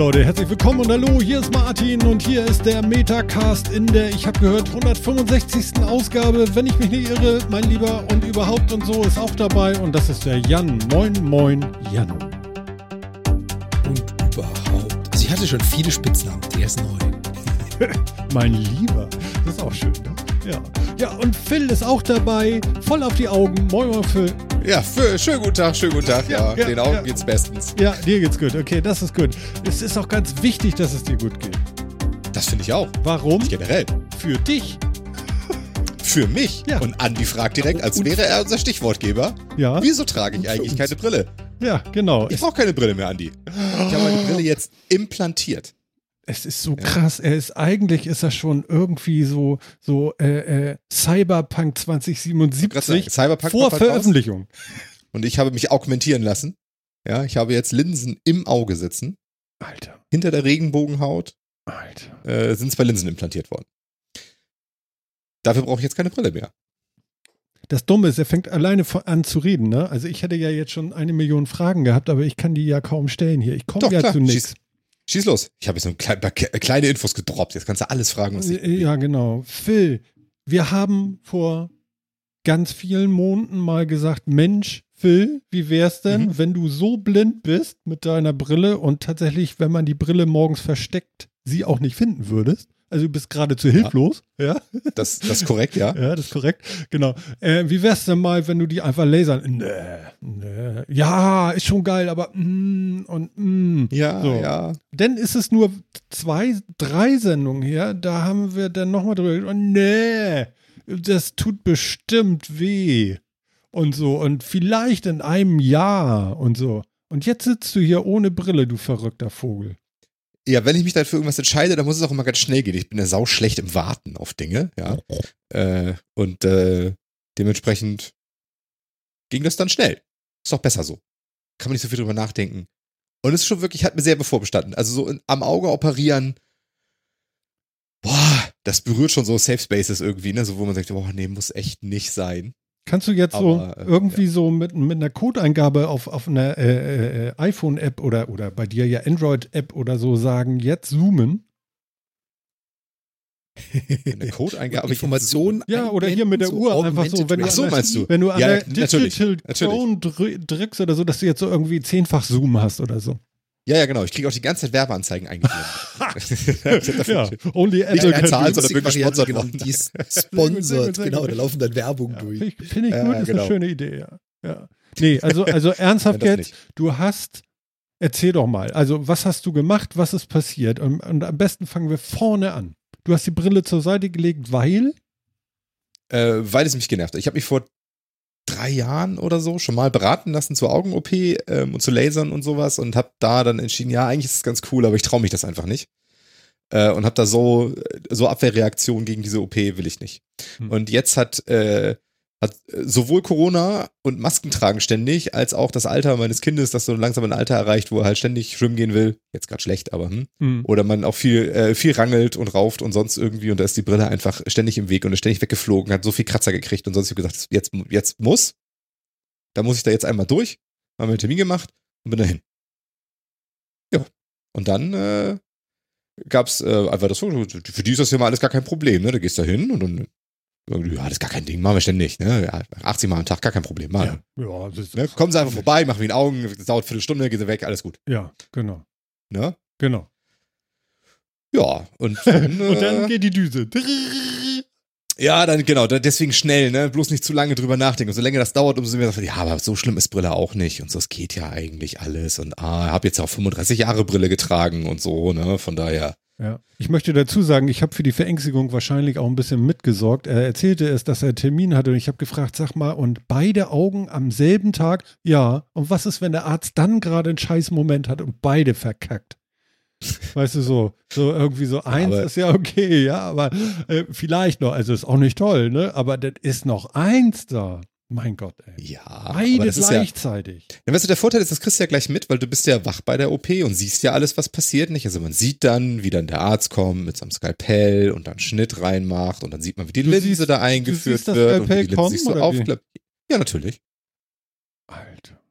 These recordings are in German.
Leute, herzlich willkommen und hallo, hier ist Martin und hier ist der Metacast in der, ich habe gehört, 165. Ausgabe, wenn ich mich nicht irre, mein Lieber und überhaupt und so ist auch dabei und das ist der Jan. Moin, moin, Jan. Und überhaupt. Also ich hatte schon viele Spitznamen, der ist neu. mein Lieber, das ist auch schön, ne? Ja. Ja, und Phil ist auch dabei, voll auf die Augen. Moin, moin, Phil. Ja, für, schönen guten Tag, schönen guten Tag. Ja, ja den Augen ja. geht's bestens. Ja, dir geht's gut. Okay, das ist gut. Es ist auch ganz wichtig, dass es dir gut geht. Das finde ich auch. Warum? Generell. Für dich. Für mich? Ja. Und Andi fragt direkt, als wäre er unser Stichwortgeber. Ja. Wieso trage ich eigentlich keine Brille? Ja, genau. Ich brauche keine Brille mehr, Andi. Ich habe meine Brille jetzt implantiert. Es ist so krass. Er ist eigentlich ist er schon irgendwie so so äh, äh, Cyberpunk 2077 Cyberpunk vor Veröffentlichung. Und ich habe mich augmentieren lassen. Ja, ich habe jetzt Linsen im Auge sitzen. Alter. Hinter der Regenbogenhaut. Alter. Äh, sind zwei Linsen implantiert worden. Dafür brauche ich jetzt keine Brille mehr. Das Dumme ist, er fängt alleine an zu reden. Ne? Also ich hätte ja jetzt schon eine Million Fragen gehabt, aber ich kann die ja kaum stellen hier. Ich komme ja klar. zu nichts. Schieß los. Ich habe jetzt so ein klein, kleine Infos gedroppt. Jetzt kannst du alles fragen, was ich. Ja, genau. Phil, wir haben vor ganz vielen Monaten mal gesagt, Mensch, Phil, wie wär's denn, mhm. wenn du so blind bist mit deiner Brille und tatsächlich, wenn man die Brille morgens versteckt, sie auch nicht finden würdest? Also du bist geradezu hilflos, ja. ja. Das, das ist korrekt, ja. Ja, das ist korrekt, genau. Äh, wie wär's denn mal, wenn du die einfach lasern? Nee, nee. Ja, ist schon geil, aber mm, und mm. Ja, so. ja. Denn ist es nur zwei, drei Sendungen her, da haben wir dann nochmal drüber gesprochen, nee, das tut bestimmt weh. Und so, und vielleicht in einem Jahr und so. Und jetzt sitzt du hier ohne Brille, du verrückter Vogel. Ja, wenn ich mich dann für irgendwas entscheide, dann muss es auch immer ganz schnell gehen. Ich bin ja sau schlecht im Warten auf Dinge, ja. Äh, und äh, dementsprechend ging das dann schnell. Ist doch besser so. Kann man nicht so viel drüber nachdenken. Und es ist schon wirklich, hat mir sehr bevorbestanden. Also so in, am Auge operieren, boah, das berührt schon so Safe Spaces irgendwie, ne? So wo man sagt, boah, nee, muss echt nicht sein. Kannst du jetzt Aber, so äh, irgendwie ja. so mit, mit einer Codeingabe auf, auf einer äh, äh, äh, iPhone-App oder, oder bei dir ja Android-App oder so sagen, jetzt zoomen? eine Codeingabe, Information. Ja, oder hier mit der so Uhr einfach so, wenn Ach so, du, meinst du? Wenn du an ja, der Digital Tone drückst oder so, dass du jetzt so irgendwie zehnfach Zoom hast oder so. Ja, ja, genau. Ich kriege auch die ganze Zeit Werbeanzeigen eingeblendet. ja, only Nicht eine Zahl, sondern wirklich gesponsert worden. Die ist sponsert, genau, da laufen dann Werbung ja, durch. Finde ich, gut, ist genau. eine schöne Idee, ja. ja. Nee, also, also ernsthaft jetzt, nicht. du hast, erzähl doch mal, also was hast du gemacht, was ist passiert? Und, und am besten fangen wir vorne an. Du hast die Brille zur Seite gelegt, weil? Äh, weil es mich genervt hat. Ich habe mich vor drei Jahren oder so schon mal beraten lassen zur Augen-OP ähm, und zu Lasern und sowas und habe da dann entschieden, ja, eigentlich ist es ganz cool, aber ich traue mich das einfach nicht. Äh, und habe da so, so Abwehrreaktionen gegen diese OP will ich nicht. Hm. Und jetzt hat äh, hat äh, sowohl Corona und Masken tragen ständig, als auch das Alter meines Kindes, das so langsam ein Alter erreicht, wo er halt ständig schwimmen gehen will. Jetzt gerade schlecht, aber hm. Mhm. Oder man auch viel, äh, viel rangelt und rauft und sonst irgendwie und da ist die Brille einfach ständig im Weg und ist ständig weggeflogen, hat so viel Kratzer gekriegt und sonst habe gesagt, jetzt, jetzt muss. Da muss ich da jetzt einmal durch. Haben wir einen Termin gemacht und bin dahin. Ja. Und dann äh, gab's äh, einfach das für die ist das ja mal alles gar kein Problem, ne? Da gehst du da hin und dann ja, das ist gar kein Ding, machen wir ständig. Ne? Ja, 80 Mal am Tag, gar kein Problem. Mal. Ja, ja, ne? Kommen Sie einfach vorbei, machen wir Ihnen Augen, das dauert eine Viertelstunde, gehen Sie weg, alles gut. Ja, genau. Ne? Genau. Ja, und dann, und dann äh, geht die Düse. Ja, dann genau, deswegen schnell, ne? Bloß nicht zu lange drüber nachdenken. Und so länger das dauert, umso mehr sagt ja, aber so schlimm ist Brille auch nicht. Und so, es geht ja eigentlich alles. Und ah, ich habe jetzt auch 35 Jahre Brille getragen und so, ne? Von daher. Ja. Ich möchte dazu sagen, ich habe für die Verängstigung wahrscheinlich auch ein bisschen mitgesorgt. Er erzählte es, dass er einen Termin hatte und ich habe gefragt, sag mal, und beide Augen am selben Tag? Ja. Und was ist, wenn der Arzt dann gerade einen scheiß Moment hat und beide verkackt? Weißt du, so, so irgendwie so eins aber ist ja okay, ja, aber äh, vielleicht noch, also ist auch nicht toll, ne? Aber das ist noch eins da. Mein Gott, ey. Ja. Beides gleichzeitig. Ja, ja, weißt du, der Vorteil ist, das kriegst du ja gleich mit, weil du bist ja wach bei der OP und siehst ja alles, was passiert, nicht? Also man sieht dann, wie dann der Arzt kommt mit seinem Skalpell und dann Schnitt reinmacht und dann sieht man, wie die du Linse siehst, da eingeführt wird und wie die Linse sich so aufklappt. Ja, natürlich.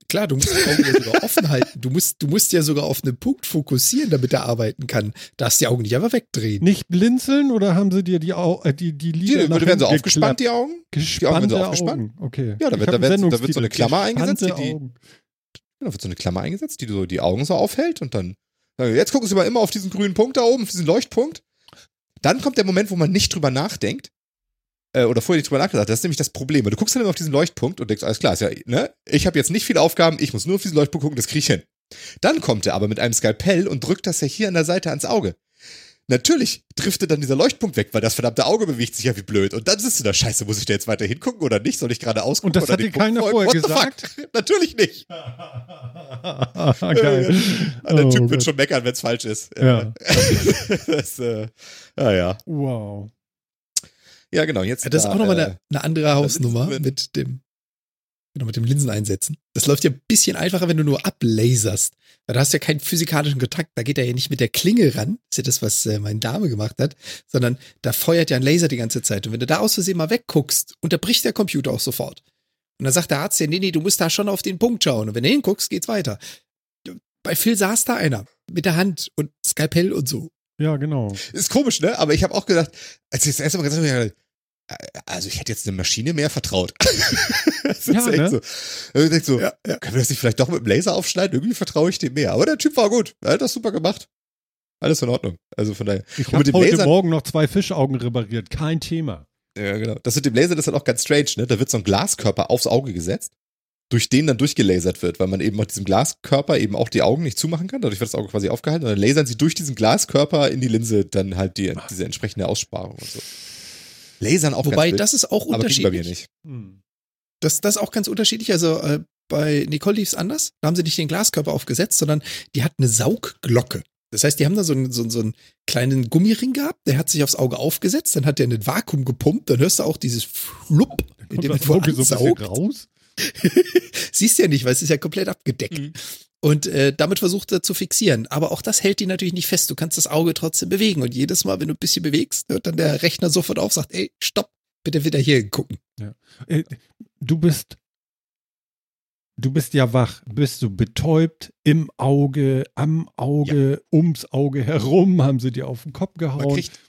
Klar, du musst die Augen ja sogar offen halten. Du musst, du musst ja sogar auf einen Punkt fokussieren, damit er arbeiten kann. Darfst die Augen nicht einfach wegdrehen. Nicht blinzeln oder haben sie dir die, Au äh, die, die Die, Lider die werden so aufgespannt, die Augen. Gespannte die Augen werden so aufgespannt. Augen. Okay. Ja, da wird- da wird- da wird so eine. Klammer eingesetzt, die die- Augen. Genau, wird so eine Klammer eingesetzt, die so die Augen so aufhält und dann, jetzt gucken Sie mal immer auf diesen grünen Punkt da oben, auf diesen Leuchtpunkt. Dann kommt der Moment, wo man nicht drüber nachdenkt. Äh, oder vorher nicht drüber nachgedacht. Das ist nämlich das Problem. Du guckst dann immer auf diesen Leuchtpunkt und denkst, alles klar, ist ja, ne? Ich habe jetzt nicht viele Aufgaben, ich muss nur auf diesen Leuchtpunkt gucken, das kriege ich hin. Dann kommt er aber mit einem Skalpell und drückt das ja hier an der Seite ans Auge. Natürlich driftet dann dieser Leuchtpunkt weg, weil das verdammte Auge bewegt sich ja wie blöd. Und dann sitzt du da, scheiße, muss ich da jetzt weiter hingucken oder nicht? Soll ich gerade ausgucken? Und das oder hat dir keiner Punkt vorher fuck? Natürlich nicht. Geil. Ah, der Oh Typ wird schon meckern, wenn es falsch ist. Ja. das, äh, ah, ja. Wow. Ja, genau. Jetzt Ja, das ist da, auch nochmal äh, eine, eine andere Hausnummer Linsen- mit dem, genau, mit dem Linseneinsetzen. Das läuft ja ein bisschen einfacher, wenn du nur ablaserst. Weil da hast du ja keinen physikalischen Kontakt. Da geht er ja nicht mit der Klinge ran. Das ist ja das, was äh, meine Dame gemacht hat. Sondern da feuert ja ein Laser die ganze Zeit. Und wenn du da aus Versehen mal wegguckst, unterbricht der Computer auch sofort. Und dann sagt der Arzt ja, nee, nee, du musst da schon auf den Punkt schauen. Und wenn du hinguckst, geht's weiter. Bei Phil saß da einer. Mit der Hand und Skalpell und so. Ja, genau. Ist komisch, ne? Aber ich habe auch gedacht, als ich das erste Mal gesagt habe, äh, also ich hätte jetzt eine Maschine mehr vertraut. das ist Ja, echt ne? so. Also ich denk so, Ja, ja. können wir das nicht vielleicht doch mit dem Laser aufschneiden? Irgendwie vertraue ich dem mehr. Aber der Typ war gut. Er hat das super gemacht. Alles in Ordnung. Also von daher. Ich habe heute Laser- Morgen noch zwei Fischaugen repariert. Kein Thema. Ja, genau. Das mit dem Laser, das ist halt auch ganz strange, ne? Da wird so ein Glaskörper aufs Auge gesetzt, durch den dann durchgelasert wird, weil man eben mit diesem Glaskörper eben auch die Augen nicht zumachen kann. Dadurch wird das Auge quasi aufgehalten und dann lasern sie durch diesen Glaskörper in die Linse dann halt die, diese entsprechende Aussparung und so. Lasern auch Wobei, das ist auch aber ging bei mir unterschiedlich. nicht. Hm. Das, das ist auch ganz unterschiedlich. Also äh, bei Nicole lief es anders. Da haben sie nicht den Glaskörper aufgesetzt, sondern die hat eine Saugglocke. Das heißt, die haben da so einen, so, so einen kleinen Gummiring gehabt, der hat sich aufs Auge aufgesetzt, dann hat der in ein Vakuum gepumpt, dann hörst du auch dieses Flupp, in dem das Auge so ein raus? Siehst du ja nicht, weil es ist ja komplett abgedeckt. Mhm. Und äh, damit versucht er zu fixieren. Aber auch das hält die natürlich nicht fest. Du kannst das Auge trotzdem bewegen. Und jedes Mal, wenn du ein bisschen bewegst, hört dann der Rechner sofort auf, sagt, ey, stopp, bitte wieder hier gucken. Äh, Du bist, du bist ja wach. Bist du betäubt im Auge, am Auge, ums Auge herum, haben sie dir auf den Kopf Man gehauen. kriegt.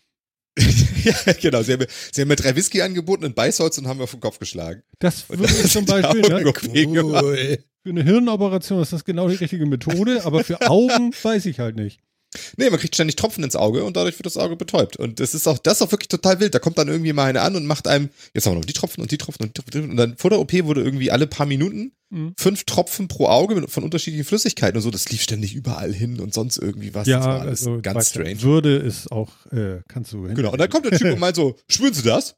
ja, genau. Sie haben, mir, sie haben mir drei Whisky angeboten, ein Beißholz und haben mir auf den Kopf geschlagen. Das würde das ich zum Beispiel, ne. Cool. für eine Hirnoperation ist das genau die richtige Methode, aber für Augen weiß ich halt nicht. Nee, man kriegt ständig Tropfen ins Auge und dadurch wird das Auge betäubt. Und das ist auch, das ist auch wirklich total wild. Da kommt dann irgendwie mal einer an und macht einem, jetzt haben wir noch die Tropfen und die Tropfen und die Tropfen. Und dann vor der OP wurde irgendwie alle paar Minuten Mhm. fünf Tropfen pro Auge von unterschiedlichen Flüssigkeiten und so. Das lief ständig überall hin und sonst irgendwie was. Ja, das war alles also ganz strange. Würde ist auch, äh, kannst du. Genau. Und dann kommt der Typ und meint so, spüren Sie das?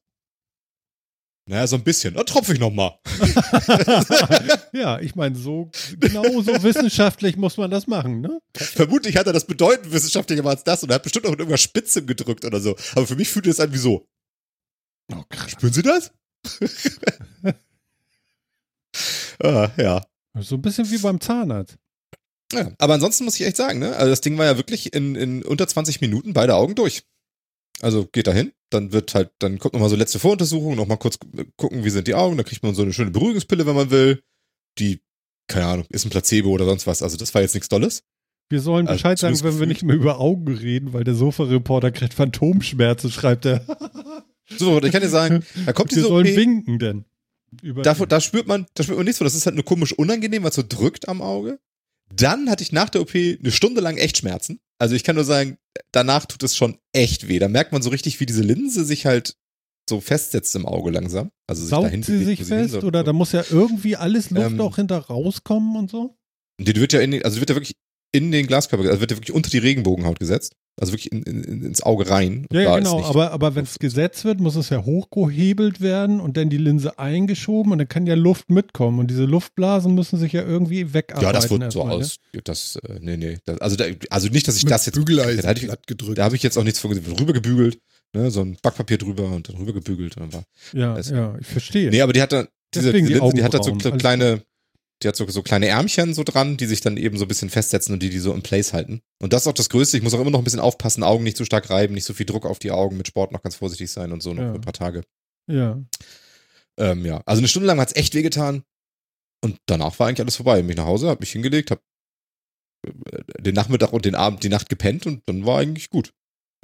Naja, so ein bisschen. Dann tropfe ich noch mal. ja, ich meine, so genauso wissenschaftlich muss man das machen, ne? Vermutlich hat er das bedeutend wissenschaftlicher als das und er hat bestimmt auch mit irgendwas Spitzem gedrückt oder so. Aber für mich fühlt es an wie so. Oh, krass. Spüren Sie das? ah, ja. So ein bisschen wie beim Zahnarzt. Ja, aber ansonsten muss ich echt sagen, ne? Also das Ding war ja wirklich in, in unter 20 Minuten beide Augen durch. Also geht da hin, dann wird halt, dann kommt nochmal so letzte Voruntersuchung, nochmal kurz gucken, wie sind die Augen, dann kriegt man so eine schöne Beruhigungspille, wenn man will. Die, keine Ahnung, ist ein Placebo oder sonst was. Also das war jetzt nichts Dolles. Wir sollen Also Bescheid sagen, zumindest wenn wir nicht mehr über Augen reden, weil der Sofa-Reporter kriegt Phantomschmerzen, schreibt er. So, ich kann dir sagen, da kommt Wir diese sollen OP, winken denn. Da, da spürt man, da spürt man nichts von. Das ist halt nur komisch unangenehm, weil es so drückt am Auge. Dann hatte ich nach der OP eine Stunde lang echt Schmerzen. Also ich kann nur sagen, danach tut es schon echt weh. Da merkt man so richtig, wie diese Linse sich halt so festsetzt im Auge langsam. Also sich Saugt sie sich sie hin fest oder da muss ja irgendwie alles Luft Ähm, auch hinter rauskommen und so? Und Die wird ja in also die wird ja wirklich in den Glaskörper, also wird ja wirklich unter die Regenbogenhaut gesetzt. Also wirklich in, in, ins Auge rein. Ja, genau, nicht- aber, aber wenn es gesetzt wird, muss es ja hochgehebelt werden und dann die Linse eingeschoben und dann kann ja Luft mitkommen und diese Luftblasen müssen sich ja irgendwie wegarbeiten. Ja, das wird so erstmal, ne? aus. Das, äh, nee, nee. Das, also, da, also nicht, dass ich Mit das jetzt. Bügeleisen Da, ich, glatt gedrückt. da habe ich jetzt auch nichts von gesehen. Rübergebügelt, ne, so ein Backpapier drüber und dann rübergebügelt. Und dann war. Ja, Das- ja, ich verstehe. Nee, aber die hat dann, diese, Deswegen die Linse, die hat da so, Augenbrauen, so alles kleine, die hat so, so kleine Ärmchen so dran, die sich dann eben so ein bisschen festsetzen und die die so im Place halten. Und das ist auch das Größte. Ich muss auch immer noch ein bisschen aufpassen, Augen nicht zu stark reiben, nicht so viel Druck auf die Augen, mit Sport noch ganz vorsichtig sein und so noch Ja. ein paar Tage. Ja. Ähm, ja, also eine Stunde lang hat's echt wehgetan. Und danach war eigentlich alles vorbei. Bin ich nach Hause, hab mich hingelegt, hab äh, den Nachmittag und den Abend, die Nacht gepennt und dann war eigentlich gut.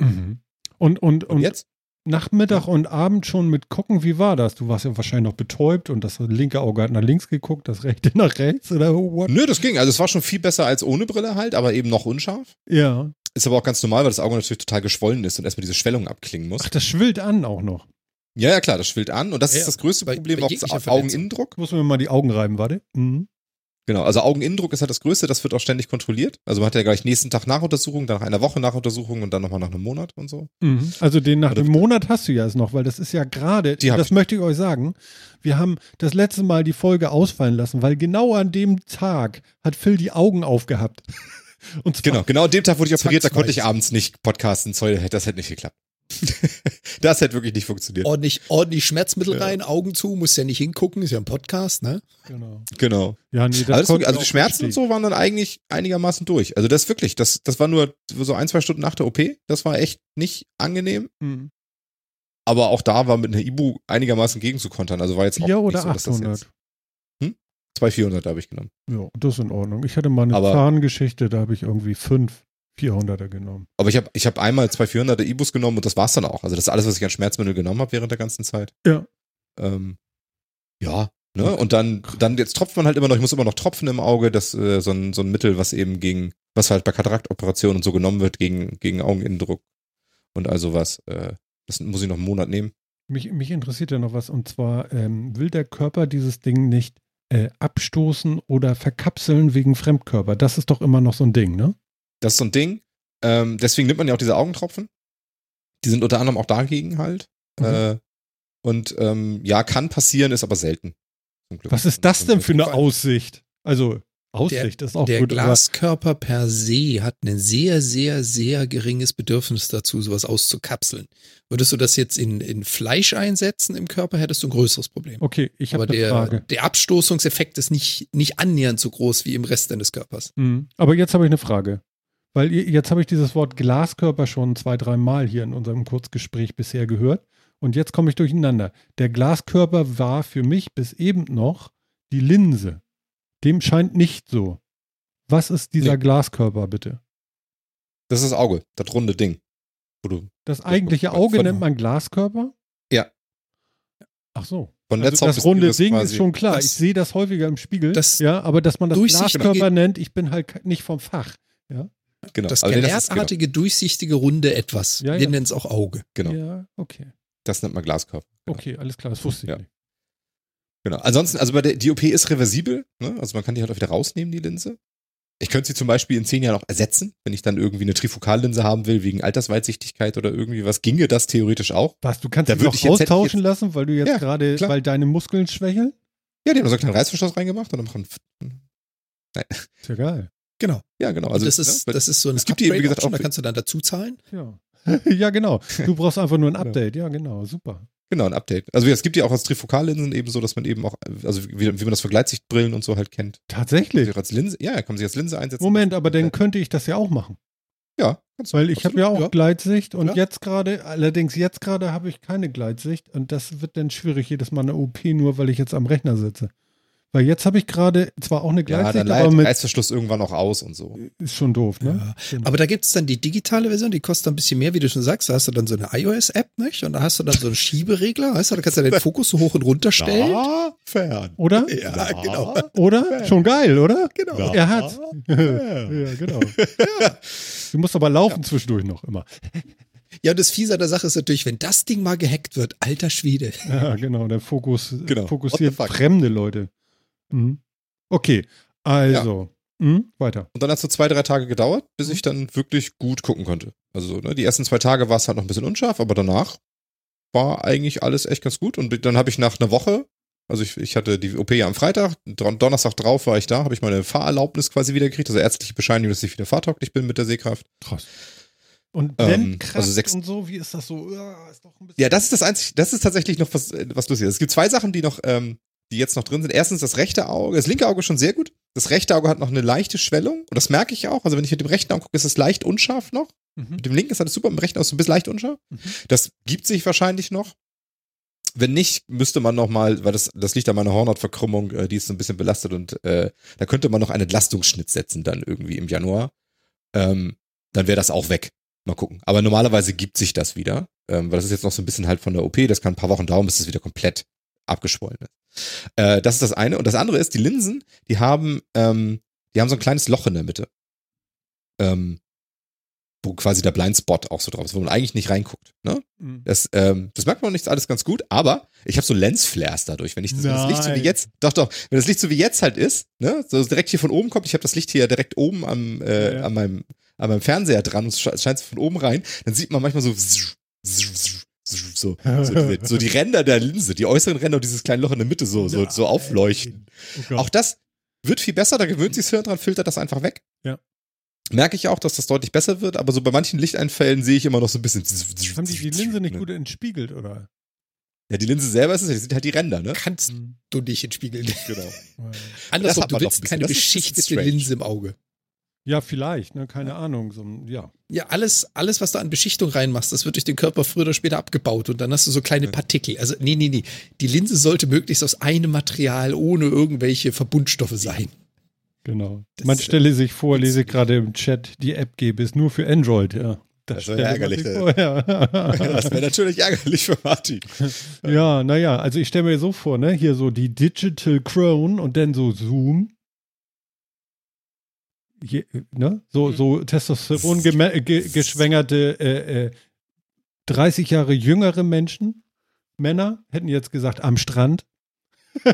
Mhm. Und, und, Und, und jetzt? Nachmittag und Abend schon mit gucken, wie war das? Du warst ja wahrscheinlich noch betäubt und das linke Auge hat nach links geguckt, das rechte nach rechts oder what? Nö, das ging. Also es war schon viel besser als ohne Brille halt, aber eben noch unscharf. Ja. Ist aber auch ganz normal, weil das Auge natürlich total geschwollen ist und erstmal diese Schwellung abklingen muss. Ach, das schwillt an auch noch. Ja, ja, klar, das schwillt an. Und das Ja, ist das größte bei- Problem, bei auch Verletzung. Augeninnendruck. Muss mir mal die Augen reiben, warte. Mhm. Genau, also Augeninnendruck ist halt das Größte, das wird auch ständig kontrolliert. Also man hat ja gleich nächsten Tag Nachuntersuchung, dann nach einer Woche Nachuntersuchung und dann nochmal nach einem Monat und so. Mhm. Also den nach Oder- dem Monat hast du ja es noch, weil das ist ja gerade, das ich. möchte ich euch sagen, wir haben das letzte Mal die Folge ausfallen lassen, weil genau an dem Tag hat Phil die Augen aufgehabt. Und zwar, Genau, genau an dem Tag wurde ich operiert, da konnte ich abends nicht podcasten. Sorry, das hätte nicht geklappt. das hätte wirklich nicht funktioniert. Ordentlich, ordentlich Schmerzmittel Ja. rein, Augen zu, musst ja nicht hingucken, ist ja ein Podcast, ne? Genau. Genau. Ja, nee, also ich die Schmerzen und so waren dann eigentlich einigermaßen durch. Also das wirklich, das, das war nur so ein, zwei Stunden nach der OP. Das war echt nicht angenehm. Mhm. Aber auch da war mit einer Ibu einigermaßen gegenzukontern. Also war jetzt auch nicht oder so, dass das 800? jetzt 2400 habe ich genommen. Ja, das ist in Ordnung. Ich hatte mal eine Aber- Zahngeschichte, da habe ich irgendwie fünf 400er genommen. Aber ich habe ich hab einmal 2400er Ibus genommen und das war's dann auch. Also das ist alles, was ich an Schmerzmittel genommen habe während der ganzen Zeit. Ja. Ähm, ja, ne? Und dann, dann jetzt tropft man halt immer noch, ich muss immer noch tropfen im Auge, das äh, so, ein, so ein Mittel, was eben gegen, was halt bei Kataraktoperationen und so genommen wird, gegen, gegen Augeninnendruck und all sowas. Äh, das muss ich noch einen Monat nehmen. Mich, mich interessiert ja noch was, und zwar ähm, will der Körper dieses Ding nicht äh, abstoßen oder verkapseln wegen Fremdkörper. Das ist doch immer noch so ein Ding, ne? Das ist so ein Ding. Ähm, deswegen nimmt man ja auch diese Augentropfen. Die sind unter anderem auch dagegen halt. Mhm. Äh, und ähm, ja, kann passieren, ist aber selten. Zum Glück. Was ist das denn für eine. Aussicht? Also, Aussicht ist auch Der gut. aber- Glaskörper per se hat ein sehr, sehr, sehr geringes Bedürfnis dazu, sowas auszukapseln. Würdest du das jetzt in, in Fleisch einsetzen im Körper, hättest du ein größeres Problem. Okay, ich habe Aber eine der, Frage. der Abstoßungseffekt ist nicht, nicht annähernd so groß wie im Rest deines Körpers. Mhm. Aber jetzt habe ich eine Frage. Weil jetzt habe ich dieses Wort Glaskörper schon zwei, drei Mal hier in unserem Kurzgespräch bisher gehört. Und jetzt komme ich durcheinander. Der Glaskörper war für mich bis eben noch die Linse. Dem scheint nicht so. Was ist dieser Nee. Glaskörper bitte? Das ist das Auge, das runde Ding. Das eigentliche Auge nennt man Glaskörper? Ja. Ach so. von Also das runde Ding ist schon klar. Ich sehe das häufiger im Spiegel. ja, aber dass man das durchsichtige- Glaskörper nennt, ich bin halt nicht vom Fach. Genau. das Also ist, genau, durchsichtige, runde Etwas. Ja, Wir ja. nennen es auch Auge. genau, Ja, okay. das nennt man Glaskörper. Genau. Okay, alles klar, das wusste ich Ja. nicht. Genau. Ansonsten, also bei der, die OP ist reversibel, ne? Also man kann die halt auch wieder rausnehmen, die Linse. Ich könnte sie zum Beispiel in zehn Jahren auch ersetzen, wenn ich dann irgendwie eine Trifokallinse haben will, wegen Altersweitsichtigkeit oder irgendwie was, ginge das theoretisch auch. Was, du kannst Da würd noch ich jetzt- austauschen lassen, weil du jetzt Ja, gerade, klar. weil deine Muskeln schwächeln? Ja, die haben so einen kleinen Reißverschluss reingemacht und dann machen. Ist ja geil. Genau. Ja, genau. Also das ist, ne, das ist so ein es gibt die, wie gesagt, Upgrade-Option, auch- da kannst du dann dazu zahlen. Ja. ja, genau. Du brauchst einfach nur ein Update. Ja, genau. Super. Genau, ein Update. Also es gibt ja auch als Trifokallinsen eben so, dass man eben auch, also wie, wie man das für Gleitsichtbrillen und so halt kennt. Tatsächlich. als Linse, ja, kann man sich als Linse einsetzen. Moment, aber dann könnte ich das ja auch machen. Ja, kannst du. Weil ich habe ja auch ja. Gleitsicht und Ja. jetzt gerade, allerdings jetzt gerade habe ich keine Gleitsicht und das wird dann schwierig jedes Mal eine OP, nur weil ich jetzt am Rechner sitze. Weil jetzt habe ich gerade zwar auch eine Ja, Gleitsicht, dann aber mit, Reißverschluss irgendwann auch aus und so. ist schon doof, ne? Ja. Aber da gibt es dann die digitale Version, die kostet ein bisschen mehr, wie du schon sagst. Da hast du dann so eine iOS-App, nicht? Und da hast du dann so einen Schieberegler, weißt du? Da kannst du den Fokus so hoch und runter stellen. Na, fern. Oder? Ja, Na, genau. Oder? Schon geil, oder? Genau. Na, Er fern. ja, genau. Du musst aber laufen zwischendurch noch immer. Ja, und das Fiese an der Sache ist natürlich, wenn das Ding mal gehackt wird, alter Schwede. Ja, genau. Der Fokus Genau. fokussiert fremde Leute. Mhm. Okay, also. Mhm, weiter. Und dann hat es so zwei, drei Tage gedauert, bis ich dann wirklich gut gucken konnte. Also ne, die ersten zwei Tage war es halt noch ein bisschen unscharf, aber danach war eigentlich alles echt ganz gut. Und dann habe ich nach einer Woche, also ich, ich hatte die OP ja am Freitag, Don- Donnerstag drauf war ich da, habe ich meine Fahrerlaubnis quasi wieder gekriegt, also ärztliche Bescheinigung, dass ich wieder fahrtauglich bin mit der Sehkraft. Krass. Und Ähm, Blendkraft also sechs- und so, wie ist das so? Ja, ist Ja, das ist das einzige, das ist tatsächlich noch was, äh, was lustig ist. Es gibt zwei Sachen, die noch, ähm, die jetzt noch drin sind. Erstens das rechte Auge, das linke Auge ist schon sehr gut. Das rechte Auge hat noch eine leichte Schwellung und das merke ich auch. Also wenn ich mit dem rechten Auge gucke, ist es leicht unscharf noch. Mhm. Mit dem linken ist alles super, mit dem rechten Auge ist es ein bisschen leicht unscharf. Mhm. Das gibt sich wahrscheinlich noch. wenn nicht, müsste man noch mal, weil das, das liegt an meiner Hornhautverkrümmung, äh, die ist so ein bisschen belastet und äh, da könnte man noch einen Entlastungsschnitt setzen dann irgendwie im Januar. Ähm, dann wäre das auch weg. Mal gucken. Aber normalerweise gibt sich das wieder, ähm, weil das ist jetzt noch so ein bisschen halt von der OP. Das kann ein paar Wochen dauern, bis es wieder komplett abgeschwollen ist. Äh, das ist das eine. Und das andere ist, die Linsen, die haben, ähm, die haben so ein kleines Loch in der Mitte. Ähm, wo quasi der Blindspot auch so drauf ist, wo man eigentlich nicht reinguckt. Ne? Mhm. Das, ähm, das merkt man nicht alles ganz gut, aber ich habe so Lensflares dadurch, wenn ich das, wenn das Licht so wie jetzt, doch, doch, wenn das Licht so wie jetzt halt ist, ne, so direkt hier von oben kommt, ich habe das Licht hier direkt oben am, äh, Ja. an meinem, an meinem Fernseher dran und es sche- scheint von oben rein, dann sieht man manchmal so, so, so, so, die, so die Ränder der Linse, die äußeren Ränder und dieses kleine Loch in der Mitte so, so, so aufleuchten. Oh. Auch das wird viel besser, da gewöhnt sich das Hirn dran, filtert das einfach weg. Ja. Merke ich auch, dass das deutlich besser wird, aber so bei manchen Lichteinfällen sehe ich immer noch so ein bisschen. haben die die Linse nicht Ne? gut entspiegelt, oder? Ja, die Linse selber ist es, die sind halt die Ränder, ne? Kannst Mhm. du nicht entspiegeln. Genau. Andersrum, hat du man doch willst keine beschichtete. Linse im Auge. Ja, vielleicht, ne? Keine Ahnung. So, ja. Ja, alles, alles, was du an Beschichtung reinmachst, das wird durch den Körper früher oder später abgebaut und dann hast du so kleine Partikel. Also, nee, nee, nee. Die Linse sollte möglichst aus einem Material ohne irgendwelche Verbundstoffe sein. Genau. Das, Man äh, stelle sich vor, lese gerade im Chat, die App gäbe es nur für Android, ja. Das stelle wäre ärgerlich, sich vor, ja. Das wäre natürlich ärgerlich für Martin. ja, naja, also ich stelle mir so vor, ne, hier so die Digital Crown und dann so Zoom. Je, ne? So, so Testosteron geschwängerte äh, äh, 30 Jahre jüngere Menschen, Männer, hätten jetzt gesagt, am Strand.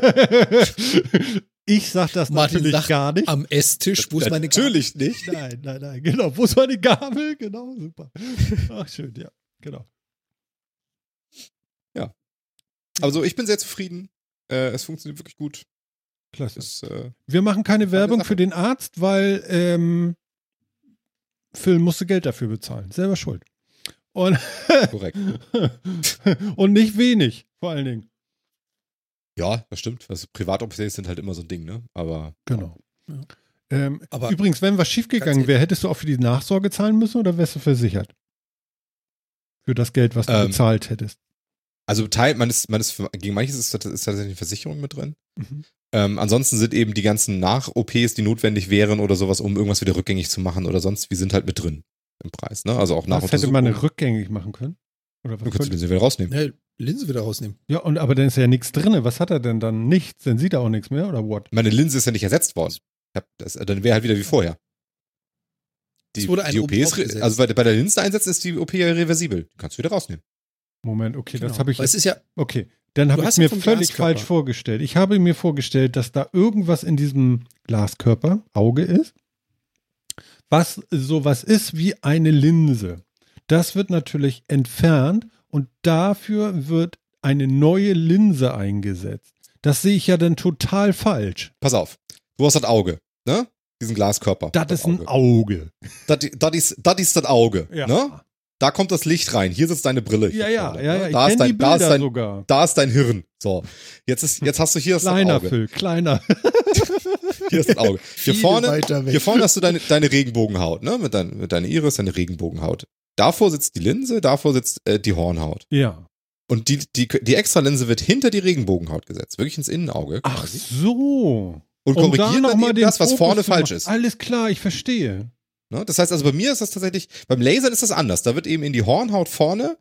ich sag das Martin natürlich sagt, gar nicht. Am Esstisch, wo ist meine Gabel? Natürlich nicht. Nein, nein, nein, genau. Wo ist meine Gabel? Genau, super. Ach, schön, ja, genau. Also ich bin sehr zufrieden. Äh, es funktioniert wirklich gut. Klasse. Es, äh, Wir machen keine Werbung für den Arzt, weil ähm, Phil musste Geld dafür bezahlen. Selber schuld. Und, korrekt. und nicht wenig, vor allen Dingen. Ja, das stimmt. Also Privat-OPs sind halt immer so ein Ding, ne? Aber Genau. Ja. Ähm, Aber übrigens, wenn was schiefgegangen wäre, hättest du auch für die Nachsorge zahlen müssen oder wärst du versichert? Für das Geld, was du Ähm, bezahlt hättest. also Teil, man ist, man ist, gegen manches ist, ist tatsächlich eine Versicherung mit drin. Mhm. Ähm, ansonsten sind eben die ganzen Nach-OPs, die notwendig wären oder sowas, um irgendwas wieder rückgängig zu machen oder sonst, wie sind halt mit drin im Preis, ne? Also auch nach Das hätte man rückgängig machen können. Oder was Du kannst könnte- du den wieder rausnehmen. ne, Linse wieder rausnehmen. ja, und aber dann ist ja nichts drin. Was hat er denn dann? Nichts. Dann sieht er auch nichts mehr, oder what? Meine Linse ist ja nicht ersetzt worden. Ich hab das, dann wäre halt wieder wie vorher. Die, Es wurde eine die OP ist, also bei, bei der Linse einsetzen ist die OP ja reversibel. Die kannst du wieder rausnehmen. Moment, okay, das Genau. habe ich es ist ja, Okay, dann habe ich mir völlig Glaskörper. falsch vorgestellt. Ich habe mir vorgestellt, dass da irgendwas in diesem Glaskörper, Auge ist, was sowas ist wie eine Linse. Das wird natürlich entfernt und dafür wird eine neue Linse eingesetzt. Das sehe ich ja dann total falsch. Pass auf. Du hast das Auge, ne? Diesen Glaskörper. Das ist ein Auge. Das, ist, das Auge, Ja. ne? Da kommt das Licht rein. Hier sitzt deine Brille. Ja, ja, vorne, ja, ne? ja. Ich Da ist kenne die dein, da ist dein, sogar. da ist dein Hirn. So. Jetzt ist, jetzt hast du hier das Kleiner, Auge. Phil, kleiner. Hier ist das Auge. Hier Viel vorne, hier vorne hast du deine, deine Regenbogenhaut, ne? Mit, dein, mit deiner Iris, deine Regenbogenhaut. Davor sitzt die Linse, davor sitzt äh, die Hornhaut. Ja. Und die, die, die Extralinse wird hinter die Regenbogenhaut gesetzt, wirklich ins Innenauge Ach quasi. so. und Um korrigiert noch dann mal eben den das, was Fokus vorne falsch ist. Alles klar, ich verstehe. Ne? Das heißt also, bei mir ist das tatsächlich, beim Lasern ist das anders. Da wird eben in die Hornhaut vorne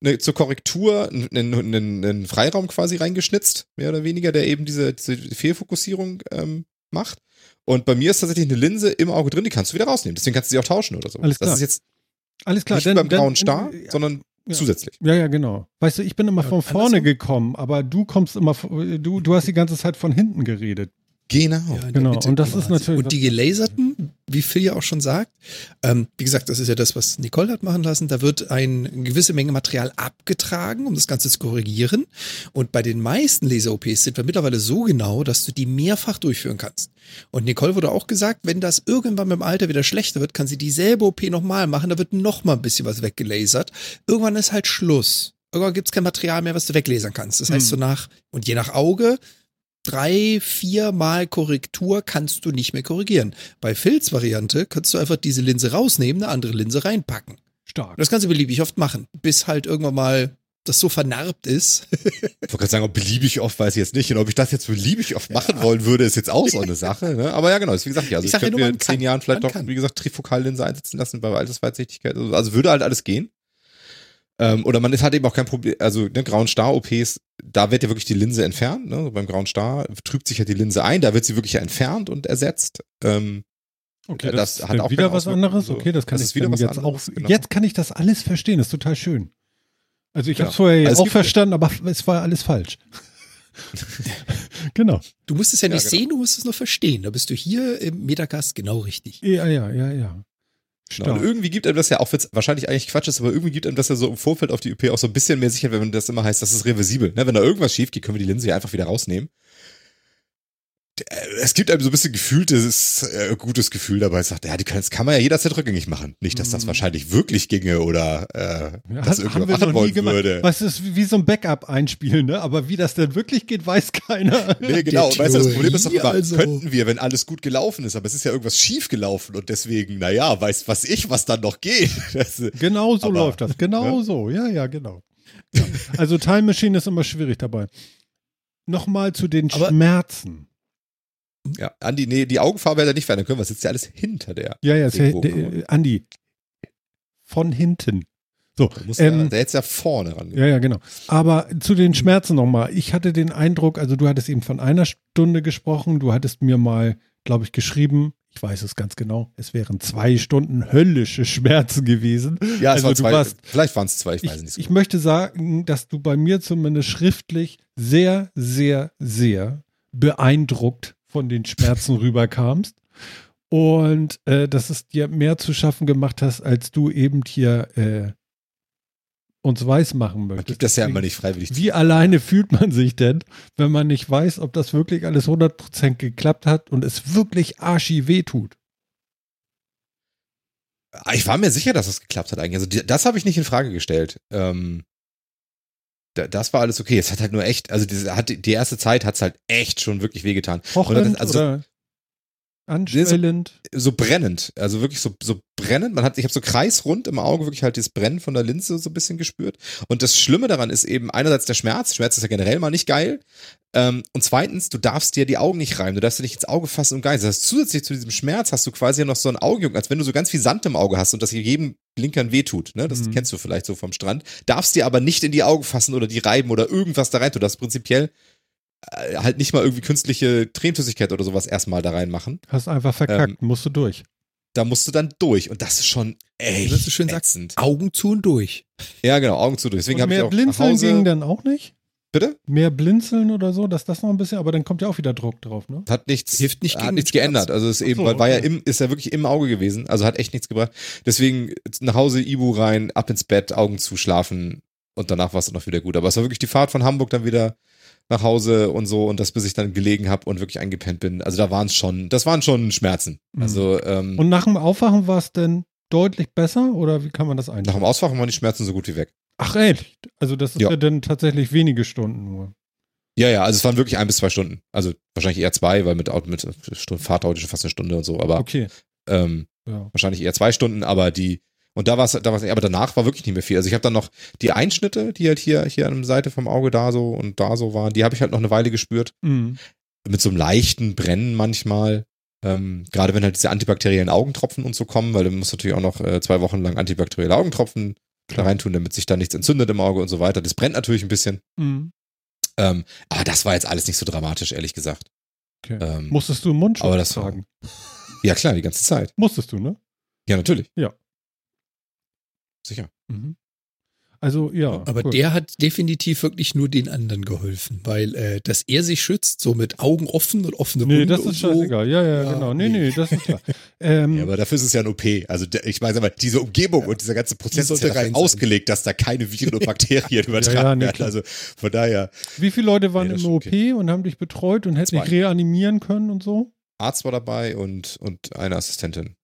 ne, zur Korrektur einen Freiraum quasi reingeschnitzt, mehr oder weniger, der eben diese, diese Fehlfokussierung ähm, macht. Und bei mir ist tatsächlich eine Linse im Auge drin, die kannst du wieder rausnehmen. Deswegen kannst du sie auch tauschen oder so. Alles klar. Das ist jetzt Alles klar. nicht dann- beim dann- grauen Star, ja. sondern Ja. zusätzlich. Ja, ja, genau. Weißt du, ich bin immer Ja, von vorne andersrum. gekommen, aber du kommst immer, du, du hast die ganze Zeit von hinten geredet. Genau. Ja, Genau, Mitte und das ist natürlich- Und die gelaserten, wie Phil ja auch schon sagt, ähm, wie gesagt, das ist ja das, was Nicole hat machen lassen. Da wird ein, eine gewisse Menge Material abgetragen, um das Ganze zu korrigieren. Und bei den meisten Laser-OPs sind wir mittlerweile so genau, dass du die mehrfach durchführen kannst. Und Nicole wurde auch gesagt, wenn das irgendwann mit dem Alter wieder schlechter wird, kann sie dieselbe OP nochmal machen. Da wird noch mal ein bisschen was weggelasert. Irgendwann ist halt Schluss. Irgendwann gibt es kein Material mehr, was du weglasern kannst. Das heißt, Hm. so nach, und je nach Auge, drei, vier Mal Korrektur kannst du nicht mehr korrigieren. Bei Phils Variante kannst du einfach diese Linse rausnehmen, eine andere Linse reinpacken. Stark. Das kannst du beliebig oft machen, bis halt irgendwann mal das so vernarbt ist. Ich wollte gerade sagen, ob beliebig oft weiß ich jetzt nicht. Und ob ich das jetzt beliebig oft machen wollen würde, ist jetzt auch so eine Sache. Ne? Aber ja, genau, ist wie gesagt, ja. Also Ich ich, ja könnte mir in zehn kann. Jahren vielleicht doch, kann. wie gesagt, Trifokallinse einsetzen lassen bei Altersweitsichtigkeit. Also, also würde halt alles gehen. Ähm, oder man ist halt eben auch kein Problem, also ne, grauen Star-OPs, da wird ja wirklich die Linse entfernt. Ne? Beim grauen Star trübt sich ja die Linse ein, da wird sie wirklich ja entfernt und ersetzt. Ähm, Okay, Das das, hat ist auch wieder was anderes. so. Okay, das kann Das ich wieder was jetzt anderes, auch. genau. Jetzt kann ich das alles verstehen. Das ist total schön. Also ich Ja. habe es vorher ja Also auch verstanden, aber es war alles falsch. genau. Du musst es ja Ja, nicht genau. sehen, du musst es nur verstehen. Da bist du hier im Metacast genau richtig. Ja, ja, ja, ja. Genau. Und irgendwie gibt einem das ja, auch wenn es wahrscheinlich eigentlich Quatsch ist, aber irgendwie gibt einem das ja so im Vorfeld auf die UP auch so ein bisschen mehr Sicherheit, wenn das immer heißt, das ist reversibel. Ne? Wenn da irgendwas schief geht, können wir die Linse ja einfach wieder rausnehmen. Äh, Es gibt einem so ein bisschen gefühltes, äh, gutes Gefühl dabei. Es sagt, ja, die können, das kann man ja jederzeit rückgängig machen. Nicht, dass das Mhm. wahrscheinlich wirklich ginge oder äh, Ja, das irgendjemand machen wollen würde. Was ist wie so ein Backup einspielen, ne? Aber wie das denn wirklich geht, weiß keiner. Nee, genau. Und Der weißt du, das Problem ist doch immer, also. könnten wir, wenn alles gut gelaufen ist, aber es ist ja irgendwas schief gelaufen und deswegen, naja, weiß was ich, was dann noch geht. Das, Genau so Aber- läuft das. Genau Ja. so. Ja, ja, genau. Ja. Also Time Machine ist immer schwierig dabei. Nochmal zu den Aber- Schmerzen. Ja, Andi, nee, die Augenfarbe hätte er nicht verändern können, was sitzt ja alles hinter der. Ja, ja, Regenbogen, der, Andi. Von hinten. So, Da muss ähm, ja, der jetzt ja vorne ran. Ja, ja, genau. Aber zu den Schmerzen nochmal. Ich hatte den Eindruck, also du hattest eben von einer Stunde gesprochen, du hattest mir mal, glaube ich, geschrieben, ich weiß es ganz genau, es wären zwei Stunden höllische Schmerzen gewesen. Ja, es also war du zwei, warst- vielleicht waren es zwei, ich Ich, weiß es nicht. so ich möchte sagen, dass du bei mir zumindest schriftlich sehr, sehr, sehr beeindruckt von den Schmerzen rüberkamst. Und äh, dass es dir mehr zu schaffen gemacht hast, als du eben hier äh, uns weiß machen Man möchtest. gibt das ja immer nicht freiwillig. wie alleine fühlt man sich denn, wenn man nicht weiß, ob das wirklich alles 100% geklappt hat und es wirklich arschi wehtut? Ah, Ich war mir sicher, dass es geklappt hat eigentlich. Also das habe ich nicht in Frage gestellt. Ähm, das war alles okay. Es hat halt nur echt, also diese, hat, die erste Zeit hat es halt echt schon wirklich wehgetan. Pochend also- oder anschwellend? so brennend, also wirklich so, so brennend. Man hat, ich habe so kreisrund im Auge wirklich halt dieses Brennen von der Linse so ein bisschen gespürt. Und das Schlimme daran ist eben einerseits der Schmerz. Schmerz ist ja generell mal nicht geil. Ähm, und zweitens, du darfst dir die Augen nicht reiben. Du darfst dir nicht ins Auge fassen und geiseln. Das heißt, zusätzlich zu diesem Schmerz hast du quasi ja noch so ein Augenjucken, als wenn du so ganz viel Sand im Auge hast und das hier jedem Blinkern wehtut. Ne? Das Mhm. kennst du vielleicht so vom Strand. Darfst dir aber nicht in die Augen fassen oder die reiben oder irgendwas da rein. Du darfst prinzipiell halt nicht mal irgendwie künstliche Tränenflüssigkeit oder sowas erstmal da reinmachen. Hast einfach verkackt, Ähm, musst du durch. Da musst du dann durch. Und das ist schon echt Wie du schön sagst, ätzend. Augen zu und durch. Ja, genau, Augen zu. Deswegen Und habe ich mehr auch nach blinzeln Hause, ging dann auch nicht? Bitte? Mehr blinzeln oder so, dass das noch ein bisschen, aber dann kommt ja auch wieder Druck drauf, ne? Hat nichts, Hilft nicht hat nichts Schmerz. geändert. Also es ist eben, so, weil war ja okay. im, ist ja wirklich im Auge gewesen. Also hat echt nichts gebracht. Deswegen nach Hause, Ibu rein, ab ins Bett, Augen zu, schlafen und danach war es dann noch wieder gut. Aber es war wirklich die Fahrt von Hamburg dann wieder nach Hause und so und das, bis ich dann gelegen habe und wirklich eingepennt bin. Also da waren es schon, das waren schon Schmerzen. Mhm. Also ähm, Und nach dem Aufwachen war es denn deutlich besser oder wie kann man das nach einstellen? dem Auswachen waren die Schmerzen so gut wie weg. Ach echt? Also das ist ja. Ja. dann tatsächlich wenige Stunden nur. Ja, ja, also es waren wirklich ein bis zwei Stunden. Also wahrscheinlich eher zwei, weil mit, Auto- mit Fahrt dauert schon fast eine Stunde und so. Aber Okay. ähm, Ja. wahrscheinlich eher zwei Stunden, aber die und da war es, da war's, aber danach war wirklich nicht mehr viel. Also ich habe dann noch die Einschnitte, die halt hier hier an der Seite vom Auge da so und da so waren, die habe ich halt noch eine Weile gespürt Mhm. mit so einem leichten Brennen manchmal. Ähm, gerade wenn halt diese antibakteriellen Augentropfen und so kommen, weil du musst natürlich auch noch äh, zwei Wochen lang antibakterielle Augentropfen da reintun, damit sich da nichts entzündet im Auge und so weiter. Das brennt natürlich ein bisschen. Mhm. Ähm, aber das war jetzt alles nicht so dramatisch, ehrlich gesagt. Okay. Ähm, Musstest du einen Mundschutz aber das- tragen? ja klar, die ganze Zeit. Musstest du, ne? Ja, natürlich. Ja. Sicher. Mhm. Also ja. Aber cool. der hat definitiv wirklich nur den anderen geholfen, weil äh, dass er sich schützt, so mit Augen offen und offene Nee, Munde das ist so. scheißegal. Ja, ja, Ja, genau. Nee, nee. nee, das ist klar. Ähm, Ja, aber dafür ist es ja ein OP. Also der, ich meine, mal, diese Umgebung und dieser ganze Prozess ist ja rein ausgelegt, dass da keine Viren und Bakterien übertragen Ja, ja, nee, werden. klar. Also von daher, wie viele Leute waren Nee, im OP und haben dich betreut und hätten dich reanimieren können und so? Arzt war dabei und, und eine Assistentin.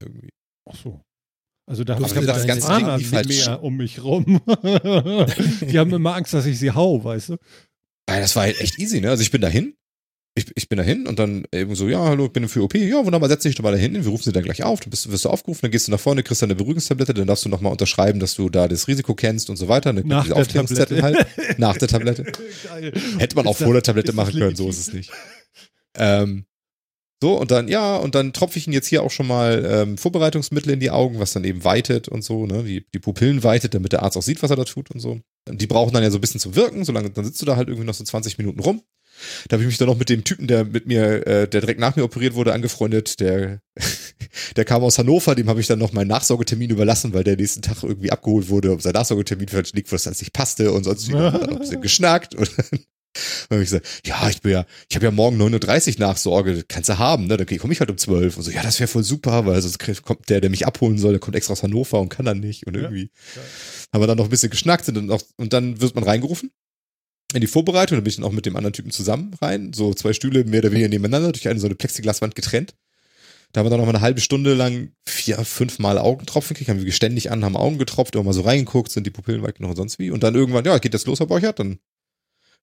Irgendwie. Ach so. Also da habe ich das ganze Ding lief halt mehr um mich rum. Die haben immer Angst, dass ich sie hau, weißt du? Ah, das war halt echt easy, ne? Also ich bin dahin ich, ich bin dahin und dann eben so, ja, hallo, ich bin für OP. Ja, wunderbar, setz dich doch mal dahin. Wir rufen sie dann gleich auf. Du bist, wirst du aufgerufen, dann gehst du nach vorne, kriegst deine Beruhigungstablette, dann darfst du nochmal unterschreiben, dass du da das Risiko kennst und so weiter. Dann Nach der Aufklärungszettel Tablette. halt. Nach der Tablette. Geil. Hätte man auch vor der Tablette machen können, so ist es nicht. Ähm, so, und dann, ja, und dann tropfe ich ihn jetzt hier auch schon mal ähm, Vorbereitungsmittel in die Augen, was dann eben weitet und so, ne, die, die Pupillen weitet, damit der Arzt auch sieht, was er da tut und so. Die brauchen dann ja so ein bisschen zum Wirken, solange, dann sitzt du da halt irgendwie noch so 20 Minuten rum. Da habe ich mich dann noch mit dem Typen, der mit mir, äh, der direkt nach mir operiert wurde, angefreundet. Der, der kam aus Hannover, dem habe ich dann noch meinen Nachsorgetermin überlassen, weil der nächsten Tag irgendwie abgeholt wurde, ob sein Nachsorgetermin verlegt, was das nicht passte und sonst wieder. Ein bisschen geschnackt. Und dann habe ich gesagt, ja, ich bin ja, ich habe ja morgen 9.30 Uhr Nachsorge, kannst du haben, ne? Dann komme ich halt um 12 und so, ja, das wäre voll super, weil sonst kommt der, der mich abholen soll, der kommt extra aus Hannover und kann dann nicht. Und Ja, irgendwie haben wir dann noch ein bisschen geschnackt und dann, noch, und dann wird man reingerufen in die Vorbereitung, da bin ich dann auch mit dem anderen Typen zusammen rein, so zwei Stühle mehr oder weniger nebeneinander, durch eine so eine Plexiglaswand getrennt. Da haben wir dann noch mal eine halbe Stunde lang vier, fünf Mal Augentropfen gekriegt, haben wir ständig an, haben Augen getropft, immer mal so reingeguckt, sind die Pupillen weit genug und sonst wie. Und dann irgendwann, ja, geht das los, Herr Borchert, dann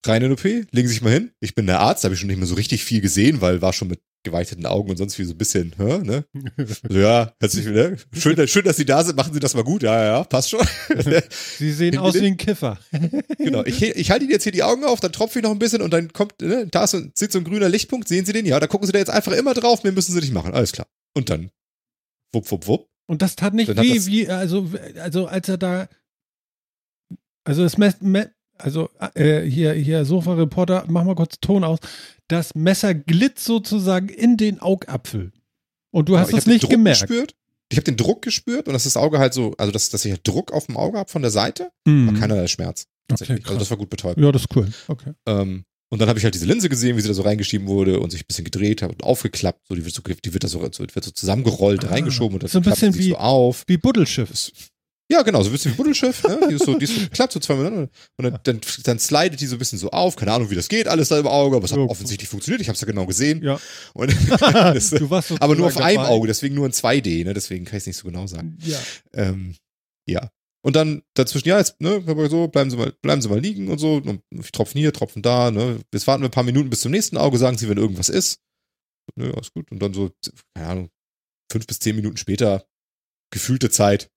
rein in OP, legen Sie sich mal hin. Ich bin der Arzt, habe ich schon nicht mehr so richtig viel gesehen, weil war schon mit geweiteten Augen und sonst wie so ein bisschen, hä, ne? So, ja, herzlich, ne? Schön, schön, dass Sie da sind, machen Sie das mal gut. Ja, ja, passt schon. Sie sehen aus wie ein Kiffer. Genau, ich, ich halte Ihnen jetzt hier die Augen auf, dann tropfe ich noch ein bisschen und dann kommt, ne, da ist so, sitzt so ein grüner Lichtpunkt, sehen Sie den? Ja, da gucken Sie da jetzt einfach immer drauf, mehr müssen Sie nicht machen, alles klar. Und dann, wupp, wupp, wupp. Und das tat nicht weh, das- wie, also, also als er da, also das Mess, Me, also äh, hier, hier, Sofa-Reporter, mach mal kurz Ton aus. Das Messer glitt sozusagen in den Augapfel. Und du hast ich es den nicht Druck gemerkt. Gespürt. Ich habe den Druck gespürt und dass das Auge halt so, also dass, dass ich halt Druck auf dem Auge habe von der Seite, Mhm. aber keinerlei Schmerz. Okay, Tatsächlich. also das war gut betäubt. Ja, das ist cool. Okay. Ähm, und dann habe ich halt diese Linse gesehen, wie sie da so reingeschieben wurde und sich ein bisschen gedreht hat und aufgeklappt. So, die wird so, die wird da so, so, wird so zusammengerollt, Ah, reingeschoben und das so ein bisschen wie- so auf. Wie Buddelschiff. Das- Ja, genau, so ein bisschen wie Buddelschiff, ne? Die ist so, die ist so klappt so zwei Minuten und dann, dann, dann slidet die so ein bisschen so auf. Keine Ahnung, wie das geht, alles da im Auge, aber es hat Ja. offensichtlich funktioniert. Ich habe es ja genau gesehen. Ja. Und das, du warst aber nur auf sozusagen einem dabei. Auge, deswegen nur in 2D, ne? Deswegen kann ich es nicht so genau sagen. Ja. Ähm, ja. Und dann dazwischen, ja, jetzt, ne, so, bleiben Sie mal, bleiben Sie mal liegen und so. Und Tropfen hier, Tropfen da, ne. Jetzt warten wir ein paar Minuten bis zum nächsten Auge, sagen Sie, wenn irgendwas ist. Ne, alles gut. Und dann so, keine Ahnung, fünf bis zehn Minuten später, gefühlte Zeit,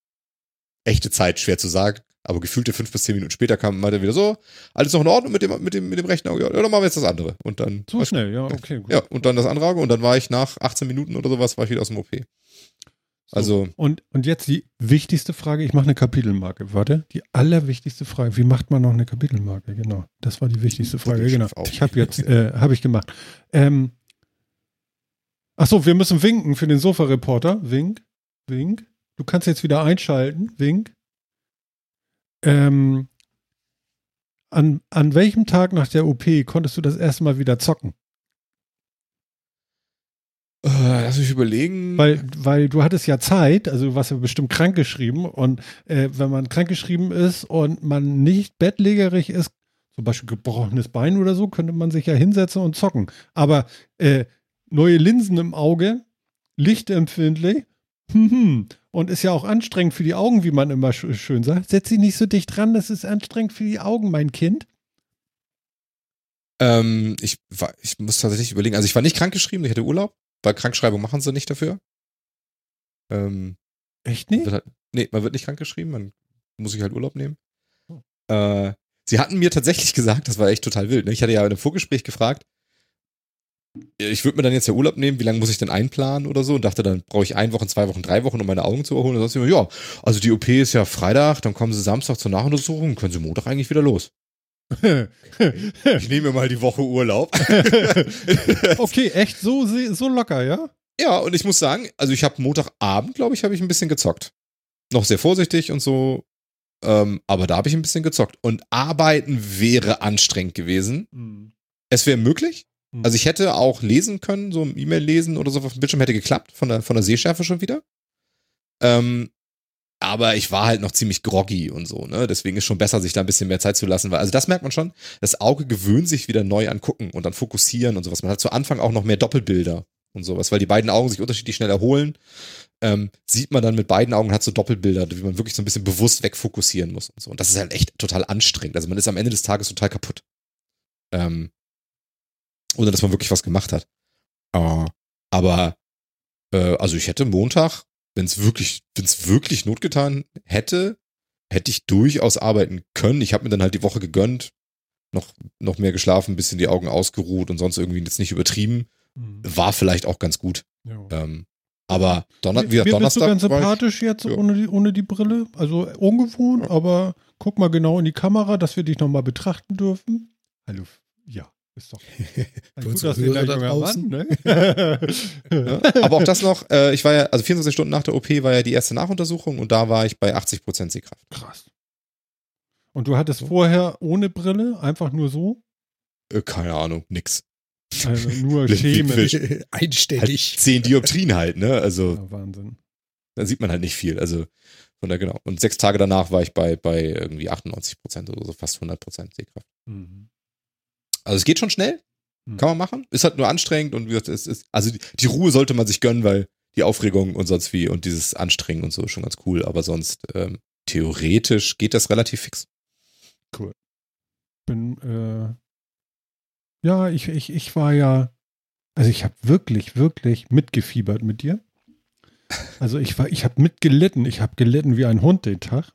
echte Zeit, schwer zu sagen, aber gefühlte fünf bis zehn Minuten später kam mal wieder so, alles noch in Ordnung mit dem, mit dem, mit dem rechten Auge. Ja, dann machen wir jetzt das andere. Und dann. So schnell, ja, okay, gut. Ja, und dann das andere Auge und dann war ich nach 18 Minuten oder sowas, war ich wieder aus dem OP. So. Also, Und, und jetzt die wichtigste Frage, ich mache eine Kapitelmarke. Warte, die allerwichtigste Frage, wie macht man noch eine Kapitelmarke? Genau, das war die wichtigste Frage. Genau. Ich habe jetzt, äh, habe ich gemacht. Ähm, ach so, wir müssen winken für den Sofa-Reporter. Wink, wink. Du kannst jetzt wieder einschalten. Wink. Ähm, an, an welchem Tag nach der OP konntest du das erste Mal wieder zocken? äh, lass mich überlegen. Weil, weil du hattest ja Zeit, also du warst ja bestimmt krankgeschrieben und äh, wenn man krankgeschrieben ist und man nicht bettlägerig ist, zum Beispiel gebrochenes Bein oder so, könnte man sich ja hinsetzen und zocken. Aber äh, neue Linsen im Auge, lichtempfindlich, hm, hm, und ist ja auch anstrengend für die Augen, wie man immer sch schön sagt. Setz dich nicht so dicht dran, das ist anstrengend für die Augen, mein Kind. Ähm, ich, war, ich muss tatsächlich überlegen. Also ich war nicht krankgeschrieben, ich hatte Urlaub, weil Krankschreibung machen sie nicht dafür. Ähm, Echt nicht? halt, nee, man wird nicht krankgeschrieben, man muss sich halt Urlaub nehmen. Oh. Äh, sie hatten mir tatsächlich gesagt, das war echt total wild. Ne? Ich hatte ja in einem Vorgespräch gefragt, ich würde mir dann jetzt ja Urlaub nehmen, wie lange muss ich denn einplanen oder so und dachte, dann brauche ich ein Wochen, zwei Wochen, drei Wochen, um meine Augen zu erholen. Und sonst immer, ja, also die OP ist ja Freitag, dann kommen sie Samstag zur Nachuntersuchung, können sie Montag eigentlich wieder los. Ich nehme mir mal die Woche Urlaub. okay, echt so, so locker, ja? Ja, und ich muss sagen, also ich habe Montagabend, glaube ich, habe ich ein bisschen gezockt. Noch sehr vorsichtig und so. Ähm, aber da habe ich ein bisschen gezockt. Und arbeiten wäre anstrengend gewesen. Hm. Es wäre möglich. Hm. Also ich hätte auch lesen können, so ein E-Mail lesen oder so auf dem Bildschirm hätte geklappt, von der, von der Sehschärfe schon wieder. Ähm, aber ich war halt noch ziemlich groggy und so, ne? Deswegen ist schon besser, sich da ein bisschen mehr Zeit zu lassen, weil, also das merkt man schon, das Auge gewöhnt sich wieder neu an gucken und dann fokussieren und sowas. Man hat zu Anfang auch noch mehr Doppelbilder und sowas, weil die beiden Augen sich unterschiedlich schnell erholen. Ähm, sieht man dann mit beiden Augen, hat so Doppelbilder, wie man wirklich so ein bisschen bewusst wegfokussieren muss und so. Und das ist halt echt total anstrengend. Also man ist am Ende des Tages total kaputt. Ähm, ohne dass man wirklich was gemacht hat. Äh, aber äh, also ich hätte Montag, wenn es wirklich, wenn es wirklich Not getan hätte, hätte ich durchaus arbeiten können. Ich habe mir dann halt die Woche gegönnt, noch noch mehr geschlafen, ein bisschen die Augen ausgeruht und sonst irgendwie jetzt nicht übertrieben. Mhm. War vielleicht auch ganz gut. Ja. Ähm, aber Donner Mir, wieder mir bist Donnerstag du ganz war ich- sympathisch jetzt ja. ohne, die, ohne die Brille. Also ungewohnt, aber guck mal genau in die Kamera, dass wir dich nochmal betrachten dürfen. Hallo. Ja, ist doch. Für Gut, dass da draußen. Mann, ne? Ja, aber auch das noch, äh, ich war ja, also 24 Stunden nach der OP war ja die erste Nachuntersuchung und da war ich bei 80% Sehkraft. Krass. Und du hattest vorher ohne Brille, einfach nur so? Äh, keine Ahnung, nix. Also nur Schemen. Fisch. Halt Einstellig. 10 Dioptrien halt, ne? Also Ja, Wahnsinn. da sieht man halt nicht viel. Also von da genau. Und sechs Tage danach war ich bei, bei irgendwie 98% oder so, fast 100% Sehkraft. Mhm. Also es geht schon schnell, Mhm. kann man machen. Ist halt nur anstrengend und es ist, also die, die Ruhe sollte man sich gönnen, weil die Aufregung und sonst wie und dieses Anstrengen und so ist schon ganz cool. Aber sonst ähm, theoretisch geht das relativ fix. bin, äh, ja, ich, ich, ich war ja, also ich habe wirklich, wirklich mitgefiebert mit dir. Also ich war, ich habe mitgelitten, ich habe gelitten wie ein Hund den Tag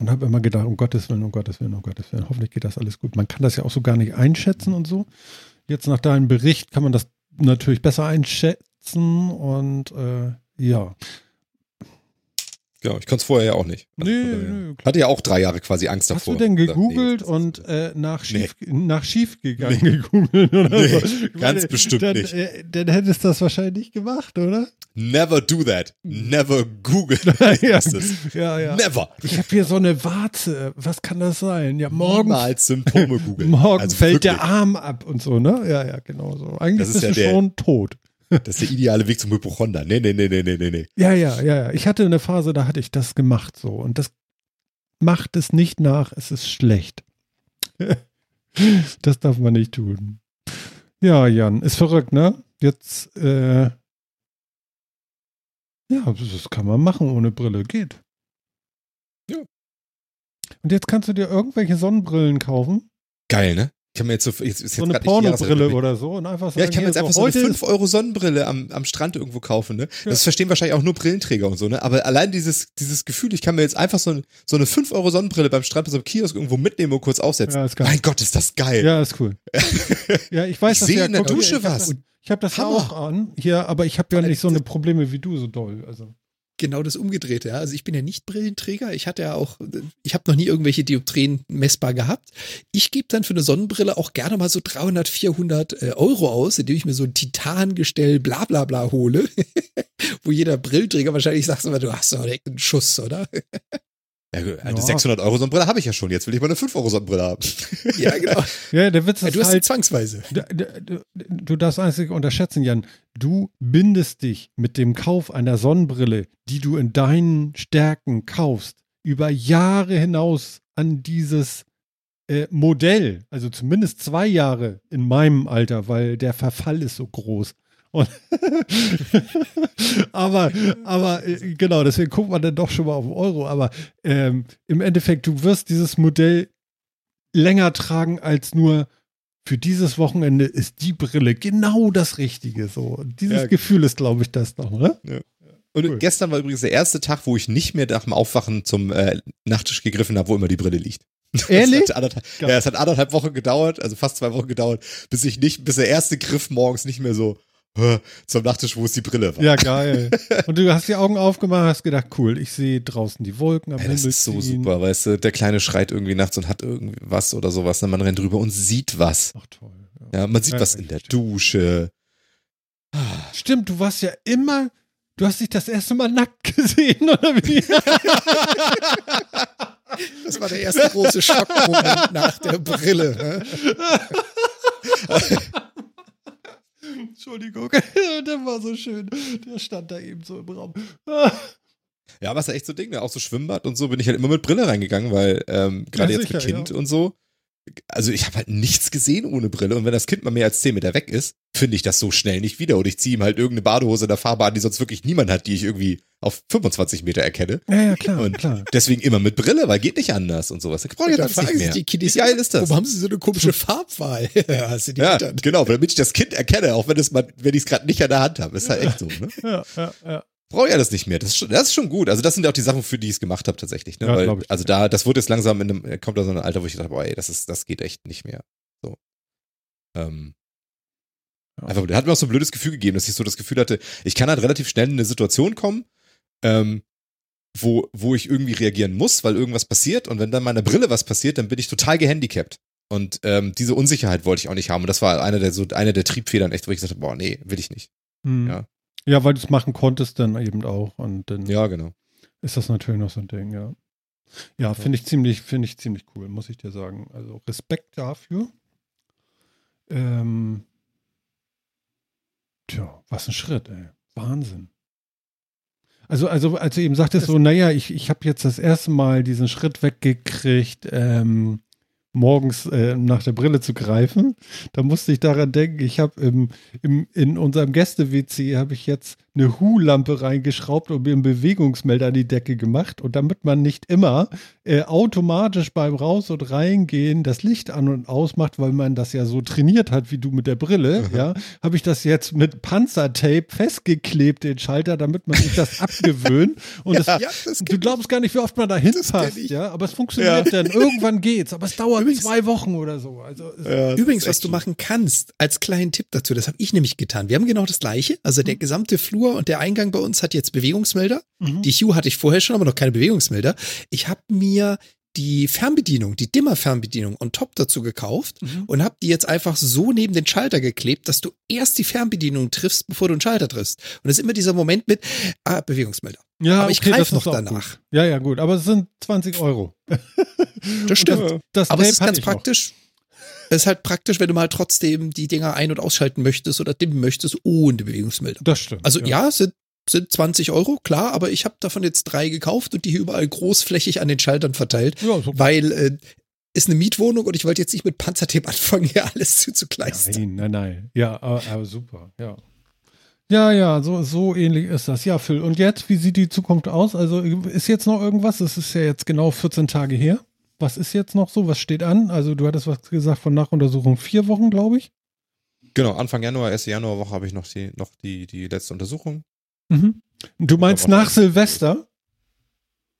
und habe immer gedacht, um Gottes Willen, um Gottes Willen, um Gottes Willen, hoffentlich geht das alles gut. Man kann das ja auch so gar nicht einschätzen und so. Jetzt nach deinem Bericht kann man das natürlich besser einschätzen und äh, ja. Genau, ich konnte es vorher ja auch nicht. Also Nee, daher- nee, Hatte ja auch drei Jahre quasi Angst Hast davor. du denn nee, gegoogelt und äh, nach, Nee. schief, nach schief gegangen gegoogelt oder Nee, so? Ich ganz bestimmt dann, nicht. Äh, dann hättest du das wahrscheinlich nicht gemacht, oder? Never do that. Never Google. ja, ja, ja. Never. Ich habe hier so eine Warze. Was kann das sein? Ja, morgen, Niemals Symptome googeln. morgen Also fällt wirklich. der Arm ab und so, ne? Ja, ja, genau so. Eigentlich Das ist bist ja du der- schon tot. Das ist der ideale Weg zum Hypochonder. Nee, nee, nee, nee, nee, nee. Ja, ja, ja, ja. Ich hatte eine Phase, da hatte ich das gemacht so. Und das macht es nicht nach, es ist schlecht. das darf man nicht tun. Ja, Jan, ist verrückt, ne? Jetzt, äh, ja, das kann man machen ohne Brille, geht. Ja. Und jetzt kannst du dir irgendwelche Sonnenbrillen kaufen, Geil, ne? Kann mir jetzt so, jetzt, ist so jetzt eine Pornobrille oder so und einfach sagen, Ja, ich kann mir jetzt einfach so eine heute 5 Euro Sonnenbrille am, am Strand irgendwo kaufen, ne? Ja. Das verstehen wahrscheinlich auch nur Brillenträger und so, ne? Aber allein dieses, dieses Gefühl, ich kann mir jetzt einfach so, eine- so eine 5 Euro Sonnenbrille beim Strand bei so einem Kiosk irgendwo mitnehmen und kurz aufsetzen. Ja, ist geil. Mein Gott, ist das geil. Ja, ist cool. ja, ich weiß Ich sehe ja. in der Dusche ich hab was. Ich habe das Hammer. auch an, hier, aber ich habe ja nicht so eine Probleme wie du so doll. Also. Genau das Umgedrehte, ja. Also ich bin ja nicht Brillenträger. Ich hatte ja auch, ich habe noch nie irgendwelche Dioptrien messbar gehabt. Ich gebe dann für eine Sonnenbrille auch gerne mal so 300, 400 äh, Euro aus, indem ich mir so ein Titangestell bla bla bla hole, wo jeder Brillenträger wahrscheinlich sagt, du hast doch einen Schuss, oder? Ja, eine Ja. 600 Euro Sonnenbrille habe ich ja schon. Jetzt will ich mal eine 5 Euro Sonnenbrille haben. ja, genau. Ja, der Witz Ja, ist du hast halt, zwangsweise. du, du, du darfst einzig unterschätzen, Jan. Du bindest dich mit dem Kauf einer Sonnenbrille, die du in deinen Stärken kaufst, über Jahre hinaus an dieses äh, Modell, also zumindest zwei Jahre in meinem Alter, weil der Verfall ist so groß. Aber, aber äh, genau, deswegen guckt man dann doch schon mal auf den Euro. Aber ähm, im Endeffekt, du wirst dieses Modell länger tragen als nur für dieses Wochenende ist die Brille genau das Richtige. So, dieses Ja. Gefühl ist, glaube ich, das noch, ne? Und Cool. gestern war übrigens der erste Tag, wo ich nicht mehr nach dem Aufwachen zum äh, Nachttisch gegriffen habe, wo immer die Brille liegt. Ehrlich? Das hat ja, es hat anderthalb Wochen gedauert, also fast zwei Wochen gedauert, bis ich nicht, bis der erste Griff morgens nicht mehr so zum Nachttisch, wo es die Brille war. Ja, geil. Und du hast die Augen aufgemacht, hast gedacht, cool, ich sehe draußen die Wolken am Ey, das ist so ziehen. super, weißt du, der Kleine schreit irgendwie nachts und hat irgendwie was oder sowas, ne? man rennt drüber und sieht was. Ach toll. Ja. Ja, man sieht Ja, was ja, in der stimmt. Dusche. Stimmt, du warst ja immer, du hast dich das erste Mal nackt gesehen, oder wie? Das war der erste große Schockmoment nach der Brille. hä? Entschuldigung, der war so schön. Der stand da eben so im Raum. Ja, aber ist echt so Ding, ne? auch so Schwimmbad und so bin ich halt immer mit Brille reingegangen, weil ähm, gerade Ja, jetzt mit Kind ja. und so also ich habe halt nichts gesehen ohne Brille und wenn das Kind mal mehr als 10 Meter weg ist, finde ich das so schnell nicht wieder und ich ziehe ihm halt irgendeine Badehose in der Fahrbahn, die sonst wirklich niemand hat, die ich irgendwie auf 25 Meter erkenne. Ja, ja, klar, Und klar. deswegen immer mit Brille, weil geht nicht anders und sowas. Ich brauche ich Da jetzt nicht mehr. die Kiddies, Wie geil ist das? Warum haben sie so eine komische Farbwahl? ja, Ja, genau, damit ich das Kind erkenne, auch wenn es mal, wenn ich es gerade nicht an der Hand habe. Ist halt echt so, ne? Ja, ja, ja. Brauche ich ja das nicht mehr. Das ist, schon, das ist schon gut. Also das sind ja auch die Sachen, für die ich es gemacht habe tatsächlich. Ne? Ja, Weil, also da, das wurde jetzt langsam in einem, kommt da so ein Alter, wo ich dachte, boah, ey, das ist, das geht echt nicht mehr. So. Ähm, Ja. Einfach, der hat mir auch so ein blödes Gefühl gegeben, dass ich so das Gefühl hatte, ich kann halt relativ schnell in eine Situation kommen, ähm, wo, wo ich irgendwie reagieren muss, weil irgendwas passiert und wenn dann meiner Brille was passiert, dann bin ich total gehandicapt. Und ähm, diese Unsicherheit wollte ich auch nicht haben. Und das war einer der so eine der Triebfedern, echt, wo ich gesagt habe, boah, nee, will ich nicht. Hm. Ja. Ja, weil du es machen konntest dann eben auch. Und dann Ja, genau. ist das natürlich noch so ein Ding, ja. Ja, finde ich ziemlich, finde ich ziemlich cool, muss ich dir sagen. Also Respekt dafür. Ähm, tja, was ein Schritt, ey. Wahnsinn. Also, also, als du eben sagtest, so, naja, ich, ich habe jetzt das erste Mal diesen Schritt weggekriegt, ähm, morgens äh, nach der Brille zu greifen, da musste ich daran denken, ich habe im, im, in unserem Gäste-WC habe ich jetzt eine Hu-Lampe reingeschraubt und mir einen Bewegungsmelder an die Decke gemacht. Und damit man nicht immer äh, automatisch beim Raus- und Reingehen das Licht an und ausmacht, weil man das ja so trainiert hat, wie du mit der Brille, ja, habe ich das jetzt mit Panzertape festgeklebt, den Schalter, damit man sich das abgewöhnt. Und es, Ja, das du glaubst gar nicht, wie oft man da hinpasst, ja, aber es funktioniert dann. Irgendwann geht's, aber es dauert Übrigens- zwei Wochen oder so. Also Ja, Übrigens, das was du machen kannst, als kleinen Tipp dazu, das habe ich nämlich getan. Wir haben genau das gleiche. Also der gesamte Flur und der Eingang bei uns hat jetzt Bewegungsmelder. Mhm. Die Hue hatte ich vorher schon, aber noch keine Bewegungsmelder. Ich habe mir die Fernbedienung, die Dimmer-Fernbedienung on top dazu gekauft Mhm. und habe die jetzt einfach so neben den Schalter geklebt, dass du erst die Fernbedienung triffst, bevor du den Schalter triffst. Und das ist immer dieser Moment mit, ah, Bewegungsmelder. Ja, Aber ich okay, greif das noch danach. Gut. Ja, ja, gut. Aber es sind 20 Euro. Das stimmt. Das, Aber es ist ganz ich noch. Es ist halt praktisch, wenn du mal trotzdem die Dinger ein- und ausschalten möchtest oder dimmen möchtest ohne Bewegungsmelder. Das stimmt. Also ja, es sind, sind 20 Euro, klar, aber ich habe davon jetzt drei gekauft und die hier überall großflächig an den Schaltern verteilt, Ja, so weil äh, ist eine Mietwohnung und ich wollte jetzt nicht mit Panzertape anfangen, hier alles zuzukleistern. Nein, nein, nein. Ja, aber, aber super, ja. Ja, ja, so, so ähnlich ist das. Ja, Phil, und jetzt, wie sieht die Zukunft aus? Also ist jetzt noch irgendwas? Es ist ja jetzt genau 14 Tage her. Was ist jetzt noch so? Was steht an? Also du hattest was gesagt von Nachuntersuchung vier Wochen, glaube ich. Genau, Anfang Januar, erste Januarwoche habe ich noch die, noch die, die letzte Untersuchung. Mhm. Du meinst nach Silvester?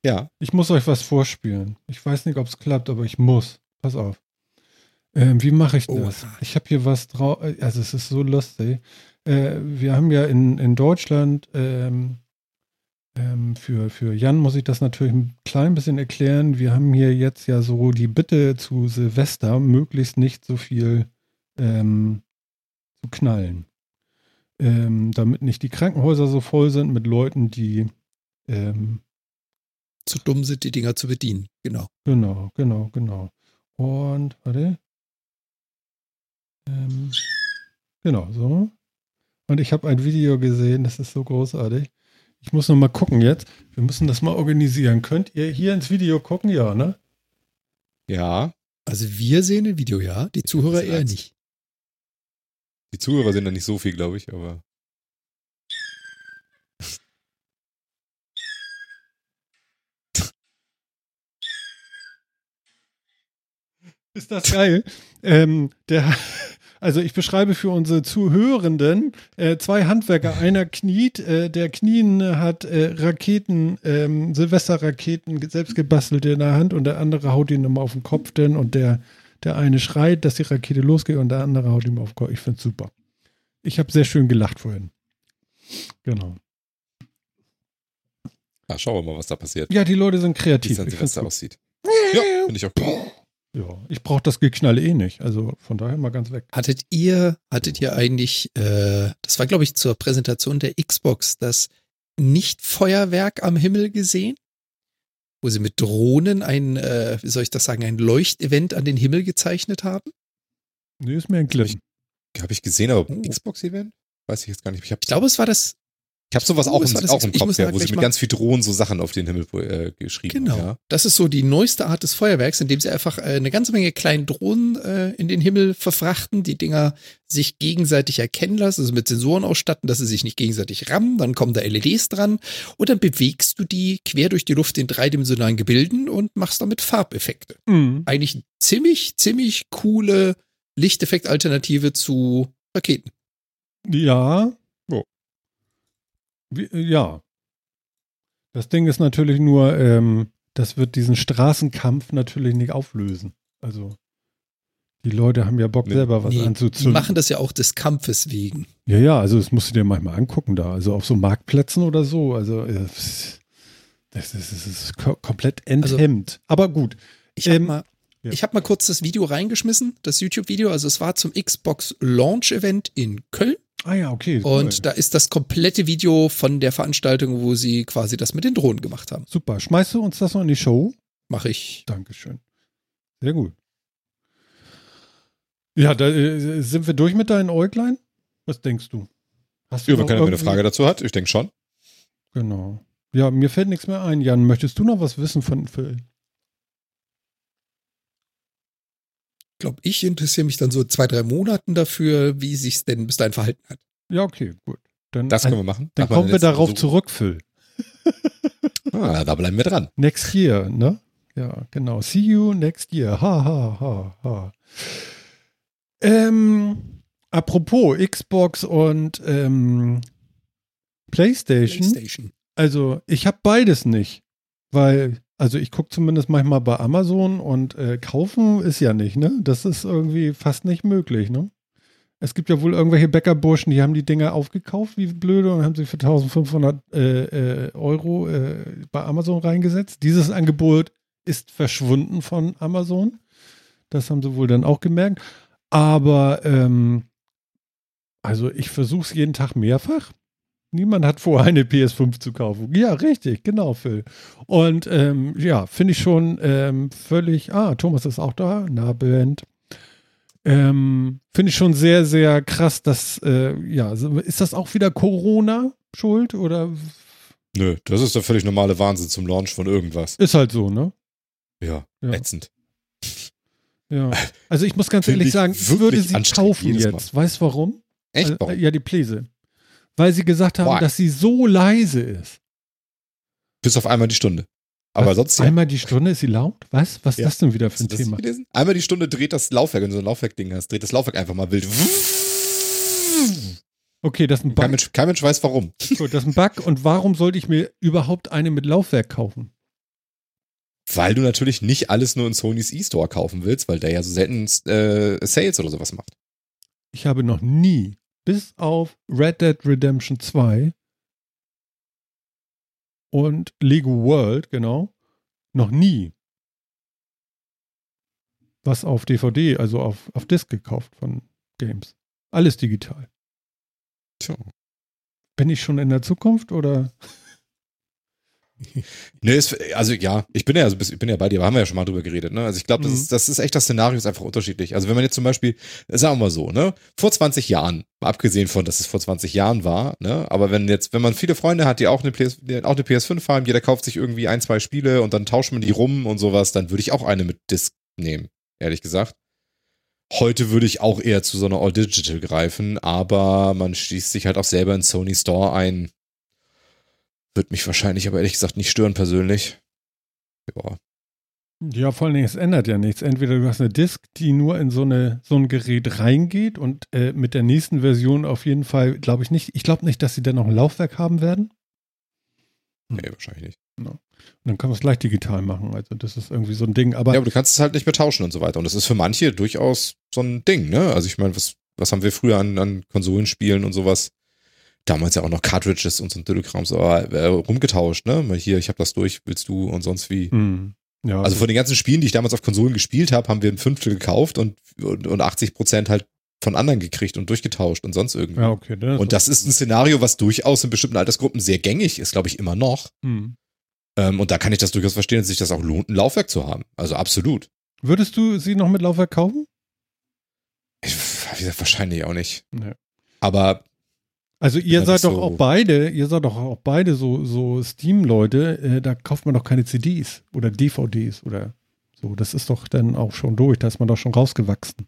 Ja. Ich muss euch was vorspielen. Ich weiß nicht, ob es klappt, aber ich muss. Pass auf. Ähm, wie mache ich Oh, das? ja. Ich habe hier was drauf. Also es ist so lustig. Äh, wir haben ja in, in Deutschland ähm, ähm, für, für Jan muss ich das natürlich ein klein bisschen erklären. Wir haben hier jetzt ja so die Bitte zu Silvester, möglichst nicht so viel ähm, zu knallen. Ähm, damit nicht die Krankenhäuser so voll sind mit Leuten, die ähm, Zu dumm sind, die Dinger zu bedienen. Genau. Genau, genau, genau. Und, warte. Ähm, genau, so. Und ich habe ein Video gesehen, das ist so großartig. Ich muss noch mal gucken jetzt. Wir müssen das mal organisieren. Könnt ihr hier ins Video gucken? Ja, ne? Ja. Also wir sehen ein Video, ja, die Zuhörer eher nicht. Die Zuhörer sind da nicht so viel, glaube ich, aber. Ist das geil? ähm, der, also ich beschreibe für unsere Zuhörenden äh, zwei Handwerker. Einer kniet, äh, der Knien hat äh, Raketen, ähm, Silvesterraketen selbst gebastelt in der Hand und der andere haut ihn immer auf den Kopf denn und der, der eine schreit, dass die Rakete losgeht und der andere haut ihm auf den Kopf. Ich find's super. Ich habe sehr schön gelacht vorhin. Genau. Ah, schauen wir mal, was da passiert. Ja, die Leute sind Wie es kreativ. an Silvester aussieht. Ja, finde ich auch. Ja, ich brauche das Geknalle eh nicht. Also von daher mal ganz weg. Hattet ihr, hattet ihr eigentlich, äh, das war glaube ich zur Präsentation der Xbox, das Nicht-Feuerwerk am Himmel gesehen? Wo sie mit Drohnen ein, äh, wie soll ich das sagen, ein Leuchtevent an den Himmel gezeichnet haben? Nee, ist mir ein Klipp. Habe ich gesehen, aber Oh. Xbox-Event? Weiß ich jetzt gar nicht. Ich, hab, Ich glaube, es war das, Ich habe sowas Oh, auch, im, auch im ich Kopf, ja, da wo sie mit mal- ganz viel Drohnen so Sachen auf den Himmel äh, geschrieben Genau. haben. Ja. Das ist so die neueste Art des Feuerwerks, indem sie einfach äh, eine ganze Menge kleinen Drohnen äh, in den Himmel verfrachten, die Dinger sich gegenseitig erkennen lassen, also mit Sensoren ausstatten, dass sie sich nicht gegenseitig rammen, dann kommen da LEDs dran und dann bewegst du die quer durch die Luft in dreidimensionalen Gebilden und machst damit Farbeffekte. Mhm. Eigentlich ziemlich, ziemlich coole Lichteffektalternative zu Raketen. Ja. Ja. Wie, äh, ja. Das Ding ist natürlich nur, ähm, das wird diesen Straßenkampf natürlich nicht auflösen. Also, die Leute haben ja Bock, Nee. selber was Nee, die anzuzünden. machen das ja auch des Kampfes wegen. ja, ja, also das musst du dir manchmal angucken da. Also auf so Marktplätzen oder so. Also, äh, das ist, das ist ko komplett Also enthemmt. Aber gut. Ich habe Ähm, mal, ja. ich hab mal kurz das Video reingeschmissen, das YouTube-Video. Also es war zum Xbox Launch Event in Köln. Ah ja, okay. Und cool. da ist das komplette Video von der Veranstaltung, wo sie quasi das mit den Drohnen gemacht haben. Super. Schmeißt du uns das noch in die Show? Mache ich. Dankeschön. Sehr gut. Ja, da äh, sind wir durch mit deinen Äuglein? Was denkst du? Hast du Ja, wenn keiner eine Frage dazu hat, ich denke schon. Genau. Ja, mir fällt nichts mehr ein. Jan, möchtest du noch was wissen von Phil? Glaube, ich interessiere mich dann so zwei, drei Monaten dafür, wie sich's denn bis dahin verhalten hat. Ja, okay, gut. Dann, Das können wir machen. dann meiner kommen wir darauf Besuch. zurück, Phil. Ah, da bleiben wir dran. Next year, ne? Ja, genau. See you next year. Ha, ha, ha, ha. Ähm, apropos Xbox und ähm, PlayStation. PlayStation. Also, ich habe beides nicht, weil, also ich gucke zumindest manchmal bei Amazon und äh, kaufen ist ja nicht, ne? Das ist irgendwie fast nicht möglich, ne? Es gibt ja wohl irgendwelche Bäckerburschen, die haben die Dinger aufgekauft, wie blöde, und haben sie für 1500 äh, äh, Euro äh, bei Amazon reingesetzt. Dieses Angebot ist verschwunden von Amazon. Das haben sie wohl dann auch gemerkt. Aber, ähm, also ich versuche es jeden Tag mehrfach. Niemand hat vor, eine PS5 zu kaufen. Ja, richtig, genau, Phil. Und ähm, ja, finde ich schon ähm, völlig. Ah, Thomas ist auch da. Na, Band. Ähm, finde ich schon sehr, sehr krass, dass, äh, ja, ist das auch wieder Corona schuld oder Nö, das ist der völlig normale Wahnsinn zum Launch von irgendwas. ist halt so, ne? Ja, Ja. ätzend. Ja. Also ich muss ganz ehrlich ich sagen, ich würde sie kaufen jetzt. Weißt du warum? Echt? Äh, Warum? Ja, die Pläse. Weil sie gesagt haben, Why? dass sie so leise ist. Bis auf einmal die Stunde. Aber Was? sonst ja. Einmal die Stunde ist sie laut? Was? Was ist Ja. das denn wieder für ein Thema? Einmal die Stunde dreht das Laufwerk, wenn du so ein Laufwerk-Ding hast, dreht das Laufwerk einfach mal wild. Okay, das ist ein Kein Bug. Mensch, kein Mensch weiß warum. Gut, das ist ein Bug. Und warum sollte ich mir überhaupt eine mit Laufwerk kaufen? Weil du natürlich nicht alles nur in Sonys E-Store kaufen willst, weil der ja so selten äh, Sales oder sowas macht. Ich habe noch nie, bis auf Red Dead Redemption 2 und Lego World, genau, noch nie was auf DVD, also auf, auf Disc gekauft von Games. Alles digital. Tja. Bin ich schon in der Zukunft oder? Nee, ist, also ja, ich bin ja, also ich bin ja bei dir, aber haben wir ja schon mal drüber geredet, ne? Also ich glaube, das, Mhm. ist, das ist echt, das Szenario ist einfach unterschiedlich. Also wenn man jetzt zum Beispiel, sagen wir mal so, ne, vor 20 Jahren, abgesehen von, dass es vor 20 Jahren war, ne, aber wenn jetzt, wenn man viele Freunde hat, die auch eine, PS, auch eine PS5 haben, jeder kauft sich irgendwie ein, zwei Spiele und dann tauscht man die rum und sowas, dann würde ich auch eine mit Disc nehmen, ehrlich gesagt. Heute würde ich auch eher zu so einer All-Digital greifen, aber man schließt sich halt auch selber in Sony Store ein. Wird mich wahrscheinlich aber ehrlich gesagt nicht stören persönlich. Ja. Ja, vor allen Dingen, es ändert ja nichts. Entweder du hast eine Disk, die nur in so, eine, so ein Gerät reingeht und äh, mit der nächsten Version auf jeden Fall, glaube ich nicht, ich glaube nicht, dass sie dann noch ein Laufwerk haben werden. Nee, wahrscheinlich nicht. Und dann kann man es gleich digital machen. Also das ist irgendwie so ein Ding. Aber Ja, aber du kannst es halt nicht mehr tauschen und so weiter. Und das ist für manche durchaus so ein Ding, ne? Also ich meine, was, was haben wir früher an, an Konsolenspielen und sowas? Damals ja auch noch Cartridges und so ein Dödelkram so äh, rumgetauscht, ne? Mal hier, ich habe das durch, willst du und sonst wie. Hm. ja, Also von den ganzen Spielen, die ich damals auf Konsolen gespielt habe, haben wir ein Fünftel gekauft und, und, und 80 Prozent halt von anderen gekriegt und durchgetauscht und sonst irgendwie. ja, okay. dann Und das ist ein Szenario, was durchaus in bestimmten Altersgruppen sehr gängig ist, glaube ich, immer noch. Hm. Ähm, und da kann ich das durchaus verstehen, dass sich das auch lohnt, ein Laufwerk zu haben. Also absolut. Würdest du sie noch mit Laufwerk kaufen? Ich, wie gesagt, wahrscheinlich auch nicht. Nee. Aber Also ihr seid doch so- auch beide, ihr seid doch auch beide so, so Steam-Leute, äh, da kauft man doch keine CDs oder DVDs oder so. Das ist doch dann auch schon durch, da ist man doch schon rausgewachsen.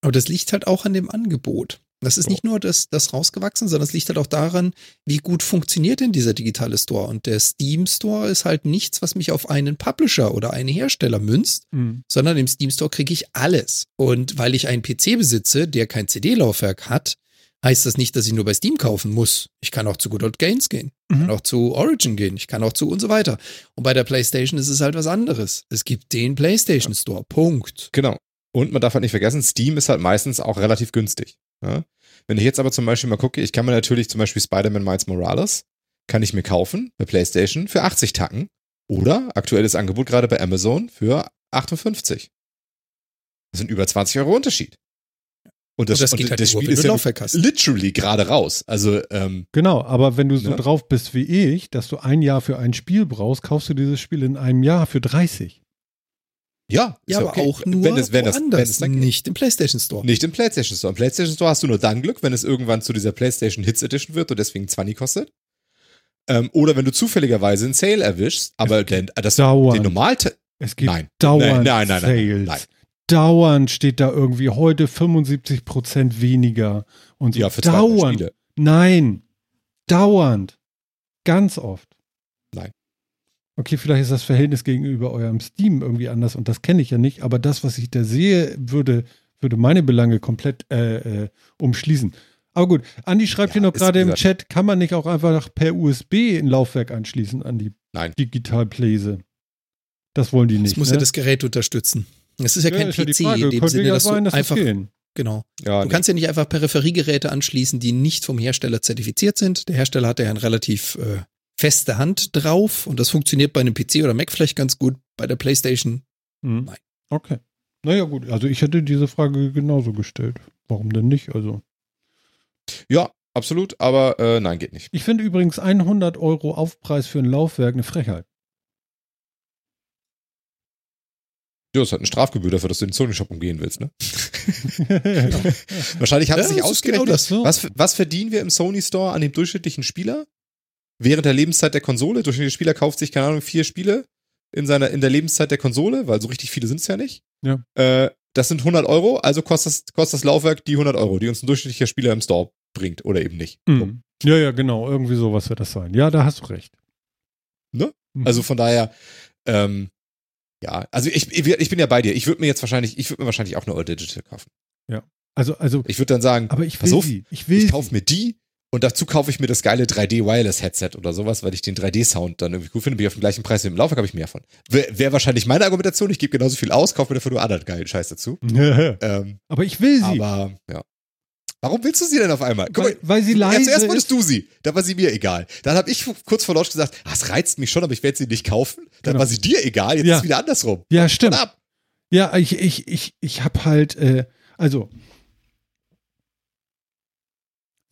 Aber das liegt halt auch an dem Angebot. Das ist nicht nur das, das rausgewachsen, sondern es liegt halt auch daran, wie gut funktioniert denn dieser digitale Store. Und der Steam Store ist halt nichts, was mich auf einen Publisher oder einen Hersteller münzt, sondern im Steam Store kriege ich alles. Und weil ich einen PC besitze, der kein CD-Laufwerk hat, heißt das nicht, dass ich nur bei Steam kaufen muss. Ich kann auch zu Good Old Games gehen. Ich kann Mhm. auch zu Origin gehen. Ich kann auch zu und so weiter. Und bei der PlayStation ist es halt was anderes. Es gibt den PlayStation Store. Punkt. Genau. Und man darf halt nicht vergessen, Steam ist halt meistens auch relativ günstig. Ja? Wenn ich jetzt aber zum Beispiel mal gucke, ich kann mir natürlich zum Beispiel Spider-Man Miles Morales, kann ich mir kaufen bei PlayStation für 80 Tacken oder aktuelles Angebot gerade bei Amazon für 58. Das sind über 20 Euro Unterschied. Und das, Und das und geht halt das Spiel ist ja literally gerade raus. Also, ähm, Genau, aber wenn du so Ne? drauf bist wie ich, dass du ein Jahr für ein Spiel brauchst, kaufst du dieses Spiel in einem Jahr für 30. ja, ist Ja, aber okay. auch nur wenn es, wenn das, wenn woanders, es nicht im PlayStation Store. Nicht im PlayStation Store. Im PlayStation Store hast du nur dann Glück, wenn es irgendwann zu dieser PlayStation Hits Edition wird und deswegen 20 kostet. Ähm, oder wenn du zufälligerweise einen Sale erwischst, aber den, das, dauernd. den normal Es gibt Nein. dauernd Nein, nein, nein, nein, Sales. nein. Dauernd steht da irgendwie heute 75% weniger. Und so ja, für dauernd. Spiele. Nein. Dauernd. Ganz oft. Nein. Okay, vielleicht ist das Verhältnis gegenüber eurem Steam irgendwie anders und das kenne ich ja nicht, aber das, was ich da sehe, würde, würde meine Belange komplett äh, äh, umschließen. Aber gut, Andi schreibt Ja, hier noch gerade im Chat, kann man nicht auch einfach per USB ein Laufwerk anschließen an die Nein. Digitalpläse? Das wollen die nicht. Das muss ne? ja das Gerät unterstützen. Das ist ja, kein ist ja PC Frage. in dem Könnte Sinne, ja dass du sein, dass einfach, das gehen. genau. Ja, Du kannst ja nicht einfach Peripheriegeräte anschließen, die nicht vom Hersteller zertifiziert sind. Der Hersteller hat ja eine relativ äh, feste Hand drauf und das funktioniert bei einem PC oder Mac vielleicht ganz gut. Bei der PlayStation Mhm. Nein. Okay. Naja, gut. Also ich hätte diese Frage genauso gestellt. Warum denn nicht? Also. ja, absolut, aber äh, nein, geht nicht. Ich finde übrigens 100 Euro Aufpreis für ein Laufwerk eine Frechheit. Ja, das hat eine Strafgebühr dafür, dass du den Sony-Shop umgehen willst, ne? Wahrscheinlich haben Ja, sie sich genau ausgerechnet, das, so. was, was verdienen wir im Sony Store an dem durchschnittlichen Spieler? Während der Lebenszeit der Konsole, durchschnittlicher Spieler kauft sich, keine Ahnung, vier Spiele in, seiner, in der Lebenszeit der Konsole, weil so richtig viele sind es ja nicht. Ja. Äh, das sind 100 Euro, also kostet das, kostet das Laufwerk die 100 Euro, die uns ein durchschnittlicher Spieler im Store bringt oder eben nicht. Mhm. Ja, ja, genau. Irgendwie sowas wird das sein. Ja, da hast du recht. Ne? Mhm. Also von daher, ähm, ja, also ich, ich, bin ja bei dir. Ich würde mir jetzt wahrscheinlich, ich würde mir wahrscheinlich auch eine All Digital kaufen. also, also, Ich würde dann sagen, aber ich will auf, sie. Ich will ich kaufe mir die und dazu kaufe ich mir das geile 3D Wireless Headset oder sowas, weil ich den 3D-Sound dann irgendwie cool finde. Bin ich auf dem gleichen Preis wie im Laufwerk, habe ich mehr von. Wäre wär wahrscheinlich meine Argumentation. Ich gebe genauso viel aus, kaufe mir dafür nur anderen geilen Scheiß dazu. Ähm, aber ich will sie. aber, ja. Warum willst du sie denn auf einmal? Guck weil, mal, weil sie leise zuerst ist. wolltest du sie, dann war sie mir egal. Dann habe ich kurz vor Launch gesagt, ah, es reizt mich schon, aber ich werde sie nicht kaufen. Dann Genau. war sie dir egal, jetzt Ja. ist es wieder andersrum. Ja, stimmt. Ja, ich, ich, ich, ich habe halt, äh, also,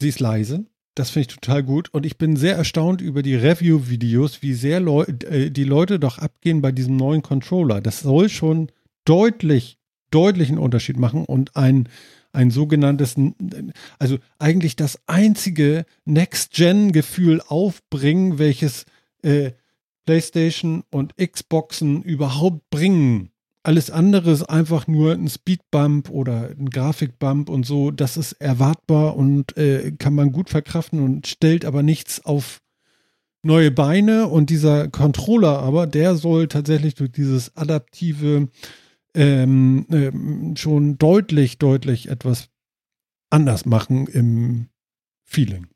sie ist leise. Das finde ich total gut. Und ich bin sehr erstaunt über die Review-Videos, wie sehr Leu äh, die Leute doch abgehen bei diesem neuen Controller. Das soll schon deutlich, deutlichen Unterschied machen und ein, ein sogenanntes, also eigentlich das einzige Next-Gen-Gefühl aufbringen, welches äh, PlayStation und Xboxen überhaupt bringen. Alles andere ist einfach nur ein Speedbump oder ein Grafikbump und so. Das ist erwartbar und äh, kann man gut verkraften und stellt aber nichts auf neue Beine. Und dieser Controller aber, der soll tatsächlich durch dieses adaptive ähm, ähm, schon deutlich, deutlich etwas anders machen im Feeling.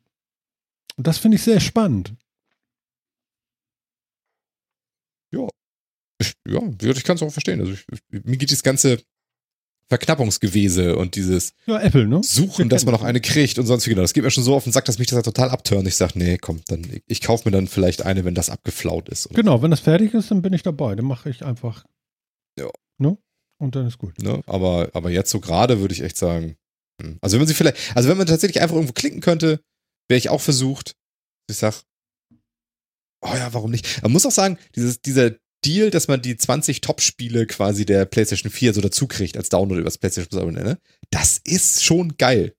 Und das finde ich sehr spannend. Ich, ja, ich kann es auch verstehen. Also ich, ich, mir geht das ganze Verknappungsgewese und dieses Ja, Apple, ne? Suchen, dass man noch eine kriegt und sonst wie genau. Das geht mir schon so auf den Sack, dass mich das halt total abtönt. Ich sage, nee, komm, dann ich, ich kaufe mir dann vielleicht eine, wenn das abgeflaut ist. Genau, wenn das fertig ist, dann bin ich dabei. Dann mache ich einfach. Ja. Ne? Und dann ist gut. Ne? Aber, aber jetzt so gerade würde ich echt sagen, hm. also wenn man sie vielleicht, also wenn man tatsächlich einfach irgendwo klicken könnte, wäre ich auch versucht. Ich sag, oh ja, warum nicht? Man muss auch sagen, dieses, dieser Deal, dass man die 20 Top-Spiele quasi der PlayStation 4 so dazu kriegt als Download über das PlayStation Plus Abonnement, ne? das ist schon geil.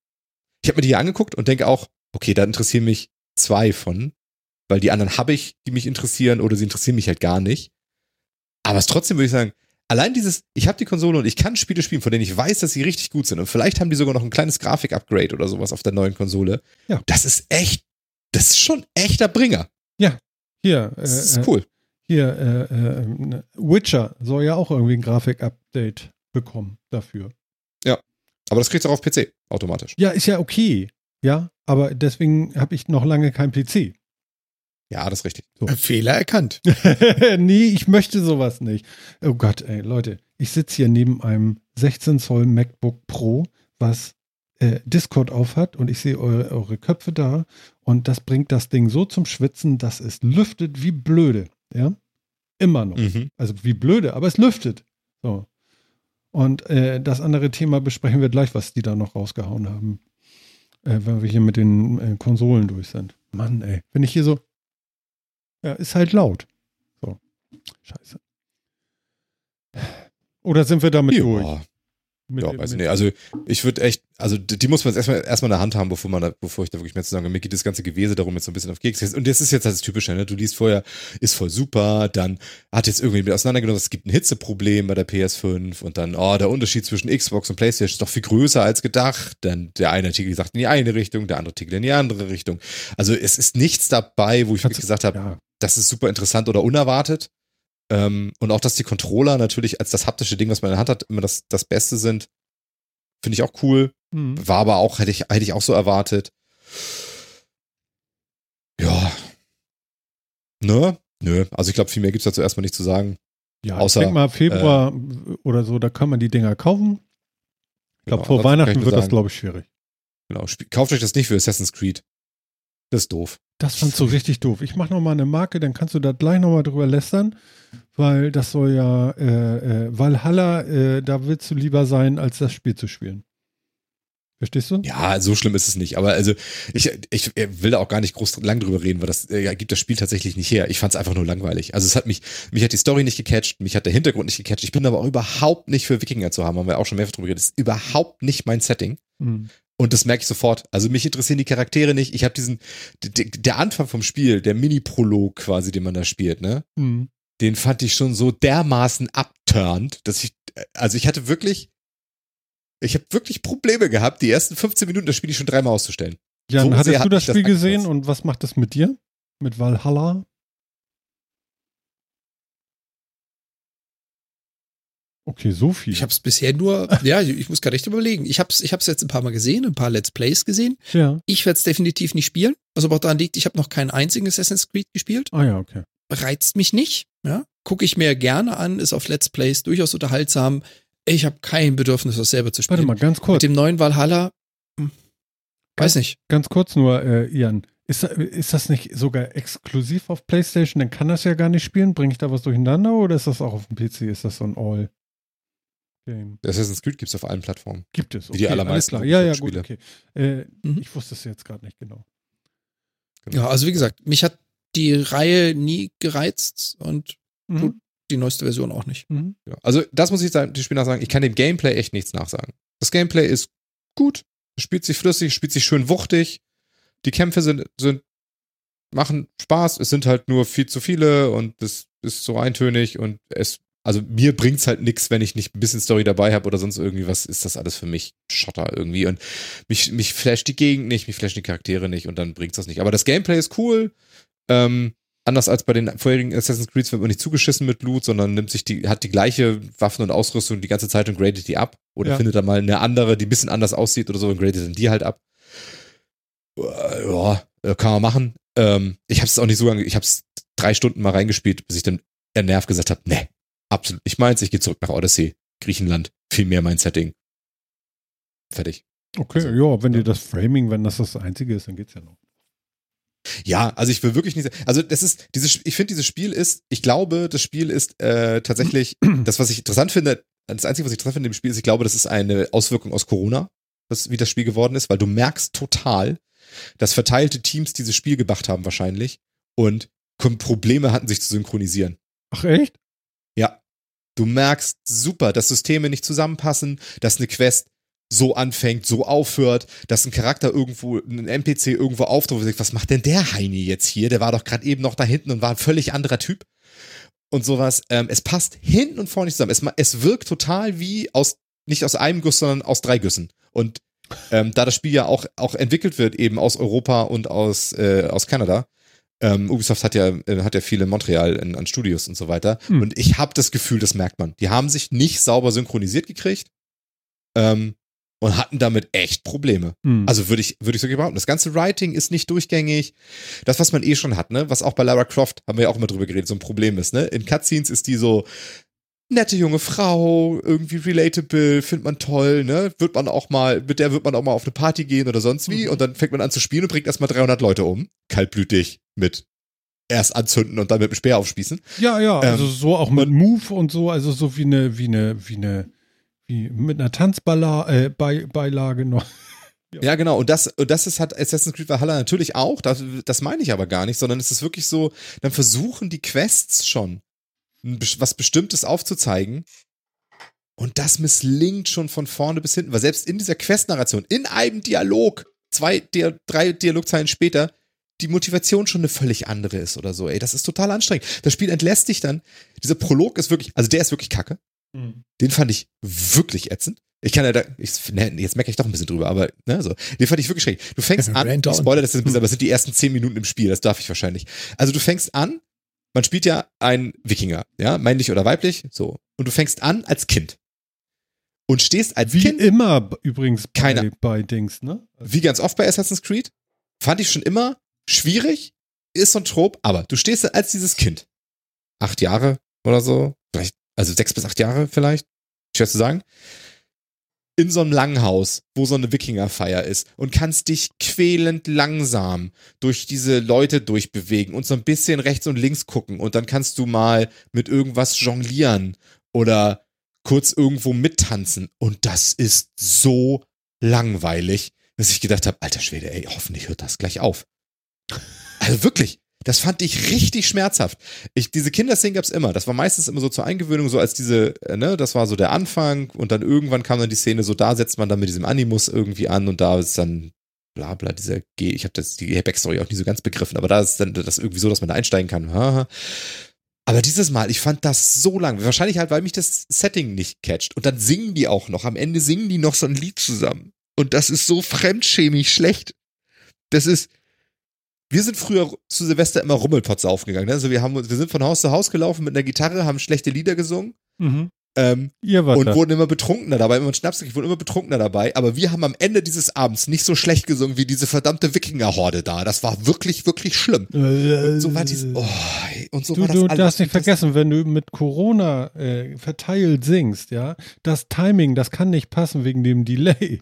Ich ich habe mir die hier angeguckt und denke auch, okay, da interessieren mich zwei von, weil die anderen habe ich, die mich interessieren oder sie interessieren mich halt gar nicht. Aber es trotzdem würde ich sagen, allein dieses, ich habe die Konsole und ich kann Spiele spielen, von denen ich weiß, dass sie richtig gut sind und vielleicht haben die sogar noch ein kleines Grafik-Upgrade oder sowas auf der neuen Konsole. Ja. Das ist echt, das ist schon echter Bringer. Hier, äh, Das ist äh, cool. hier, äh, äh, Witcher soll ja auch irgendwie ein Grafik-Update bekommen dafür. Aber das kriegst du auch auf PC automatisch. Ja, ist ja okay. Ja, aber deswegen habe ich noch lange kein PC. Ja, das ist richtig. Äh, Fehler erkannt. nee, ich möchte sowas nicht. Oh Gott, ey, Leute, ich sitze hier neben einem 16 Zoll MacBook Pro, was äh, Discord aufhat und ich sehe eure, eure Köpfe da und das bringt das Ding so zum Schwitzen, dass es lüftet wie blöde. Ja, immer noch. Mhm. Also wie blöde, aber es lüftet. So. Und äh, das andere Thema besprechen wir gleich, was die da noch rausgehauen haben. Äh, wenn wir hier mit den äh, Konsolen durch sind. Mann, ey. Wenn ich hier so. Ja, ist halt laut. So. Scheiße. Oder sind wir damit durch? Ja, Mit, ja, weiß nicht. Also ich würde echt, also die muss man jetzt erstmal, erstmal in der Hand haben, bevor man da, bevor ich da wirklich mehr zu sagen habe. Mir geht das ganze Gewese darum jetzt so ein bisschen auf Keks. Und das ist jetzt das Typische, ne? Du liest vorher, ist voll super, dann hat jetzt irgendwie mit auseinandergenommen, es gibt ein Hitzeproblem bei der PS5 und dann, oh, der Unterschied zwischen Xbox und Playstation ist doch viel größer als gedacht. Dann der eine Artikel sagt in die eine Richtung, der andere Artikel in die andere Richtung. Also es ist nichts dabei, wo ich wirklich gesagt habe, ja, das ist super interessant oder unerwartet. Ähm, und auch, dass die Controller natürlich als das haptische Ding, was man in der Hand hat, immer das, das Beste sind, finde ich auch cool. hm. War aber auch, hätte ich, hätte ich auch so erwartet. Ja. Ne? Nö. Also ich glaube, viel mehr gibt es dazu erstmal nicht zu sagen. ja außer, ich denke mal, Februar oder so, da kann man die Dinger kaufen. Ich glaube, Genau, vor das Weihnachten wird das, sagen. glaube ich, schwierig. Genau. Kauft euch das nicht für Assassin's Creed. Das ist doof. Das fandst du richtig doof. Ich mache nochmal eine Marke, dann kannst du da gleich nochmal drüber lästern, weil das soll ja äh, äh, Valhalla, äh, da willst du lieber sein, als das Spiel zu spielen. Verstehst du? Ja, so schlimm ist es nicht. Aber also, ich, ich will da auch gar nicht groß lang drüber reden, weil das äh, gibt das Spiel tatsächlich nicht her. Ich fand es einfach nur langweilig. Also es hat mich, mich hat die Story nicht gecatcht, mich hat der Hintergrund nicht gecatcht. Ich bin aber auch überhaupt nicht für Wikinger zu haben, haben wir auch schon mehrfach drüber geredet. Das ist überhaupt nicht mein Setting. Hm. Und das merke ich sofort. Also mich interessieren die Charaktere nicht. Ich habe diesen, der Anfang vom Spiel, der Mini-Prolog quasi, den man da spielt, ne? Hm. Den fand ich schon so dermaßen abturnt, dass ich, also ich hatte wirklich, ich habe wirklich Probleme gehabt, die ersten 15 Minuten das Spiel schon dreimal auszustellen. Jan, So hattest hat du das mich das Spiel gesehen und was macht das mit dir? Mit Valhalla? Okay, so viel. Ich habe es bisher nur, ja, ich muss gerade echt überlegen. Ich habe es ich hab's jetzt ein paar Mal gesehen, ein paar Let's Plays gesehen. ja. Ich werde es definitiv nicht spielen. Was aber auch daran liegt, ich habe noch keinen einzigen Assassin's Creed gespielt. Ah ja, okay. Reizt mich nicht. Ja? Gucke ich mir gerne an, ist auf Let's Plays durchaus unterhaltsam. Ich habe kein Bedürfnis, das selber zu spielen. Warte mal, ganz Mit kurz. dem neuen Valhalla, hm, weiß nicht. Ganz kurz nur, äh, Ian. Ist, ist das nicht sogar exklusiv auf PlayStation? Dann kann das ja gar nicht spielen. Bringe ich da was durcheinander oder ist das auch auf dem PC? Ist das so ein All-Game? Assassin's Creed gibt's auf allen Plattformen. Gibt es. Wie die allermeisten alles klar. Ja, ja, gut, okay. Äh, Mhm. Ich wusste es jetzt gerade nicht genau. Ja, also wie gesagt, mich hat die Reihe nie gereizt und Mhm. die neueste Version auch nicht. Mhm. Ja. Also das muss ich sagen, die Spieler sagen, ich kann dem Gameplay echt nichts nachsagen. Das Gameplay ist gut, es spielt sich flüssig, spielt sich schön wuchtig. Die Kämpfe sind, sind machen Spaß, es sind halt nur viel zu viele und es ist so eintönig und es also mir bringt's halt nix, wenn ich nicht ein bisschen Story dabei habe oder sonst irgendwie was, ist das alles für mich Schotter irgendwie und mich mich flasht die Gegend nicht, mich flashen die Charaktere nicht und dann bringt's das nicht. Aber das Gameplay ist cool. Ähm, anders als bei den vorherigen Assassin's Creeds wird man nicht zugeschissen mit Blut, sondern nimmt sich die, hat die gleiche Waffen und Ausrüstung die ganze Zeit und gradet die ab. Oder Ja. findet da mal eine andere, die ein bisschen anders aussieht oder so und gradet dann die halt ab. Ja, äh, kann man machen. Ähm, ich habe es auch nicht so lange, ich habe es drei Stunden mal reingespielt, bis ich dann nervt gesagt habe, nee, absolut nicht meins, ich gehe zurück nach Odyssey, Griechenland, viel mehr mein Setting. Fertig. Okay, Also, ja, wenn ja. dir das Framing, wenn das das Einzige ist, dann geht's ja noch. Ja, also ich will wirklich nicht. Also das ist dieses. Ich finde dieses Spiel ist. Ich glaube, das Spiel ist äh, tatsächlich das, was ich interessant finde. Das Einzige, was ich interessant finde im Spiel ist, ich glaube, das ist eine Auswirkung aus Corona, das, wie das Spiel geworden ist, weil du merkst total, dass verteilte Teams dieses Spiel gemacht haben wahrscheinlich und Probleme hatten, sich zu synchronisieren. Ach echt? Ja. Du merkst super, dass Systeme nicht zusammenpassen, dass eine Quest so anfängt, so aufhört, dass ein Charakter irgendwo, ein NPC irgendwo auftaucht und sagt, was macht denn der Heini jetzt hier? Der war doch gerade eben noch da hinten und war ein völlig anderer Typ. Und sowas. Ähm, es passt hinten und vorne nicht zusammen. Es, es wirkt total wie aus, nicht aus einem Guss, sondern aus drei Güssen. Und ähm, da das Spiel ja auch, auch entwickelt wird, eben aus Europa und aus, äh, aus Kanada, ähm, Ubisoft hat ja, äh, hat ja viele in Montreal in, an Studios und so weiter. Hm. Und ich habe das Gefühl, das merkt man. Die haben sich nicht sauber synchronisiert gekriegt ähm, und hatten damit echt Probleme. Hm. Also würde ich, würde ich so behaupten. Das ganze Writing ist nicht durchgängig. Das, was man eh schon hat, ne, was auch bei Lara Croft, haben wir ja auch immer drüber geredet, so ein Problem ist, ne? In Cutscenes ist die so nette junge Frau, irgendwie relatable, findet man toll, ne? Wird man auch mal, mit der wird man auch mal auf eine Party gehen oder sonst wie Mhm. und dann fängt man an zu spielen und bringt erstmal 300 Leute um. Kaltblütig mit erst anzünden und dann mit dem Speer aufspießen. Ja, ja, also Ähm, so auch mit Move und so, also so wie eine, wie eine, wie eine, wie mit einer Tanzbeilage äh, Bei- Beilage noch. Ja. Ja, genau. Und das, und das ist hat Assassin's Creed Valhalla natürlich auch. Das, das meine ich aber gar nicht, sondern es ist wirklich so, dann versuchen die Quests schon was Bestimmtes aufzuzeigen. Und das misslingt schon von vorne bis hinten, weil selbst in dieser Quest-Narration, in einem Dialog, zwei, drei Dialogzeilen später, die Motivation schon eine völlig andere ist oder so. Ey, das ist total anstrengend. Das Spiel entlässt dich dann. Dieser Prolog ist wirklich, also der ist wirklich kacke. Den fand ich wirklich ätzend. Ich kann ja da, ich, ne, jetzt merke ich doch ein bisschen drüber, aber ne, so. Den fand ich wirklich schräg. Du fängst an, ich spoiler das jetzt ein bisschen, aber es sind die ersten zehn Minuten im Spiel, das darf ich wahrscheinlich. Also du fängst an, man spielt ja einen Wikinger, ja, männlich oder weiblich, so. Und du fängst an als Kind. Und stehst als Wie Kind, immer b- übrigens bei, Keiner. bei Dings, ne? wie ganz oft bei Assassin's Creed, fand ich schon immer schwierig, ist so ein Trop, aber du stehst als dieses Kind. Acht Jahre oder so, vielleicht, also sechs bis acht Jahre vielleicht, schwer zu sagen. In so einem Langhaus, wo so eine Wikingerfeier ist und kannst dich quälend langsam durch diese Leute durchbewegen und so ein bisschen rechts und links gucken und dann kannst du mal mit irgendwas jonglieren oder kurz irgendwo mittanzen und das ist so langweilig, dass ich gedacht habe, alter Schwede, ey, hoffentlich hört das gleich auf. Also wirklich, das fand ich richtig schmerzhaft. Ich, diese Kinderszenen gab's immer. Das war meistens immer so zur Eingewöhnung, so als diese, äh, ne, das war so der Anfang und dann irgendwann kam dann die Szene, so da setzt man dann mit diesem Animus irgendwie an und da ist dann bla bla, dieser G, ich habe das die Backstory auch nie so ganz begriffen, aber da ist dann das irgendwie so, dass man da einsteigen kann. Aber dieses Mal, ich fand das so lang. Wahrscheinlich halt, weil mich das Setting nicht catcht. Und dann singen die auch noch. Am Ende singen die noch so ein Lied zusammen. Und das ist so fremdschämig schlecht. Das ist. Wir sind früher zu Silvester immer Rummelpotz aufgegangen. Ne? Also wir haben, wir sind von Haus zu Haus gelaufen mit einer Gitarre, haben schlechte Lieder gesungen Mhm. ähm, und da. wurden immer betrunkener dabei, immer Schnaps, ich wurden immer betrunkener dabei. Aber wir haben am Ende dieses Abends nicht so schlecht gesungen wie diese verdammte Wikinger-Horde da. Das war wirklich, wirklich schlimm. Und so war dies, oh, ey, und so Du, war das du alles. darfst nicht vergessen, wenn du mit Corona äh, verteilt singst, ja, das Timing, das kann nicht passen wegen dem Delay.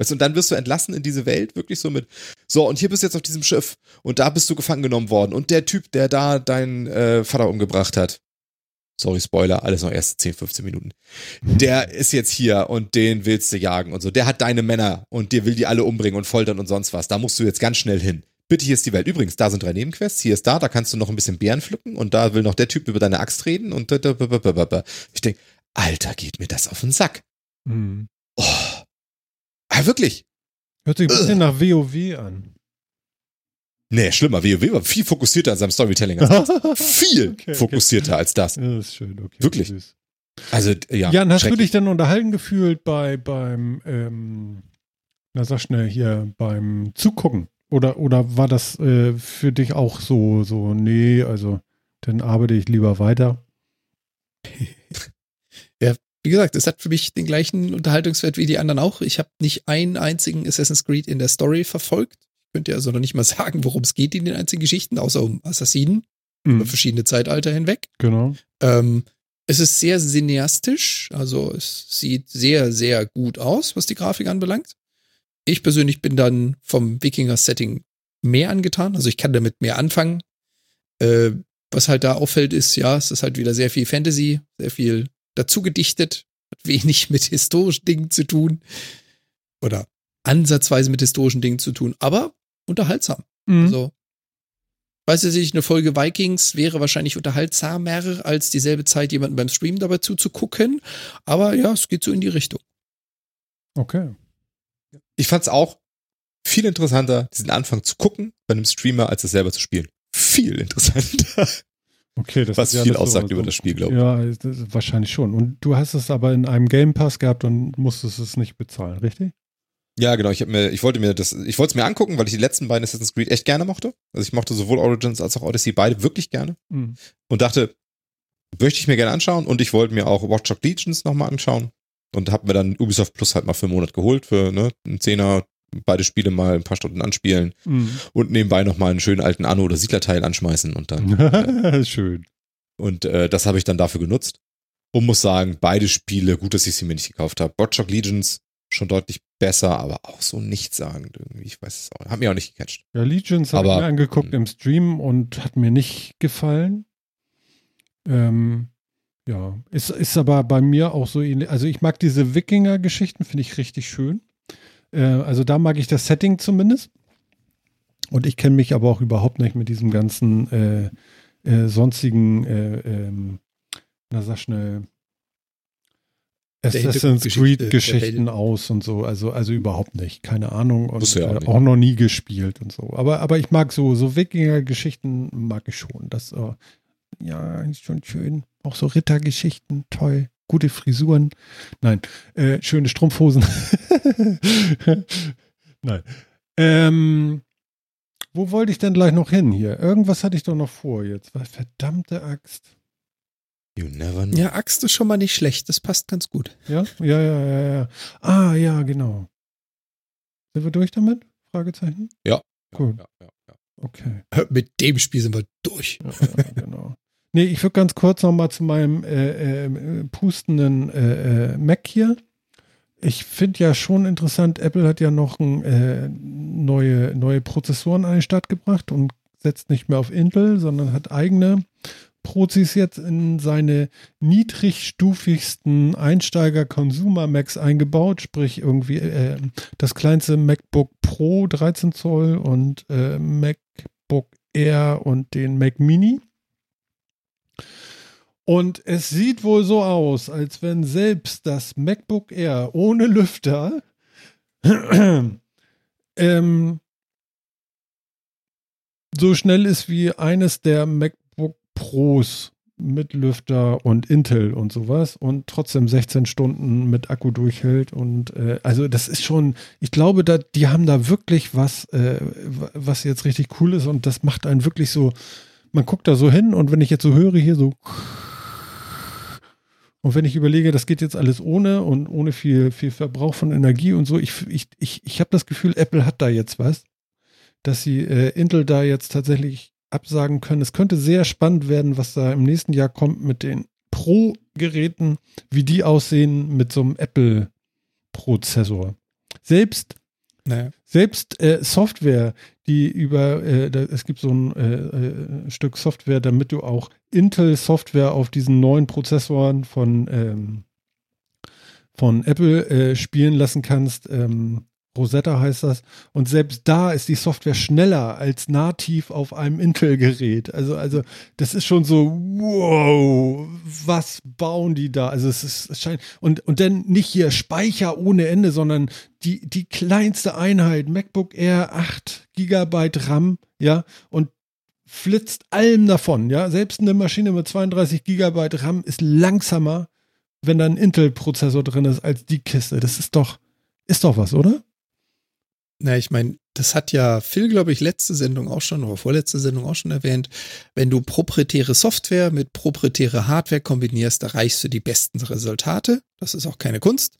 Weißt du, und dann wirst du entlassen in diese Welt, wirklich so mit, so, und hier bist du jetzt auf diesem Schiff und da bist du gefangen genommen worden und der Typ, der da deinen äh, Vater umgebracht hat, sorry, Spoiler, alles noch erst 10, 15 Minuten, der ist jetzt hier und den willst du jagen und so, der hat deine Männer und der will die alle umbringen und foltern und sonst was, da musst du jetzt ganz schnell hin. Bitte, hier ist die Welt. Übrigens, da sind drei Nebenquests, hier ist da, da kannst du noch ein bisschen Beeren pflücken und da will noch der Typ über deine Axt reden und da, da, da, da, da, da. ich denke, Alter, geht mir das auf den Sack. Hm. Oh. Ah, wirklich. Hört sich ein bisschen nach WoW an. Nee, schlimmer. WoW war viel fokussierter an seinem Storytelling als das. Viel Okay, okay. fokussierter als das. Ja, das ist schön, okay. Wirklich? süß. Also, ja. Jan, hast du dich denn unterhalten gefühlt bei beim, ähm, na sag schnell hier, beim Zugucken? Oder, oder war das äh, für dich auch so, so, nee, also dann arbeite ich lieber weiter? Wie gesagt, es hat für mich den gleichen Unterhaltungswert wie die anderen auch. Ich habe nicht einen einzigen Assassin's Creed in der Story verfolgt. Ich könnte ja also noch nicht mal sagen, worum es geht in den einzigen Geschichten, außer um Assassinen über Mhm, verschiedene Zeitalter hinweg. genau. Ähm, es ist sehr cineastisch, also es sieht sehr, sehr gut aus, was die Grafik anbelangt. Ich persönlich bin dann vom Wikinger-Setting mehr angetan, also ich kann damit mehr anfangen. Äh, was halt da auffällt, ist, ja, es ist halt wieder sehr viel Fantasy, sehr viel dazu gedichtet, hat wenig mit historischen Dingen zu tun oder ansatzweise mit historischen Dingen zu tun, aber unterhaltsam. Mhm. Also, weiß ich nicht, eine Folge Vikings wäre wahrscheinlich unterhaltsamer, als dieselbe Zeit jemanden beim Stream dabei zuzugucken. Aber ja, es geht so in die Richtung. Okay. Ich fand es auch viel interessanter, diesen Anfang zu gucken bei einem Streamer, als es selber zu spielen. Viel interessanter. Okay, das Was ist ja viel aussagt so- über das Spiel, glaube ich. Ja, das wahrscheinlich schon. Und du hast es aber in einem Game Pass gehabt und musstest es nicht bezahlen, richtig? Ja, genau. Ich, mir, ich wollte mir das, ich wollte es mir angucken, weil ich die letzten beiden Assassin's Creed echt gerne mochte. Also ich mochte sowohl Origins als auch Odyssey beide wirklich gerne Mhm. und dachte, möchte ich mir gerne anschauen und ich wollte mir auch Watch Dogs Legions nochmal anschauen und habe mir dann Ubisoft Plus halt mal für einen Monat geholt für ne, einen Zehner, beide Spiele mal ein paar Stunden anspielen Mhm. und nebenbei nochmal einen schönen alten Anno oder Siedlerteil anschmeißen und dann Schön. Und äh, das habe ich dann dafür genutzt. Und muss sagen, beide Spiele, gut, dass ich sie mir nicht gekauft habe. Dogs Legions schon deutlich besser, aber auch so nichtssagend irgendwie. Ich weiß es auch. Hat mir auch nicht gecatcht. Ja, Legions habe ich mir angeguckt im Stream und hat mir nicht gefallen. Ähm, ja, ist, ist aber bei mir auch so ähnlich. Also ich mag diese Wikinger-Geschichten, finde ich richtig schön. Äh, also da mag ich das Setting zumindest. Und ich kenne mich aber auch überhaupt nicht mit diesem ganzen äh, äh, sonstigen, äh, ähm, na sag schnell, Assassin's Hintergrundgeschichte Creed der Geschichten Welt. aus und so. Also, also überhaupt nicht. Keine Ahnung. Und ja auch äh, auch noch nie gespielt und so. Aber, aber ich mag so, so Wikinger-Geschichten mag ich schon. Das, ja, ist schon schön. Auch so Rittergeschichten, toll. Gute Frisuren. Nein, äh, schöne Strumpfhosen. Nein. Ähm, wo wollte ich denn gleich noch hin hier? Irgendwas hatte ich doch noch vor jetzt. Verdammte Axt. You never know. Ja, Axt ist schon mal nicht schlecht. Das passt ganz gut. Ja, ja, ja, ja, ja. Ah, ja, genau. Sind wir durch damit? Fragezeichen? Gut. Ja, ja, ja. Okay. Mit dem Spiel sind wir durch. Ja, ja, genau. Nee, ich würde ganz kurz noch mal zu meinem äh, äh, pustenden äh, äh, Mac hier. Ich finde ja schon interessant, Apple hat ja noch ein, äh, neue, neue Prozessoren an den Start gebracht und setzt nicht mehr auf Intel, sondern hat eigene Prozis jetzt in seine niedrigstufigsten Einsteiger-Consumer-Macs eingebaut, sprich irgendwie äh, das kleinste MacBook Pro 13 Zoll und äh, MacBook Air und den Mac Mini. Und es sieht wohl so aus, als wenn selbst das MacBook Air ohne Lüfter ähm, so schnell ist wie eines der MacBook Pros mit Lüfter und Intel und sowas und trotzdem 16 Stunden mit Akku durchhält und äh, also das ist schon, ich glaube, da, die haben da wirklich was, äh, was jetzt richtig cool ist und das macht einen wirklich so, man guckt da so hin und wenn ich jetzt so höre hier so und wenn ich überlege, das geht jetzt alles ohne und ohne viel, viel Verbrauch von Energie und so, ich, ich, ich, ich habe das Gefühl, Apple hat da jetzt was, dass sie äh, Intel da jetzt tatsächlich absagen können. Es könnte sehr spannend werden, was da im nächsten Jahr kommt mit den Pro-Geräten, wie die aussehen mit so einem Apple-Prozessor. Selbst Naja. selbst äh, Software, die über, äh, es gibt so ein äh, äh, Stück Software, damit du auch Intel-Software auf diesen neuen Prozessoren von, ähm, von Apple äh, spielen lassen kannst. Ähm, Rosetta heißt das. Und selbst da ist die Software schneller als nativ auf einem Intel-Gerät. Also, also, das ist schon so, wow, was bauen die da? Also, es ist, es scheint, und, und dann nicht hier Speicher ohne Ende, sondern die, die kleinste Einheit, MacBook Air 8 Gigabyte RAM, ja, und flitzt allem davon, ja. Selbst eine Maschine mit 32 Gigabyte RAM ist langsamer, wenn da ein Intel-Prozessor drin ist, als die Kiste. Das ist doch, ist doch was, oder? Na, ich meine, das hat ja Phil, glaube ich, letzte Sendung auch schon oder vorletzte Sendung auch schon erwähnt. Wenn du proprietäre Software mit proprietäre Hardware kombinierst, erreichst du die besten Resultate. Das ist auch keine Kunst.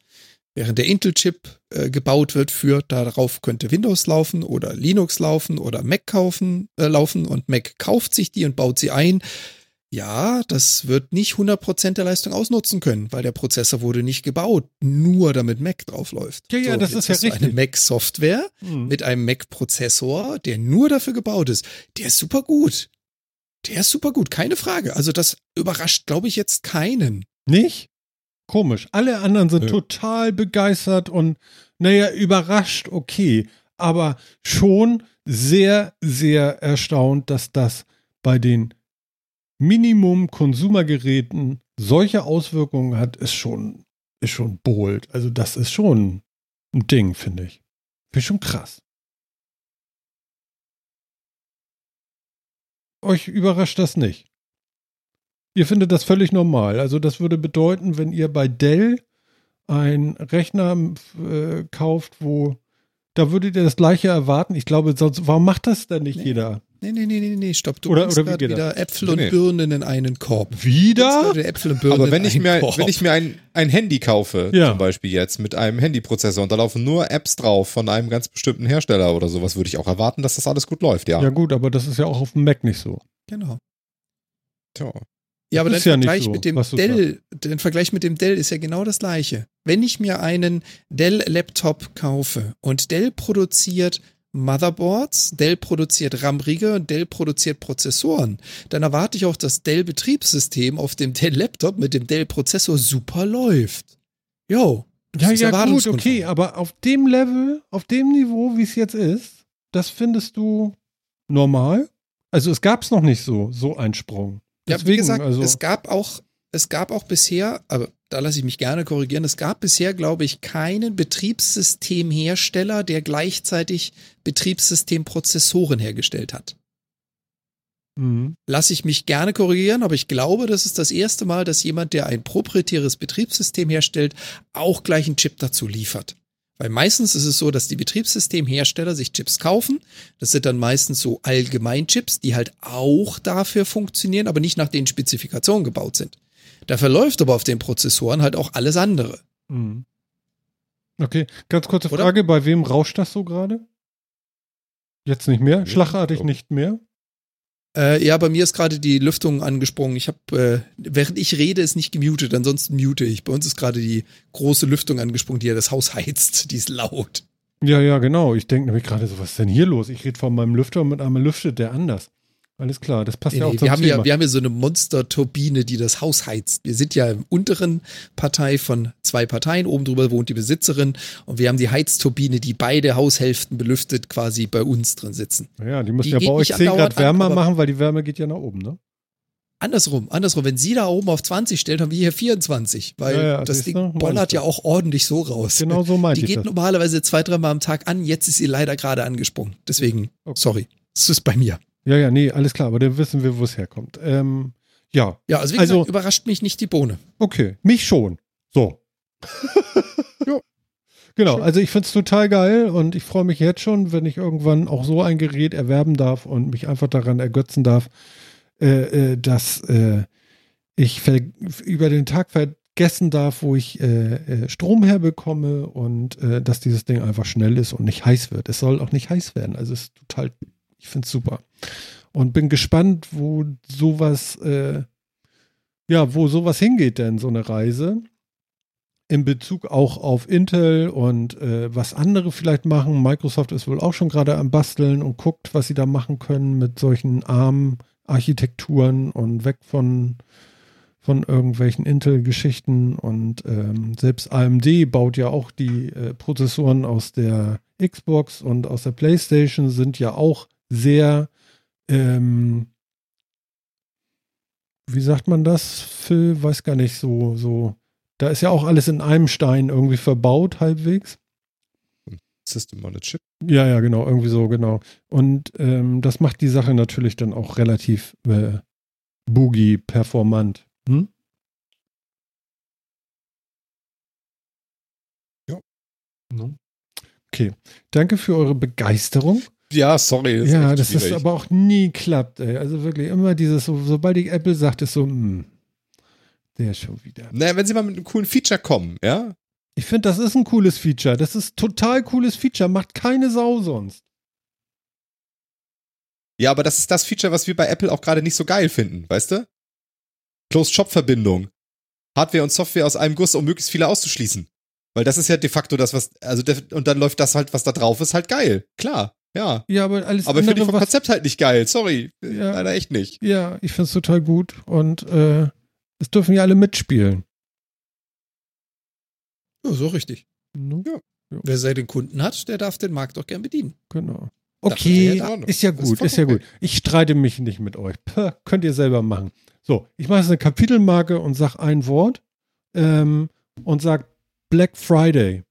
Während der Intel-Chip äh, gebaut wird für, darauf könnte Windows laufen oder Linux laufen oder Mac kaufen, äh, laufen und Mac kauft sich die und baut sie ein. Ja, das wird nicht 100% der Leistung ausnutzen können, weil der Prozessor wurde nicht gebaut, nur damit Mac drauf läuft. Ja, ja, das jetzt ist ja du Eine richtig. Mac-Software Hm. mit einem Mac-Prozessor, der nur dafür gebaut ist. Der ist super gut. Der ist super gut, keine Frage. Also das überrascht, glaube ich, jetzt keinen. Nicht? Komisch. Alle anderen sind Nö. total begeistert und, naja, überrascht, okay. Aber schon sehr, sehr erstaunt, dass das bei den Minimum-Konsumergeräten solche Auswirkungen hat, ist schon, ist schon bold. Also das ist schon ein Ding, finde ich. Finde ich schon krass. Euch überrascht das nicht. Ihr findet das völlig normal. Also das würde bedeuten, wenn ihr bei Dell einen Rechner äh, kauft, wo da würdet ihr das gleiche erwarten. Ich glaube, sonst, warum macht das denn nicht Nee. jeder? Nee, nee, nee, nee, nee, stopp. Du Oder- bringst oder wie geht wieder Äpfel Nee, und nee. Birnen in einen Korb. Wieder? wieder Äpfel und Birnen Aber wenn in ich einen mir, Korb. wenn ich mir ein, ein Handy kaufe, Ja. zum Beispiel jetzt mit einem Handyprozessor und da laufen nur Apps drauf von einem ganz bestimmten Hersteller oder sowas, würde ich auch erwarten, dass das alles gut läuft, ja. Ja gut, aber das ist ja auch auf dem Mac nicht so. Genau. Tja. Ja, aber Das ist ja Vergleich so, mit dem Dell, der Vergleich mit dem Dell ist ja genau das gleiche. Wenn ich mir einen Dell-Laptop kaufe und Dell produziert Motherboards, Dell produziert RAM-Riegel und Dell produziert Prozessoren, dann erwarte ich auch, dass Dell-Betriebssystem auf dem Dell-Laptop mit dem Dell-Prozessor super läuft. Jo. das Ja, ja, gut, okay, aber auf dem Level, auf dem Niveau, wie es jetzt ist, das findest du normal? Also es gab es noch nicht so, so ein Sprung. Ja, Deswegen, wie gesagt, also, es gab auch, es gab auch bisher, aber da lasse ich mich gerne korrigieren, es gab bisher, glaube ich, keinen Betriebssystemhersteller, der gleichzeitig Betriebssystemprozessoren hergestellt hat. Mhm. Lasse ich mich gerne korrigieren, aber ich glaube, das ist das erste Mal, dass jemand, der ein proprietäres Betriebssystem herstellt, auch gleich einen Chip dazu liefert. Weil meistens ist es so, dass die Betriebssystemhersteller sich Chips kaufen. Das sind dann meistens so Allgemeinchips, die halt auch dafür funktionieren, aber nicht nach den Spezifikationen gebaut sind. Da verläuft aber auf den Prozessoren halt auch alles andere. Mhm. Okay, ganz kurze Oder? Frage, bei wem rauscht das so gerade? Jetzt nicht mehr? Schlagartig nicht mehr? Äh, ja, bei mir ist gerade die Lüftung angesprungen. Ich habe, äh, während ich rede, ist nicht gemutet, ansonsten mute ich. Bei uns ist gerade die große Lüftung angesprungen, die ja das Haus heizt. Die ist laut. Ja, ja, genau. Ich denke nämlich gerade so, was ist denn hier los? Ich rede von meinem Lüfter und mit einmal lüftet der anders. Alles klar, das passt Nee, ja auch nee, zum wir, haben Thema. ja, wir haben ja so eine Monster-Turbine, die das Haus heizt. Wir sind ja im unteren Partei von zwei Parteien. Oben drüber wohnt die Besitzerin und wir haben die Heizturbine, die beide Haushälften belüftet, quasi bei uns drin sitzen. ja, die die ja bei euch nicht 10 Grad an, wärmer aber- machen, weil die Wärme geht ja nach oben, ne? Andersrum, andersrum. Wenn sie da oben auf 20 stellt, haben wir hier 24, weil Ja, ja, das Ding du? Bollert ja auch ordentlich so raus. Genau so meinte Die geht das. normalerweise zwei, dreimal am Tag an. Jetzt ist sie leider gerade angesprungen. Deswegen, Okay. sorry. Es ist bei mir. Ja, ja, nee, alles klar, aber dann wissen wir, wo es herkommt. Ähm, ja, Ja, also wie Also- gesagt, überrascht mich nicht die Bohne. okay. Mich schon. So. Jo. Genau, also ich finde es total geil und ich freue mich jetzt schon, wenn ich irgendwann auch so ein Gerät erwerben darf und mich einfach daran ergötzen darf, äh, äh, dass äh, ich über den Tag vergessen darf, wo ich äh, äh, Strom herbekomme und äh, dass dieses Ding einfach schnell ist und nicht heiß wird. Es soll auch nicht heiß werden. Also es ist total, ich finde es super. Und bin gespannt, wo sowas, äh, ja, wo sowas hingeht denn, so eine Reise. In Bezug auch auf Intel und äh, was andere vielleicht machen. Microsoft ist wohl auch schon gerade am Basteln und guckt, was sie da machen können mit solchen ARM-Architekturen und weg von, von irgendwelchen Intel-Geschichten. Und ähm, selbst AMD baut ja auch die äh, Prozessoren aus der Xbox und aus der PlayStation, sind ja auch sehr, ähm, wie sagt man das? Phil, weiß gar nicht, so, so. Da ist ja auch alles in einem Stein irgendwie verbaut, halbwegs. System on a Chip. Ja, ja, genau, irgendwie so, genau. Und ähm, das macht die Sache natürlich dann auch relativ äh, boogie performant. Hm? Ja. Ne? Okay, danke für eure Begeisterung. Ja, sorry. ist ja, das ist aber auch nie klappt, ey. Also wirklich immer dieses, so, sobald ich Apple sagt, ist so, hm, der schon wieder. Naja, wenn sie mal mit einem coolen Feature kommen, ja? Ich finde, das ist ein cooles Feature. Das ist total cooles Feature. Macht keine Sau sonst. Ja, aber das ist das Feature, was wir bei Apple auch gerade nicht so geil finden, weißt du? Closed-Shop-Verbindung. Hardware und Software aus einem Guss, um möglichst viele auszuschließen. Weil das ist ja de facto das, was, also, und dann läuft das halt, was da drauf ist, halt geil. Klar, ja. Ja, aber alles Aber finde ich vom Konzept halt nicht geil, sorry. Ja. Leider echt nicht. Ja, ich finde es total gut. Und äh, es dürfen ja alle mitspielen. Ja, so richtig. Ne? Wer seinen Kunden hat, der darf den Markt auch gern bedienen. Genau. Okay, ist ja Ordnung. ist ja ist gut, ist ja gut. Ich streite mich nicht mit euch. Puh, könnt ihr selber machen. So, ich mache jetzt eine Kapitelmarke und sag ein Wort ähm, und sag Black Friday.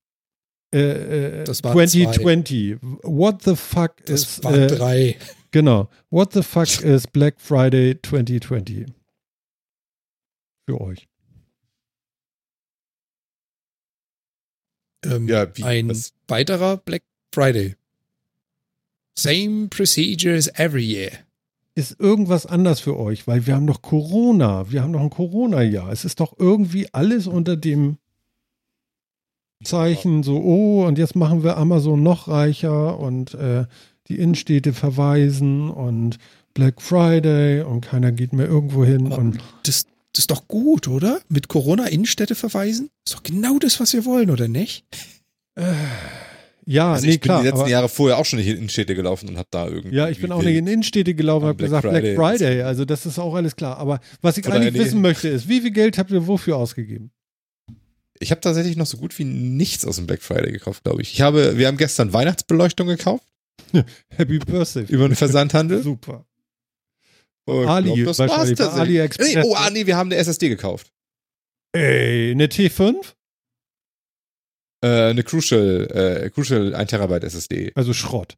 Äh, äh, Das waren 2020. What the fuck Das ist waren äh, drei. genau. What the fuck is Black Friday 2020? Für euch. Ähm, Ja, wie, ein was? weiterer Black Friday. Same procedure as every year. Ist irgendwas anders für euch? Weil wir haben noch Corona. Wir haben noch ein Corona-Jahr. Es ist doch irgendwie alles unter dem Zeichen so, oh, und jetzt machen wir Amazon noch reicher und äh, die Innenstädte verweisen und Black Friday und keiner geht mehr irgendwo hin Aber und das, das ist doch gut, oder? Mit Corona Innenstädte verweisen? Ist doch genau das, was wir wollen, oder nicht? ja, Also nee, ich bin klar. die letzten aber, Jahre vorher auch schon nicht in Innenstädte gelaufen und habe da irgendwie. ja, ich bin auch nicht in Innenstädte gelaufen und habe Black gesagt Black Friday. Friday. Also das ist auch alles klar. Aber was ich eigentlich wissen möchte ist, wie viel Geld habt ihr wofür ausgegeben? Ich habe tatsächlich noch so gut wie nichts aus dem Black Friday gekauft, glaube ich. Ich habe, wir haben gestern Weihnachtsbeleuchtung gekauft Happy Birthday. über den Versandhandel. Super. Und ich Ali, glaub, das war's tatsächlich. AliExpress. Nee, oh, ah, nee, wir haben eine SSD gekauft. Ey, eine T5? Äh, eine Crucial, äh, Crucial 1 Terabyte SSD. Also Schrott.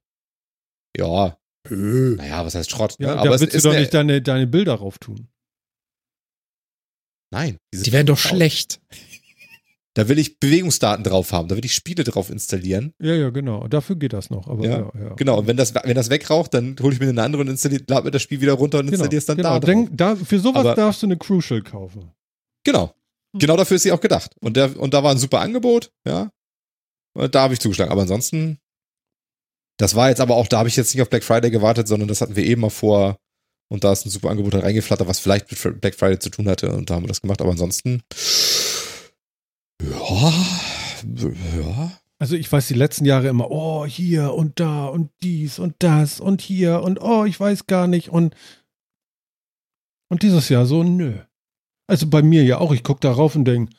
Ja, Nö. naja, was heißt Schrott? Ja, ne? da Aber es willst du ist doch eine, nicht deine, deine Bilder rauf tun. Nein, diese Die wären doch 5000. schlecht. Da will ich Bewegungsdaten drauf haben, da will ich Spiele drauf installieren. Ja, ja, genau. Dafür geht das noch. Aber ja, Ja, ja. Genau, und wenn das, wenn das wegraucht, dann hole ich mir eine andere und installiere, lade mir das Spiel wieder runter und Genau, installiere es dann genau. da drauf. Denk, da. Für sowas Aber- darfst du eine Crucial kaufen. Genau. Genau dafür ist sie auch gedacht. Und, der, und da war ein super Angebot, ja. Und da habe ich zugeschlagen. Aber ansonsten, das war jetzt aber auch, da habe ich jetzt nicht auf Black Friday gewartet, sondern das hatten wir eben mal vor. Und da ist ein super Angebot reingeflattert, was vielleicht mit Black Friday zu tun hatte. Und da haben wir das gemacht. Aber ansonsten, ja, ja. Also ich weiß die letzten Jahre immer, oh, hier und da und dies und das und hier und oh, ich weiß gar nicht und und dieses Jahr so, nö. Also bei mir ja auch, ich gucke da rauf und denke,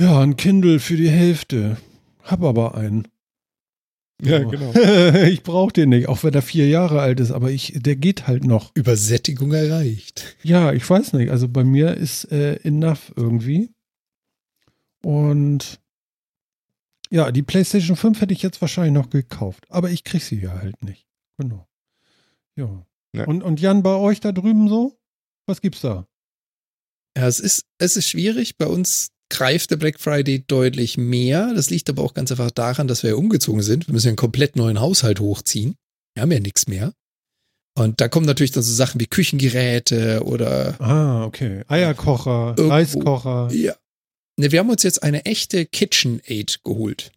ja, ein Kindle für die Hälfte. Hab aber einen. Ja, So. genau. ich brauche den nicht, auch wenn er vier Jahre alt ist, aber ich, der geht halt noch. Übersättigung erreicht. Ja, ich weiß nicht. Also bei mir ist äh, enough irgendwie. Und ja, die PlayStation 5 hätte ich jetzt wahrscheinlich noch gekauft, aber ich krieg sie ja halt nicht. Genau. Ja. Ja. Und, und Jan, bei euch da drüben so? Was gibt's da? Ja, es ist, es ist schwierig. Bei uns greift der Black Friday deutlich mehr. Das liegt aber auch ganz einfach daran, dass wir ja umgezogen sind. Wir müssen ja einen komplett neuen Haushalt hochziehen. Wir haben ja nichts mehr. Und da kommen natürlich dann so Sachen wie Küchengeräte oder Ah, okay. Eierkocher, Irgendwo. Reiskocher. ja. Ne, wir haben uns jetzt eine echte KitchenAid geholt.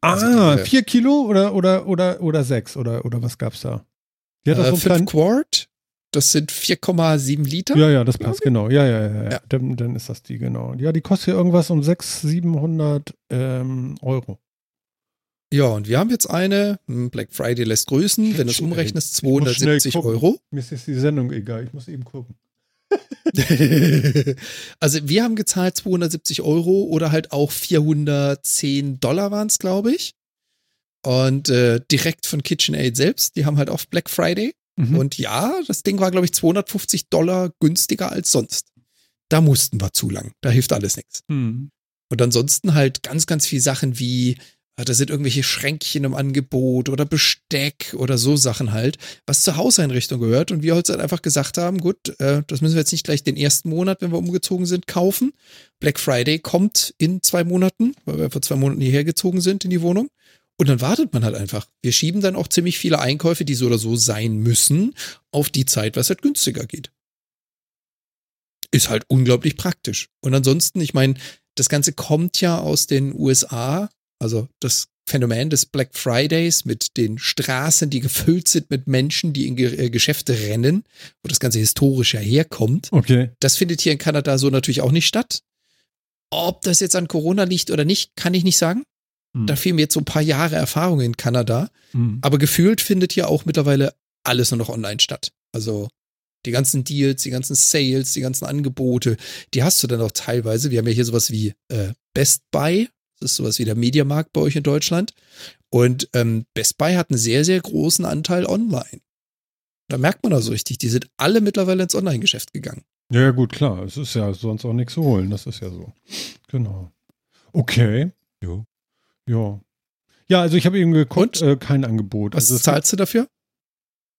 Ah, Also diese- vier Kilo oder, oder, oder, oder sechs oder, oder was gab's da? Die hat äh, so fünf Quart, das sind 4,7 Liter. Ja, ja, das passt, genau. Ja, ja, ja. ja. Dann, dann ist das die, genau. Ja, die kostet ja irgendwas um 600, 700 ähm, Euro. Ja, und wir haben jetzt eine, hm, Black Friday lässt grüßen, wenn du es umrechnest, Ich muss schnell 270 gucken. Euro. Mir ist jetzt die Sendung egal, ich muss eben gucken. also wir haben gezahlt 270 Euro oder halt auch 410 Dollar waren es, glaube ich. Und äh, direkt von KitchenAid selbst, die haben halt auf Black Friday. Mhm. Und ja, das Ding war, glaube ich, 250 Dollar günstiger als sonst. Da mussten wir zu lang. Da hilft alles nichts. Hm. Und ansonsten halt ganz, ganz viel Sachen wie, da sind irgendwelche Schränkchen im Angebot oder Besteck oder so Sachen halt, was zur Hauseinrichtung gehört. Und wir heute halt einfach gesagt haben, gut, äh, das müssen wir jetzt nicht gleich den ersten Monat, wenn wir umgezogen sind, kaufen. Black Friday kommt in zwei Monaten, weil wir vor zwei Monaten hierher gezogen sind in die Wohnung. Und dann wartet man halt einfach. Wir schieben dann auch ziemlich viele Einkäufe, die so oder so sein müssen, auf die Zeit, was halt günstiger geht. Ist halt unglaublich praktisch. Und ansonsten, ich meine, das Ganze kommt ja aus den USA, also das Phänomen des Black Fridays mit den Straßen, die gefüllt sind mit Menschen, die in Ge äh, Geschäfte rennen, wo das Ganze historisch ja herkommt. Okay. Das findet hier in Kanada so natürlich auch nicht statt. Ob das jetzt an Corona liegt oder nicht, kann ich nicht sagen. Hm. Da fehlen mir jetzt so ein paar Jahre Erfahrung in Kanada. Hm. Aber gefühlt findet hier auch mittlerweile alles nur noch online statt. Also die ganzen Deals, die ganzen Sales, die ganzen Angebote, die hast du dann auch teilweise. Wir haben ja hier sowas wie äh, Best Buy. Das ist sowas wie der Mediamarkt bei euch in Deutschland. Und ähm, Best Buy hat einen sehr, sehr großen Anteil online. Da merkt man also richtig, die sind alle mittlerweile ins Online-Geschäft gegangen. Ja, ja, gut, klar. Es ist ja sonst auch nichts zu holen. Das ist ja so. Genau. Okay. Jo. Ja. Ja, also ich habe eben geguckt, äh, kein Angebot. Was also zahlst du dafür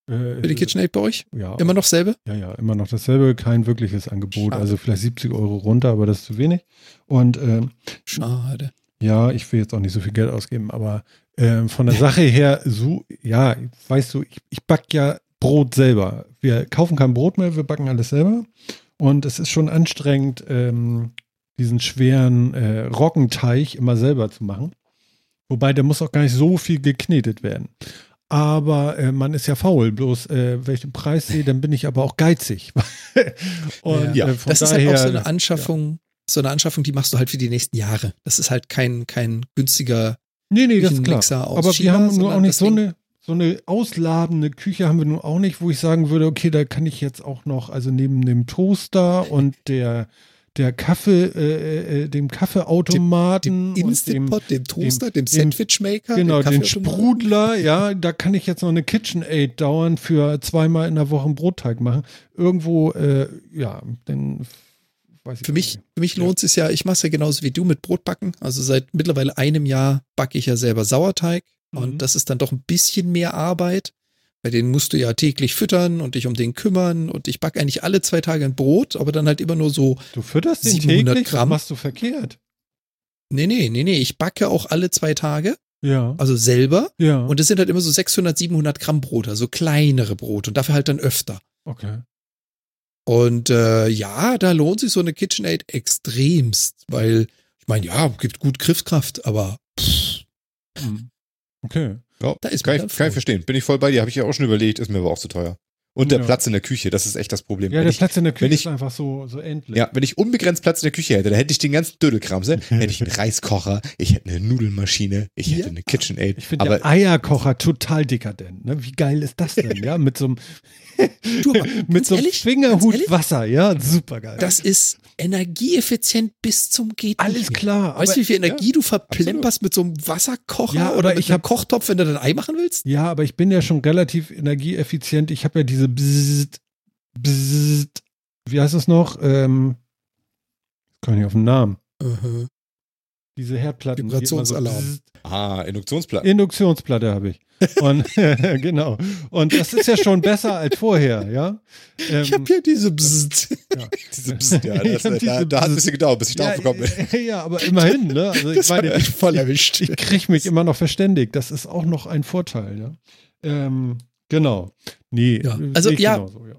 äh, für die KitchenAid bei euch? Ja, Immer noch selbe? Ja, ja, immer noch dasselbe, kein wirkliches Angebot. Schade. Also vielleicht 70 Euro runter, aber das ist zu wenig. Und ähm, Schade. Ja, ich will jetzt auch nicht so viel Geld ausgeben, aber ähm, von der Sache her, so, ja, weißt du, ich, ich back ja Brot selber. Wir kaufen kein Brot mehr, wir backen alles selber. Und es ist schon anstrengend, ähm, diesen schweren äh, Roggenteig immer selber zu machen. Wobei, der muss auch gar nicht so viel geknetet werden. Aber äh, man ist ja faul, bloß äh, wenn ich den Preis sehe, dann bin ich aber auch geizig. Und Ja. äh, Das ist daher, halt auch so eine Anschaffung, so eine Anschaffung, die machst du halt für die nächsten Jahre. Das ist halt kein, kein günstiger Nee, nee, das ist klar. Aber wir China, haben nur auch nicht so eine, so eine ausladende Küche haben wir nun auch nicht, wo ich sagen würde, okay, da kann ich jetzt auch noch, also neben dem Toaster und der, der Kaffee, äh, äh, dem Kaffeeautomaten dem dem, Instant Pot, dem Toaster, dem, dem- Sandwichmaker, genau, dem. Sprudler, ja, da kann ich jetzt noch eine KitchenAid dauern für zweimal in der Woche einen Brotteig machen. Irgendwo, äh, ja, dann Für mich, nicht. für mich lohnt es ja, ich mache es ja genauso wie du mit Brotbacken. Also seit mittlerweile einem Jahr backe ich ja selber Sauerteig Mhm. und das ist dann doch ein bisschen mehr Arbeit. Bei denen musst du ja täglich füttern und dich um den kümmern und ich backe eigentlich alle zwei Tage ein Brot, aber dann halt immer nur so, Du fütterst den 700 täglich, Gramm. machst du verkehrt? nee, nee, nee, nee, ich backe auch alle zwei Tage, Ja, also selber ja, und es sind halt immer so 600, 700 Gramm Brote, also kleinere Brote und dafür halt dann öfter. okay. Und äh, ja, da lohnt sich so eine KitchenAid extremst, weil ich meine, ja, gibt gut Griffkraft, aber pff, Hm. Okay. Ja, Da ist kann, ich, dann kann ich verstehen. Bin ich voll bei dir. Habe ich ja auch schon überlegt, ist mir aber auch zu teuer. Und der Ja. Platz in der Küche, das ist echt das Problem. Ja, wenn der ich, Platz in der Küche ich- ist einfach so, so endlich. ja, wenn ich unbegrenzt Platz in der Küche hätte, dann hätte ich den ganzen Dödelkrams. Ne? hätte ich einen Reiskocher, ich hätte eine Nudelmaschine, ich hätte Ja. eine KitchenAid. Ich finde aber der Eierkocher total dekadent. Ne? Wie geil ist das denn? Ja, mit so einem, Du, mit so einem ehrlich, Fingerhut Wasser. Ja, super geil. das ist energieeffizient bis zum geht alles klar. Weißt du, wie viel Energie du verplemperst mit so einem Wasserkocher Ja, oder ich einem hab- Kochtopf, wenn du dein Ei machen willst? ja, aber ich bin ja schon relativ energieeffizient. Ich habe ja diese Bzzzt, Bzzzt, wie heißt das noch? Ähm, kann ich auf den Namen. Mhm. Diese Herdplatten. die Vibrationsalarm. bzzzt. Ah, Induktionsplatte. Induktionsplatte habe ich. Und genau. Und das ist ja schon besser als vorher, ja. Ähm, Ich habe hier diese Bzzzt. Diese Psst, ja, Ich das, da, diese da hat ein bisschen gedauert, bis ich ja, darauf gekommen bin. ja, aber immerhin, ne? Also ich Das meine, mich voll erwischt. ich kriege mich immer noch verständigt. Das ist auch noch ein Vorteil, ja. Ähm, genau. Nee, Ja, also ich ja, genauso, ja.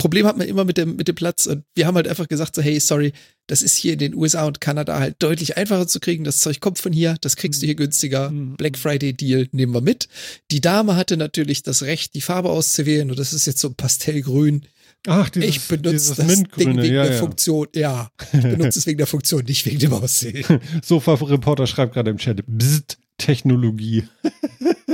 Problem hat man immer mit dem, mit dem Platz. Und wir haben halt einfach gesagt, so, hey, sorry, das ist hier in den USA und Kanada halt deutlich einfacher zu kriegen. Das Zeug kommt von hier, das kriegst du hier günstiger. Mhm. Black Friday Deal nehmen wir mit. Die Dame hatte natürlich das Recht, die Farbe auszuwählen und das ist jetzt so pastellgrün. Ach, dieses, ich benutze das Ding wegen ja, der ja. Funktion. Ja, ich benutze es wegen der Funktion, nicht wegen dem Aussehen. Sofa-Reporter schreibt gerade im Chat, Bzzt, Technologie.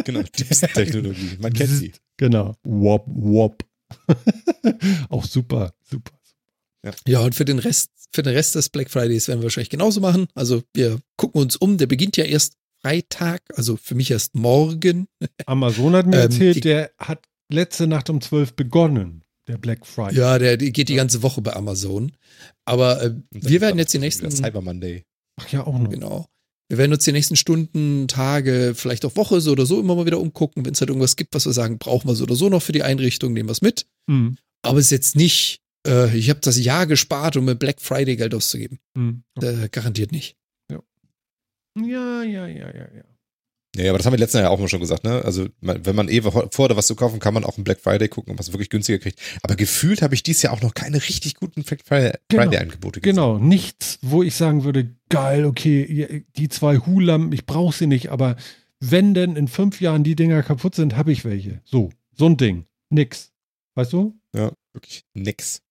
Genau, die Psst-Technologie. Man kennt sie. Genau. Wop, wop. auch super, super. Ja, und für den Rest, für den Rest des Black Fridays werden wir wahrscheinlich genauso machen. Also wir gucken uns um. Der beginnt ja erst Freitag, also für mich erst morgen. Amazon hat mir Ähm, erzählt, die- der hat letzte Nacht um 12 begonnen, der Black Friday. Ja, der, die geht die ganze Woche bei Amazon. Aber äh, wir werden jetzt die nächsten, Cyber Monday. Ach ja, auch noch. genau. Wir werden uns die nächsten Stunden, Tage, vielleicht auch Woche so oder so immer mal wieder umgucken. Wenn es halt irgendwas gibt, was wir sagen, brauchen wir so oder so noch für die Einrichtung, nehmen wir es mit. Hm, Aber es ist jetzt nicht, äh, ich habe das Jahr gespart, um mir Black Friday Geld auszugeben. hm. Äh, garantiert nicht. Ja, ja, ja, ja, ja. Ja, aber das haben wir letztes Jahr ja auch mal schon gesagt, ne? Also, wenn man eh vor da was zu kaufen, kann man auch einen Black Friday gucken, ob man es wirklich günstiger kriegt. Aber gefühlt habe ich dieses Jahr auch noch keine richtig guten Black Friday, Genau. Gesehen. Genau, nichts, wo ich sagen würde, geil, okay, die zwei Hulam, ich brauche sie nicht, aber wenn denn in fünf Jahren die Dinger kaputt sind, habe ich welche. So, so ein Ding. Nix. Weißt du? Ja, wirklich nix.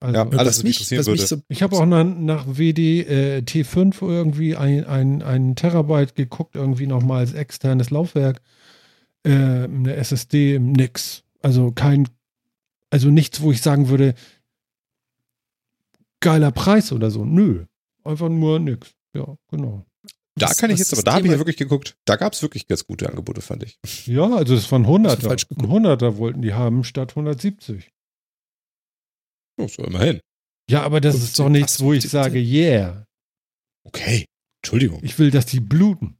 Also, Ja, Alles, was mich interessieren was mich würde. so Ich habe auch nach, nach WD äh, T5 irgendwie ein, ein, ein Terabyte geguckt, irgendwie nochmal als externes Laufwerk. Äh, eine SSD, nix. Also kein, also nichts, wo ich sagen würde, geiler Preis oder so. Nö. Einfach nur nix. Ja, genau. Da Was- kann ich jetzt, aber das da habe ich ja wirklich geguckt. Da gab es wirklich ganz gute Angebote, fand ich. Ja, also das waren 100er. falsch Ein geguckt. 100er wollten die haben statt 170. Oh, so immerhin. Ja, aber das 15, ist doch nichts, wo ich 15. sage, yeah. Okay. Entschuldigung. Ich will, dass die bluten.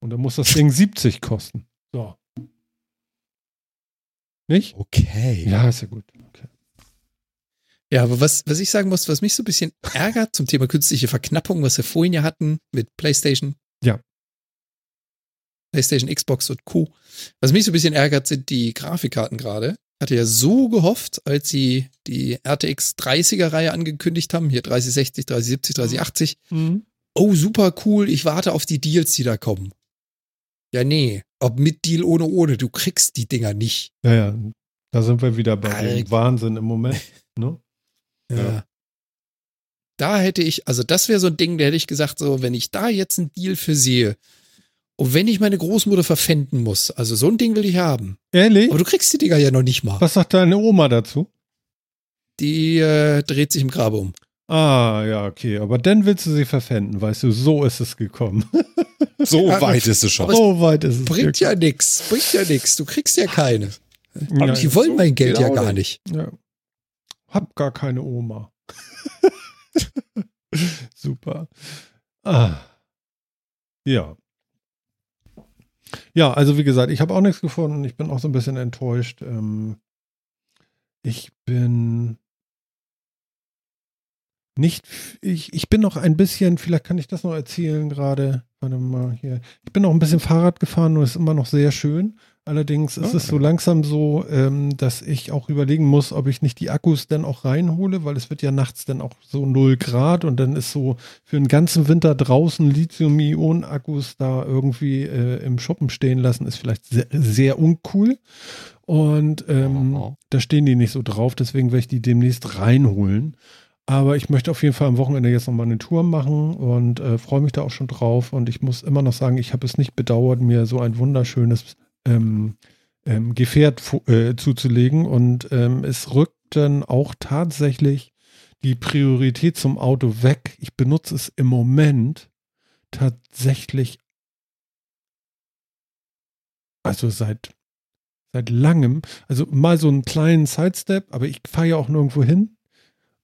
Und dann muss das Ding 70 kosten. So. Nicht? Okay. Ja, ist ja gut. Okay. Ja, aber was, was ich sagen muss, was mich so ein bisschen ärgert zum Thema künstliche Verknappung, was wir vorhin ja hatten mit PlayStation. Ja. PlayStation, Xbox und Co. Was mich so ein bisschen ärgert, sind die Grafikkarten gerade. Hatte ja so gehofft, als sie die RTX 30er Reihe angekündigt haben, hier 3060, 3070, 3080. Mhm. Oh, super cool, ich warte auf die Deals, die da kommen. Ja, nee, ob mit Deal ohne ohne, du kriegst die Dinger nicht. Ja, ja. Da sind wir wieder bei Alter. dem Wahnsinn im Moment. Ne? Ja. Da hätte ich, also das wäre so ein Ding, da hätte ich gesagt, so, wenn ich da jetzt einen Deal für sehe, und wenn ich meine Großmutter verpfänden muss, also so ein Ding will ich haben. Ehrlich? Aber du kriegst die Dinger ja noch nicht mal. Was sagt deine Oma dazu? Die äh, dreht sich im Grabe um. Ah, ja, okay. Aber dann willst du sie verpfänden, weißt du, so ist es gekommen. So Ja, weit ist es schon. aber so weit ist es Bringt ja nix, bringt ja nix. Du kriegst ja keine. ja, Die wollen mein Geld ja Genau gar nicht. nicht. ja. Hab gar keine Oma. Super. Ah. Ja. Ja, also wie gesagt, ich habe auch nichts gefunden. Ich bin auch so ein bisschen enttäuscht. Ähm, ich bin nicht, ich, ich bin noch ein bisschen, vielleicht kann ich das noch erzählen gerade. Warte mal hier. Ich bin noch ein bisschen Fahrrad gefahren und es ist immer noch sehr schön. Allerdings ist Ah. es so langsam so, ähm, dass ich auch überlegen muss, ob ich nicht die Akkus dann auch reinhole, weil es wird ja nachts dann auch so 0 Grad und dann ist so für den ganzen Winter draußen Lithium-Ionen-Akkus da irgendwie äh, im Schuppen stehen lassen, ist vielleicht sehr, sehr uncool. Und ähm, Oh. da stehen die nicht so drauf, deswegen werde ich die demnächst reinholen. Aber ich möchte auf jeden Fall am Wochenende jetzt nochmal eine Tour machen und äh, freue mich da auch schon drauf. Und ich muss immer noch sagen, ich habe es nicht bedauert, mir so ein wunderschönes ähm, ähm, Gefährt äh, zuzulegen. Und ähm, es rückt dann auch tatsächlich die Priorität zum Auto weg. Ich benutze es im Moment tatsächlich, also seit, seit langem, also mal so einen kleinen Sidestep, aber ich fahre ja auch nirgendwo hin.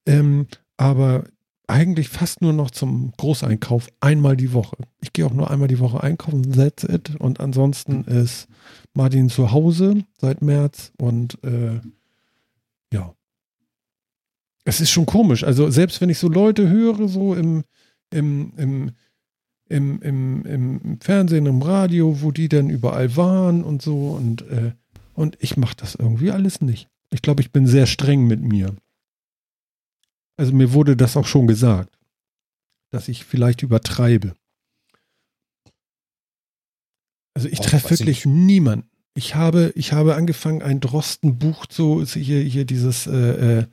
Ähm, aber eigentlich fast nur noch zum Großeinkauf einmal die Woche. Ich gehe auch nur einmal die Woche einkaufen, that's it. Und ansonsten ist Martin zu Hause seit März und äh, ja. Es ist schon komisch. Also selbst wenn ich so Leute höre, so im, im, im, im, im, im Fernsehen, im Radio, wo die dann überall waren und so und, äh, und ich mache das irgendwie alles nicht. Ich glaube, ich bin sehr streng mit mir. Also mir wurde das auch schon gesagt, dass ich vielleicht übertreibe. Also ich treffe weiß ich wirklich niemanden. Ich habe, ich habe angefangen, ein Drosten-Buch zu, hier, hier dieses, äh, äh,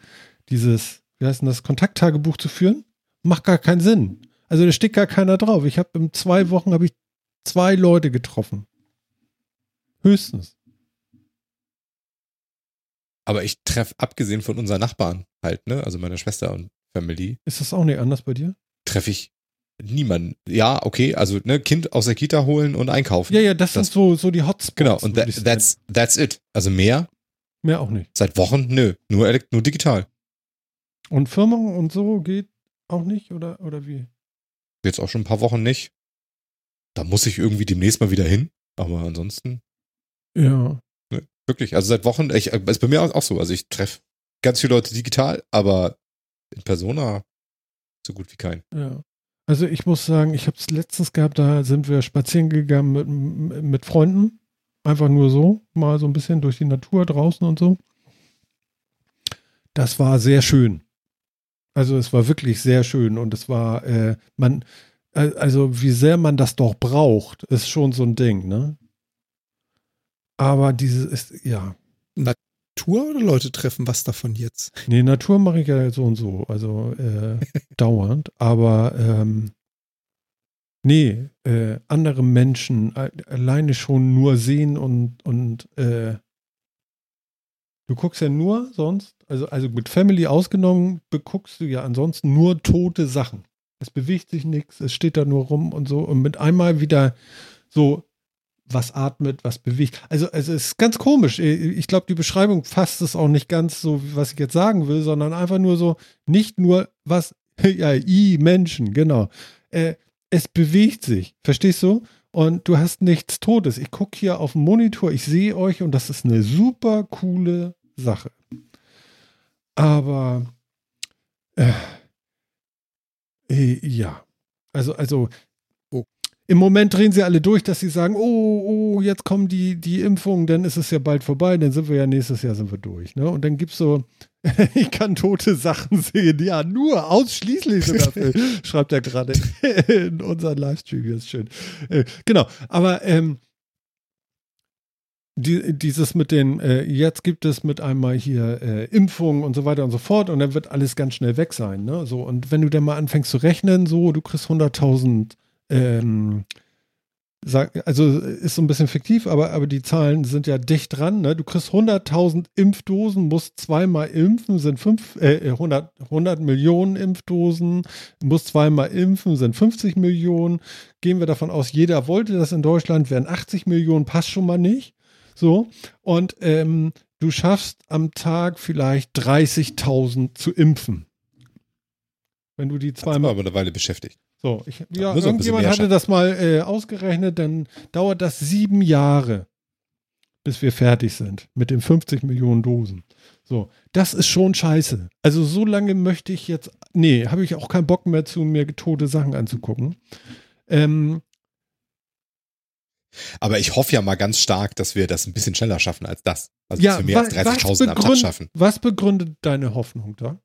dieses, wie heißt denn das, Kontakttagebuch zu führen. Macht gar keinen Sinn. Also da steht gar keiner drauf. Ich habe in zwei Wochen habe ich zwei Leute getroffen. Höchstens. Aber ich treffe, abgesehen von unseren Nachbarn halt, ne, also meiner Schwester und Family, Ist das auch nicht anders bei dir? treffe ich niemanden. Ja, okay, also ne, Kind aus der Kita holen und einkaufen. Ja, ja, das, Das- sind so, so die Hotspots. Genau, und that, that's, that's it. Also mehr Mehr auch nicht. seit Wochen, nö, nur, nur digital. Und Firma und so geht auch nicht, oder, oder wie? Jetzt auch schon ein paar Wochen nicht. Da muss ich irgendwie demnächst mal wieder hin. Aber ansonsten, Ja. Wirklich. Also seit Wochen, ich, ist bei mir auch, so. Also ich treffe ganz viele Leute digital, aber in Persona so gut wie kein. Ja. Also ich muss sagen, ich habe es letztens gehabt, da sind wir spazieren gegangen mit, mit Freunden. Einfach nur so, mal so ein bisschen durch die Natur draußen und so. Das war sehr schön. Also es war wirklich sehr schön und es war, äh, man, äh, also wie sehr man das doch braucht, ist schon so ein Ding, ne? Aber dieses ist, ja, Tour oder Leute treffen, was davon jetzt? Nee, Natur mache ich ja so und so, also äh, dauernd. Aber ähm, nee, äh, andere Menschen alleine schon nur sehen und, und äh, du guckst ja nur sonst, also, also mit Family ausgenommen, beguckst du ja ansonsten nur tote Sachen. Es bewegt sich nichts, es steht da nur rum und so. Und mit einmal wieder so was atmet, was bewegt. Also, also es ist ganz komisch. Ich glaube, die Beschreibung fasst es auch nicht ganz so, was ich jetzt sagen will, sondern einfach nur so, nicht nur was, ja, i Menschen, genau. Äh, es bewegt sich. Verstehst du? Und du hast nichts Todes. Ich gucke hier auf dem Monitor, ich sehe euch und das ist eine super coole Sache. Aber äh, äh, ja. Also, also. Im Moment drehen sie alle durch, dass sie sagen, oh, oh, jetzt kommen die, die Impfungen, dann ist es ja bald vorbei, dann sind wir ja nächstes Jahr sind wir durch. Ne? Und dann gibt es so, ich kann tote Sachen sehen, ja, nur, ausschließlich sogar, schreibt er gerade in unseren Livestream, hier ist schön. Äh, genau, aber ähm, die, dieses mit den, äh, jetzt gibt es mit einmal hier äh, Impfungen und so weiter und so fort und dann wird alles ganz schnell weg sein. Ne? So, und wenn du dann mal anfängst zu rechnen, so, du kriegst 100.000, ähm, also ist so ein bisschen fiktiv, aber, aber die Zahlen sind ja dicht dran. Ne? Du kriegst 100.000 Impfdosen, musst zweimal impfen, sind fünf, äh, 100, 100 Millionen Impfdosen, musst zweimal impfen, sind 50 Millionen. Gehen wir davon aus, jeder wollte das in Deutschland, wären 80 Millionen, passt schon mal nicht. So, und ähm, du schaffst am Tag vielleicht 30.000 zu impfen. Wenn du die zweimal. aber eine Weile beschäftigt. So, ich, ja, irgendjemand hatte das mal äh, ausgerechnet, dann dauert das sieben Jahre, bis wir fertig sind mit den 50 Millionen Dosen. So, das ist schon scheiße. Also so lange möchte ich jetzt, nee, habe ich auch keinen Bock mehr zu, mir tote Sachen anzugucken. Ähm, Aber ich hoffe ja mal ganz stark, dass wir das ein bisschen schneller schaffen als das. Also ja, dass wir mehr als wa- was 30.000 am Tag schaffen. Was begründet deine Hoffnung da?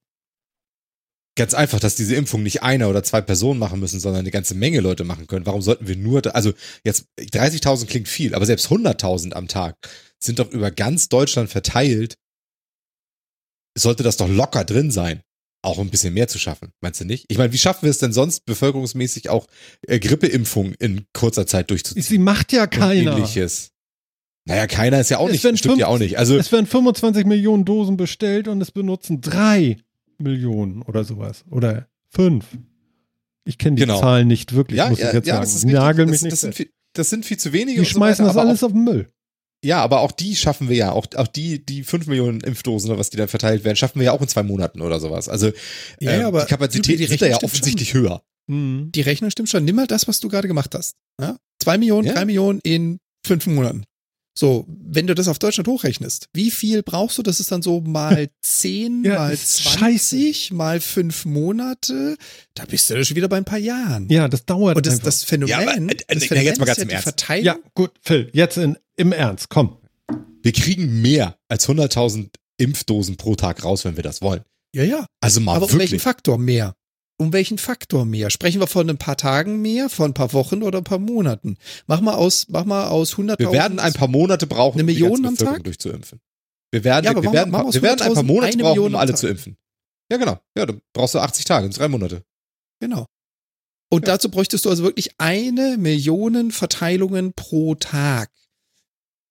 Ganz einfach, dass diese Impfung nicht einer oder zwei Personen machen müssen, sondern eine ganze Menge Leute machen können. Warum sollten wir nur, also jetzt 30.000 klingt viel, aber selbst 100.000 am Tag sind doch über ganz Deutschland verteilt. Sollte das doch locker drin sein, auch ein bisschen mehr zu schaffen. Meinst du nicht? Ich meine, wie schaffen wir es denn sonst bevölkerungsmäßig auch äh, Grippeimpfung in kurzer Zeit durchzuziehen? Sie macht ja Und keiner. ähnliches. Naja, keiner ist ja auch Es nicht, stimmt ja fünf- auch nicht. Also Es werden 25 Millionen Dosen bestellt und es benutzen drei Millionen oder sowas. Oder fünf. Ich kenne die Genau. Zahlen nicht wirklich, ja, muss ja, ich jetzt ja, sagen. das ist. Nagel mich das, nicht. das, sind viel, das sind viel zu wenige. die und so schmeißen weiter, das alles auf den Müll. Ja, aber auch die schaffen wir ja. Auch, auch die, die 5 Millionen Impfdosen oder was die dann verteilt werden, schaffen wir ja auch in zwei Monaten oder sowas. Also Ja, ähm, aber die Kapazität die ist da ja offensichtlich höher. Mhm. Die Rechnung stimmt schon. Nimm mal das, was du gerade gemacht hast. Ja? Zwei Millionen, Ja. drei Millionen in fünf Monaten. So, wenn du das auf Deutschland hochrechnest, wie viel brauchst du? Das ist dann so mal zehn, Ja, mal ist 20, mal fünf Monate. Da bist du ja schon wieder bei ein paar Jahren. Ja, das dauert Und das, einfach. das Phänomen, Ja, aber, äh, das äh, Phänomen jetzt mal ist ganz ja im die Ernst. Verteilung. ja, gut, Phil, jetzt in, im Ernst, komm. Wir kriegen mehr als 100.000 Impfdosen pro Tag raus, wenn wir das wollen. ja, ja. Also mal Aber um welchen wirklich. Faktor mehr? Um welchen Faktor mehr? Sprechen wir von ein paar Tagen mehr, von ein paar Wochen oder ein paar Monaten? Mach mal aus, mach mal aus 100.000. Wir werden ein paar Monate brauchen, Eine um die ganze Million am Bevölkerung Tag? durchzuimpfen. Wir werden, Ja, aber wir machen werden, wir- wir wir werden ein paar 100.000 Monate brauchen, Million um alle zu impfen. Ja, genau. Ja, dann brauchst du 80 Tage, drei Monate. Genau. Und Ja. dazu bräuchtest du also wirklich eine Million Verteilungen pro Tag.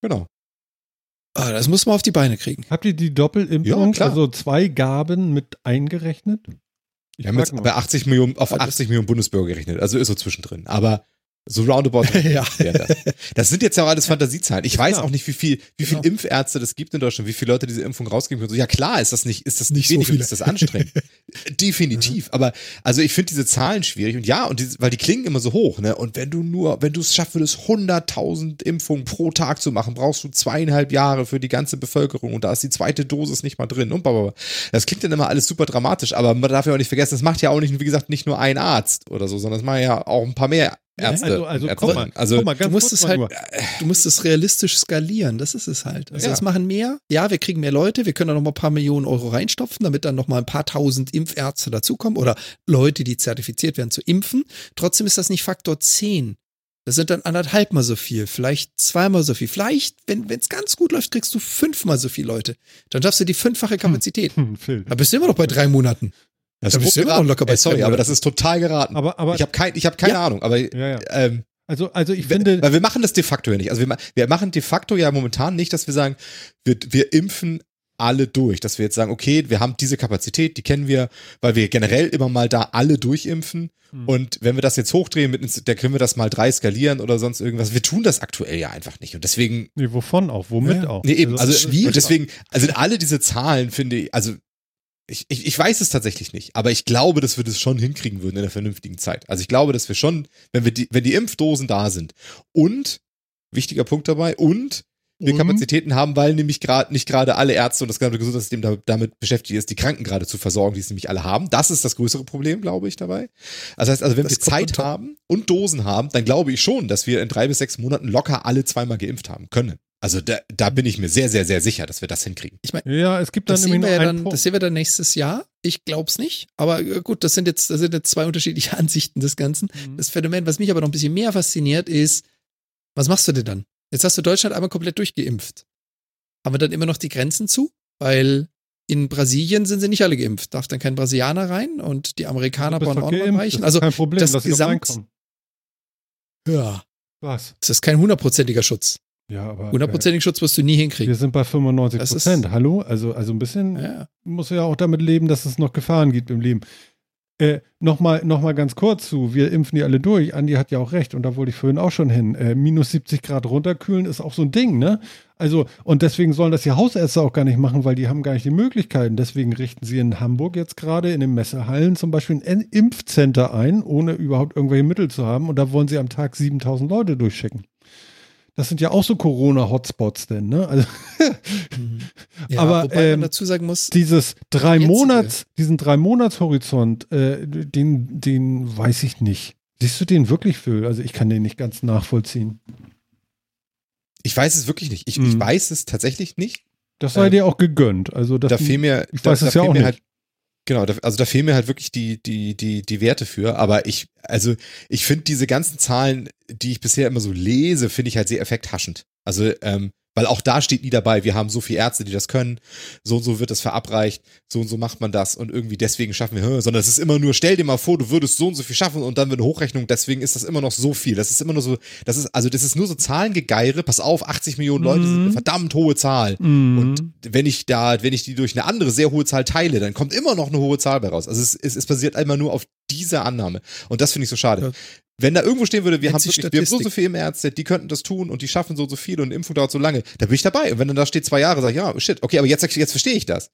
Genau. Ah, das muss man auf die Beine kriegen. Habt ihr die Doppelimpfung, Ja, also zwei Gaben mit eingerechnet? Ich Wir haben jetzt frag bei mal. 80 Millionen, auf Aber 80 Millionen Bundesbürger gerechnet. Also ist so zwischendrin. Aber so roundabout ja. das. Das sind jetzt ja auch alles Fantasiezahlen. Ich weiß klar. auch nicht, wie viel, wie viel Genau. Impfärzte das gibt in Deutschland, wie viele Leute diese Impfung rausgeben können. So, ja klar, ist das nicht, ist das Nicht nicht so wenig und ist das anstrengend. Definitiv. Aber also ich finde diese Zahlen schwierig und ja, und diese, weil die klingen immer so hoch, ne? Und wenn du nur, wenn du es schaffen würdest, 100.000 Impfungen pro Tag zu machen, brauchst du zweieinhalb Jahre für die ganze Bevölkerung und da ist die zweite Dosis nicht mal drin und blablabla. Das klingt dann immer alles super dramatisch, aber man darf ja auch nicht vergessen, das macht ja auch nicht, wie gesagt, nicht nur ein Arzt oder so, sondern es machen ja auch ein paar mehr Ärzte. Also, also und guck mal, also mal, du musst es halt, nur. du musst es realistisch skalieren. Das ist es halt. Also Ja. es machen mehr. Ja, wir kriegen mehr Leute. Wir können da noch mal ein paar Millionen Euro reinstopfen, damit dann noch mal ein paar tausend Impfärzte dazukommen oder Leute, die zertifiziert werden zu impfen. Trotzdem ist das nicht Faktor 10. Das sind dann anderthalb mal so viel, vielleicht zweimal so viel. Vielleicht, wenn es ganz gut läuft, kriegst du fünfmal so viele Leute. Dann schaffst du die fünffache Kapazität. Hm, Phil. Da bist du immer noch bei drei Monaten. Das Da ist bist du immer noch locker bei Ey, sorry, aber das ist total geraten. Aber, aber, ich habe kein, ich hab keine Ja. Ahnung, aber ja, ja. ähm, Also, also ich finde, weil wir machen das de facto ja nicht. Also wir, wir machen de facto ja momentan nicht, dass wir sagen, wir, wir impfen alle durch, dass wir jetzt sagen, okay, wir haben diese Kapazität, die kennen wir, weil wir generell immer mal da alle durchimpfen. Hm. Und wenn wir das jetzt hochdrehen, mit, da können wir das mal drei skalieren oder sonst irgendwas. Wir tun das aktuell ja einfach nicht. Und deswegen nee, wovon auch, womit Ja. auch. Nee, eben, also, das ist und deswegen, also alle diese Zahlen finde ich, also ich, ich, ich weiß es tatsächlich nicht, aber ich glaube, dass wir das schon hinkriegen würden in einer vernünftigen Zeit. Also ich glaube, dass wir schon, wenn wir die, wenn die Impfdosen da sind und, wichtiger Punkt dabei, und wir Und? Kapazitäten haben, weil nämlich gerade nicht gerade alle Ärzte und das gesamte Gesundheitssystem da, damit beschäftigt ist, die Kranken gerade zu versorgen, die es nämlich alle haben. Das ist das größere Problem, glaube ich, dabei. Das heißt also, wenn Das wir Zeit haben und Dosen haben, dann glaube ich schon, dass wir in drei bis sechs Monaten locker alle zweimal geimpft haben können. Also da, da bin ich mir sehr, sehr, sehr sicher, dass wir das hinkriegen. Ich meine, Ja, es gibt dann das sehen, wir ja dann, Punkt. das sehen wir dann nächstes Jahr. Ich glaub's nicht. Aber äh, gut, das sind jetzt, das sind jetzt zwei unterschiedliche Ansichten des Ganzen. Mhm. Das Phänomen, was mich aber noch ein bisschen mehr fasziniert, ist, was machst du denn dann? Jetzt hast du Deutschland einmal komplett durchgeimpft. Haben wir dann immer noch die Grenzen zu? Weil in Brasilien sind sie nicht alle geimpft. Darf dann kein Brasilianer rein und die Amerikaner doch auch noch das Also, kein Problem, das Gesamt- ja, Was? das ist kein hundertprozentiger Schutz. Ja, aber Hundertprozentigen Schutz wirst du nie wir hinkriegen. sind bei 95 Das ist- Prozent. Hallo? Also, also ein bisschen Ja. muss ja auch damit leben, dass es noch Gefahren gibt im Leben. Äh, Nochmal noch mal ganz kurz zu, wir impfen die alle durch. Andi hat ja auch recht und da wollte ich vorhin auch schon hin. Äh, minus 70 Grad runterkühlen ist auch so ein Ding, ne? Also, und deswegen sollen das die Hausärzte auch gar nicht machen, weil die haben gar nicht die Möglichkeiten. Deswegen richten sie in Hamburg jetzt gerade in den Messehallen zum Beispiel ein Impfcenter ein, ohne überhaupt irgendwelche Mittel zu haben. Und da wollen sie am Tag 7000 Leute durchschicken. Das sind ja auch so Corona-Hotspots denn, ne? Also, Mhm. Ja, Aber, wobei ähm, man dazu sagen muss, dieses drei. Monats, diesen drei Monatshorizont, äh, den, den weiß ich nicht. Siehst du den wirklich für? Also ich kann den nicht ganz nachvollziehen. Ich weiß es wirklich nicht. Ich, ich Mhm. weiß es tatsächlich nicht. Das sei Ähm, dir auch gegönnt. Also das, da fehlen mir, ich da, weiß da es ja fehlen auch nicht. Halt, genau, also da fehlen mir halt wirklich die, die, die, die Werte für. Aber ich, also ich finde diese ganzen Zahlen, die ich bisher immer so lese, finde ich halt sehr effekthaschend. Also, ähm, weil auch da steht nie dabei, wir haben so viele Ärzte, die das können, so und so wird das verabreicht, so und so macht man das und irgendwie deswegen schaffen wir, sondern es ist immer nur, stell dir mal vor, du würdest so und so viel schaffen und dann wird eine Hochrechnung, deswegen ist das immer noch so viel. Das ist immer nur so, das ist, also das ist nur so Zahlengegeire, pass auf, 80 Millionen Leute sind eine Mhm. verdammt hohe Zahl. Mhm. Und wenn ich da, wenn ich die durch eine andere sehr hohe Zahl teile, dann kommt immer noch eine hohe Zahl bei raus. Also es, es, es basiert einmal nur auf dieser Annahme. Und das finde ich so schade. Ja. Wenn da irgendwo stehen würde, wir haben, wirklich, wir haben so, so Statistik. viele Ärzte, die könnten das tun und die schaffen so, so viel und Impfung dauert so lange, da bin ich dabei. Und wenn dann da steht zwei Jahre, sag ich, ja, shit, okay, aber jetzt, jetzt verstehe ich das.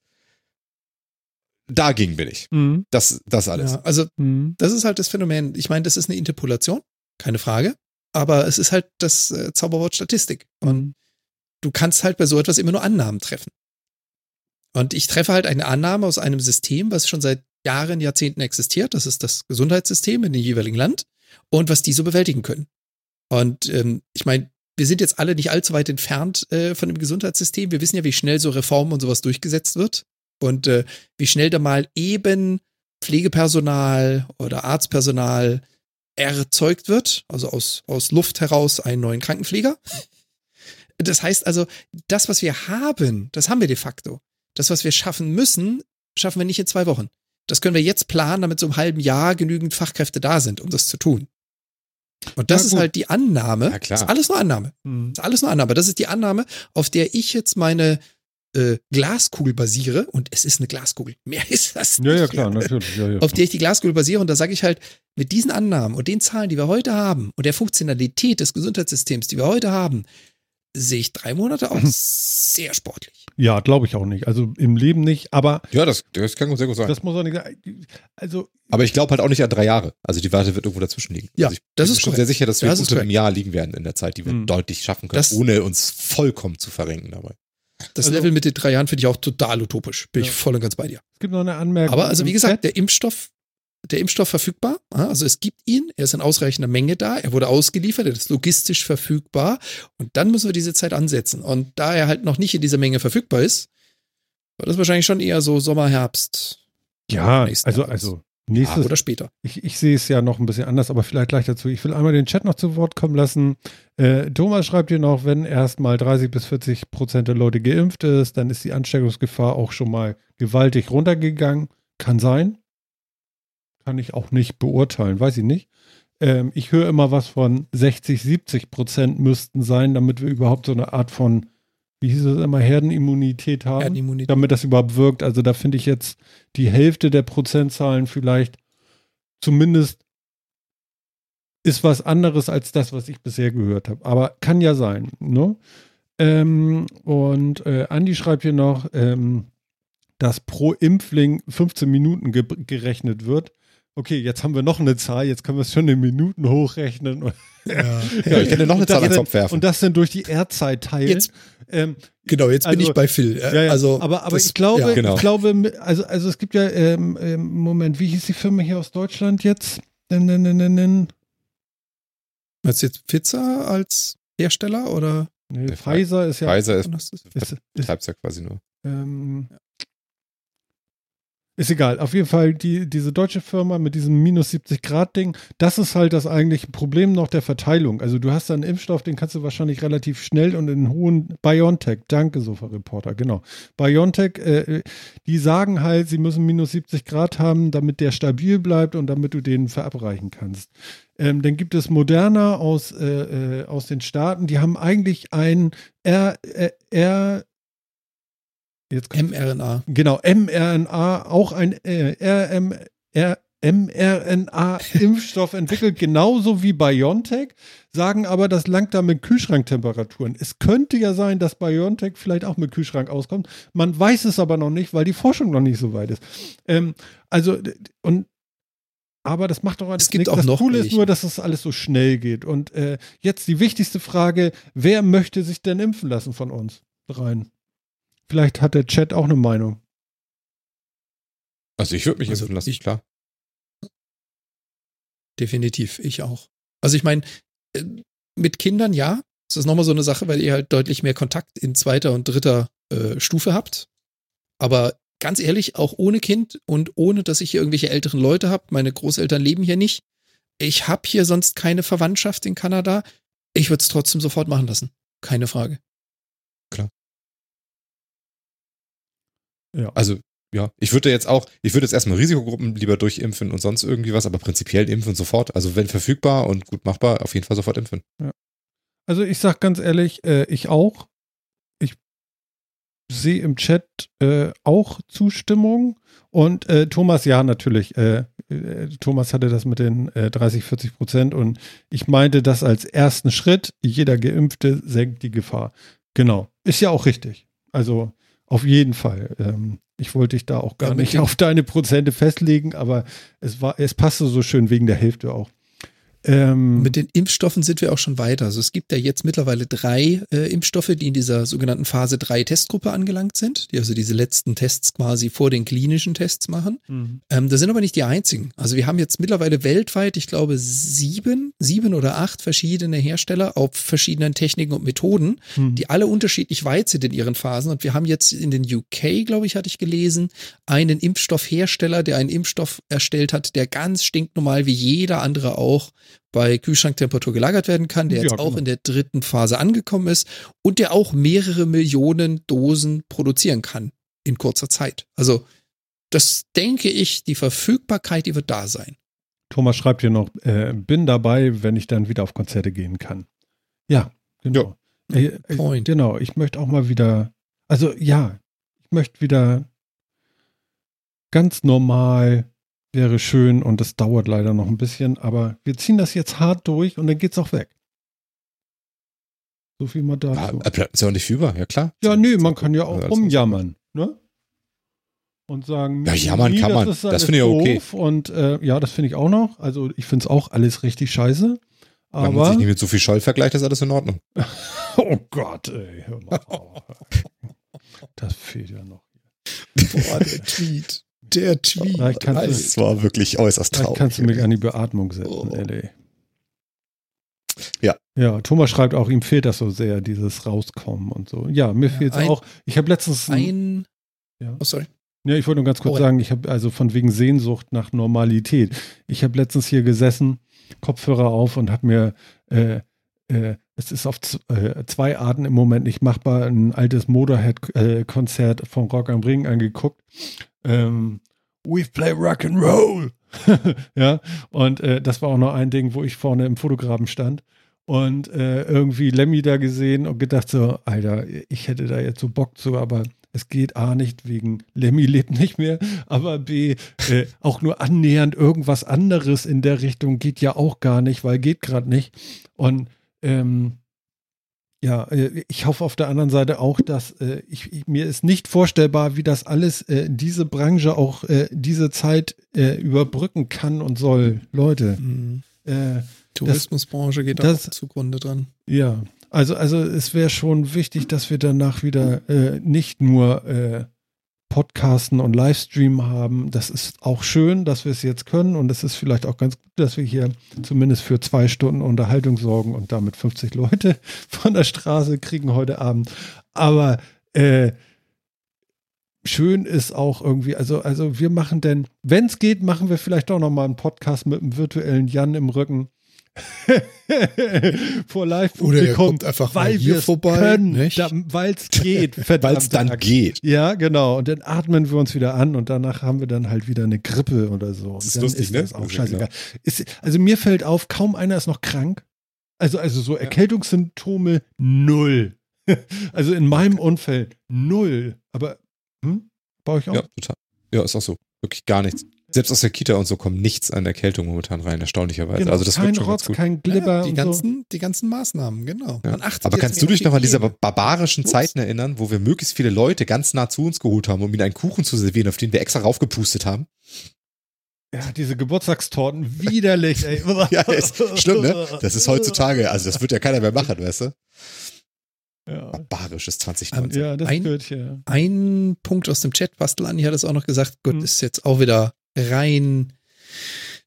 Dagegen bin ich. Mhm. Das, das alles. ja, also Mhm. das ist halt das Phänomen. Ich meine, das ist eine Interpolation, keine Frage. Aber es ist halt das äh, Zauberwort Statistik. Und du kannst halt bei so etwas immer nur Annahmen treffen. Und ich treffe halt eine Annahme aus einem System, was schon seit Jahren, Jahrzehnten existiert. Das ist das Gesundheitssystem in dem jeweiligen Land und was die so bewältigen können. Und ähm, ich meine, wir sind jetzt alle nicht allzu weit entfernt äh, von dem Gesundheitssystem. Wir wissen ja, wie schnell so Reformen und sowas durchgesetzt wird und äh, wie schnell da mal eben Pflegepersonal oder Arztpersonal erzeugt wird, also aus, aus Luft heraus einen neuen Krankenpfleger. Das heißt also, das, was wir haben, das haben wir de facto. Das, was wir schaffen müssen, schaffen wir nicht in zwei Wochen. Das können wir jetzt planen, damit so im halben Jahr genügend Fachkräfte da sind, um das zu tun. Und das ist halt die Annahme. Ja, klar. Das ist alles nur Annahme. Mhm. Das ist alles nur Annahme. Das ist die Annahme, auf der ich jetzt meine äh, Glaskugel basiere. Und es ist eine Glaskugel. Mehr ist das nicht. Ja, ja, klar, natürlich. Ja, ja. Auf der ich die Glaskugel basiere. Und da sage ich halt, mit diesen Annahmen und den Zahlen, die wir heute haben und der Funktionalität des Gesundheitssystems, die wir heute haben, sehe ich drei Monate auch sehr sportlich. ja glaube ich auch nicht. Also im Leben nicht, aber Ja, das, das kann sehr gut sein. das muss auch nicht sein. Also Aber ich glaube halt auch nicht an drei Jahre. Also die Warte wird irgendwo dazwischen liegen. Ja, also ich das bin ist schon korrekt. sehr sicher, dass wir Das unter einem. Jahr liegen werden in der Zeit, die wir Mhm. deutlich schaffen können, Das- ohne uns vollkommen zu verrenken dabei. Das Also- Level mit den drei Jahren finde ich auch total utopisch. Bin Ja. ich voll und ganz bei dir. es gibt noch eine Anmerkung. Aber also wie gesagt, Chat. der Impfstoff, der Impfstoff verfügbar, ja, also es gibt ihn, er ist in ausreichender Menge da, er wurde ausgeliefert, er ist logistisch verfügbar und dann müssen wir diese Zeit ansetzen. Und da er halt noch nicht in dieser Menge verfügbar ist, wird das wahrscheinlich schon eher so Sommer, Herbst ja, also, also ja, nächstes, oder später. Ich, ich sehe es ja noch ein bisschen anders, aber vielleicht gleich dazu. Ich will einmal den Chat noch zu Wort kommen lassen. Äh, Thomas schreibt hier noch, wenn erst mal 30 bis 40 Prozent der Leute geimpft ist, dann ist die Ansteckungsgefahr auch schon mal gewaltig runtergegangen. Kann sein. Kann ich auch nicht beurteilen, weiß ich nicht. Ähm, ich höre immer was von 60, 70 Prozent müssten sein, damit wir überhaupt so eine Art von, wie hieß es immer, Herdenimmunität haben Herdenimmunität. damit das überhaupt wirkt. Also da finde ich jetzt die Hälfte der Prozentzahlen vielleicht zumindest ist was anderes als das, was ich bisher gehört habe. Aber kann ja sein. Ne? Ähm, und äh, Andi schreibt hier noch, ähm, dass pro Impfling 15 Minuten ge gerechnet wird. Okay, jetzt haben wir noch eine Zahl, jetzt können wir es schon in Minuten hochrechnen. Ja. Ja, ich kann dir noch eine Zahl ins dann- Kopf werfen. Und das dann durch die Erdzeit teilen. Jetzt- ähm, Genau, jetzt bin Also- ich bei Phil. ja, ja, Also, aber aber das- ich glaube, ja. Genau. ich glaube, also, also es gibt ja, ähm, ähm, Moment, wie hieß die Firma hier aus Deutschland jetzt? Nen, nen, nen, nen, nen. Meinst du jetzt Pizza als Hersteller oder? Nee, Pfizer ist ja. Pfizer ist, ist- Ist, ist, ja quasi nur. ähm, ist egal. Auf jeden Fall, die, diese deutsche Firma mit diesem minus 70 Grad Ding, das ist halt das eigentliche Problem noch der Verteilung. Also du hast da einen Impfstoff, den kannst du wahrscheinlich relativ schnell und in hohen BioNTech, danke Sofa-Reporter, genau. BioNTech, äh, die sagen halt, sie müssen minus 70 Grad haben, damit der stabil bleibt und damit du den verabreichen kannst. Ähm, dann gibt es Moderna aus, äh, äh, aus den Staaten, die haben eigentlich ein R, äh, R mRNA. Genau, mRNA, auch ein äh, RM, R, mRNA-Impfstoff entwickelt, genauso wie BioNTech, sagen aber, das langt da mit Kühlschranktemperaturen. Es könnte ja sein, dass BioNTech vielleicht auch mit Kühlschrank auskommt. Man weiß es aber noch nicht, weil die Forschung noch nicht so weit ist. Ähm, also, und aber das macht doch alles Es gibt nichts. auch Das noch Coole ist welche. nur, dass es alles so schnell geht. Und äh, jetzt die wichtigste Frage: Wer möchte sich denn impfen lassen von uns rein? Vielleicht hat der Chat auch eine Meinung. Also ich würde mich Also impfen lassen, ich- klar. Definitiv, ich auch. Also ich meine, äh, mit Kindern ja, das ist nochmal so eine Sache, weil ihr halt deutlich mehr Kontakt in zweiter und dritter äh, Stufe habt. Aber ganz ehrlich, auch ohne Kind und ohne, dass ich hier irgendwelche älteren Leute habe, meine Großeltern leben hier nicht. Ich habe hier sonst keine Verwandtschaft in Kanada. Ich würde es trotzdem sofort machen lassen. Keine Frage. Ja. Also, ja, ich würde jetzt auch, ich würde jetzt erstmal Risikogruppen lieber durchimpfen und sonst irgendwie was, aber prinzipiell impfen sofort. Also wenn verfügbar und gut machbar, auf jeden Fall sofort impfen. Also ich sag ganz ehrlich, äh, ich auch. Ich sehe im Chat äh, auch Zustimmung. Und äh, Thomas, ja, natürlich. Äh, äh, Thomas hatte das mit den äh, 30, 40 Prozent. Und ich meinte das als ersten Schritt. Jeder Geimpfte senkt die Gefahr. Genau. Ist ja auch richtig. Also auf jeden Fall. Ähm, ich wollte dich da auch gar Ja, nicht auf deine Prozente festlegen, aber es war, es passte so schön wegen der Hälfte auch. Ähm, Mit den Impfstoffen sind wir auch schon weiter. Also es gibt ja jetzt mittlerweile drei äh, Impfstoffe, die in dieser sogenannten Phase 3 Testgruppe angelangt sind, die also diese letzten Tests quasi vor den klinischen Tests machen. Mhm. Ähm, das sind aber nicht die einzigen. Also wir haben jetzt mittlerweile weltweit, ich glaube, sieben, sieben oder acht verschiedene Hersteller auf verschiedenen Techniken und Methoden, Mhm. die alle unterschiedlich weit sind in ihren Phasen. Und wir haben jetzt in den UK, glaube ich, hatte ich gelesen, einen Impfstoffhersteller, der einen Impfstoff erstellt hat, der ganz stinknormal wie jeder andere auch bei Kühlschranktemperatur gelagert werden kann, der Ja, jetzt auch genau. in der dritten Phase angekommen ist und der auch mehrere Millionen Dosen produzieren kann in kurzer Zeit. Also das denke ich, die Verfügbarkeit, die wird da sein. Thomas schreibt hier noch, äh, bin dabei, wenn ich dann wieder auf Konzerte gehen kann. Ja, genau. Äh, äh, Point. genau, ich möchte auch mal wieder, also ja, ich möchte wieder ganz normal, wäre schön und das dauert leider noch ein bisschen, aber wir ziehen das jetzt hart durch und dann geht's auch weg. So viel mal Ja, dazu. bleibt uns ja auch nicht viel über, ja klar. Ja, nö, man kann ja auch Also, rumjammern, ne? Und sagen, Ja, jammern nee, kann man. ist Das finde ich okay. Und äh, ja, das finde ich auch noch. Also ich finde es auch alles richtig scheiße. Wenn man Aber, sich nicht mit so viel Scholl vergleicht, ist alles in Ordnung. oh Gott, ey, hör mal. Das fehlt ja noch. Boah, der Tweet. Der Tweet. Das war wirklich äußerst traurig. kannst du mich an die Beatmung setzen, Oh. Ellie. Ja. Ja, Thomas schreibt auch, ihm fehlt das so sehr, dieses Rauskommen und so. Ja, mir Ja, fehlt es auch. Ich habe letztens ein. Ja. Oh, sorry. Ja, ich wollte nur ganz kurz Oh. sagen, ich habe also von wegen Sehnsucht nach Normalität. Ich habe letztens hier gesessen, Kopfhörer auf und habe mir, äh, äh, es ist auf äh, zwei Arten im Moment nicht machbar, ein altes Motorhead-Konzert von Rock am Ring angeguckt. Ähm, We play rock and roll. ja, und äh, das war auch noch ein Ding, wo ich vorne im Fotograben stand und äh, irgendwie Lemmy da gesehen und gedacht so, Alter, ich hätte da jetzt so Bock zu, aber es geht A nicht wegen Lemmy lebt nicht mehr, aber B äh, auch nur annähernd irgendwas anderes in der Richtung geht ja auch gar nicht, weil geht gerade nicht. Und ähm, ja, äh, ich hoffe auf der anderen Seite auch, dass äh, ich, ich, mir ist nicht vorstellbar, wie das alles äh, diese Branche auch diese Zeit überbrücken kann und soll. Leute, Mhm. äh, Tourismusbranche geht das- auch zugrunde dran. ja, also also es wäre schon wichtig, dass wir danach wieder äh, nicht nur Podcasten und Livestream haben. Das ist auch schön, dass wir es jetzt können und es ist vielleicht auch ganz gut, dass wir hier zumindest für zwei Stunden Unterhaltung sorgen und damit 50 Leute von der Straße kriegen heute Abend. Aber äh, schön ist auch irgendwie, also, also wir machen denn, wenn es geht, machen wir vielleicht auch nochmal einen Podcast mit einem virtuellen Jan im Rücken. Vor live Oder er kommt einfach mal weil hier wir es vorbei, weil es geht, Weil es dann geht. Ja, genau. Und dann atmen wir uns wieder an und danach haben wir dann halt wieder eine Grippe oder so. Und Das ist dann lustig, ist ne? das auch Also, scheißegal. Ist, also mir fällt auf, kaum einer ist noch krank. Also, also so Erkältungssymptome null. Also in meinem Umfeld null. Aber hm? bei euch auch? Ja, total. Ja, ist auch so. Wirklich gar nichts. Selbst aus der Kita und so kommt nichts an Erkältung momentan rein, erstaunlicherweise. Genau, also das kein wird schon Rotz, ganz gut. kein Glibber Ja, die, und so. ganzen, die ganzen Maßnahmen, genau. Ja. Man achtet Aber kannst du dich noch an die diese barbarischen Ups. Zeiten erinnern, wo wir möglichst viele Leute ganz nah zu uns geholt haben, um ihnen einen Kuchen zu servieren, auf den wir extra raufgepustet haben? Ja, diese Geburtstagstorten, widerlich, ey. Ja, ist schlimm, ne? Das ist heutzutage, also das wird ja keiner mehr machen, weißt du? Ja, Barbarisches 2019. ja das Ein- gehört ja. Ein Punkt aus dem Chat, Bastel Andi hat es auch noch gesagt, gut, Mhm. ist jetzt auch wieder rein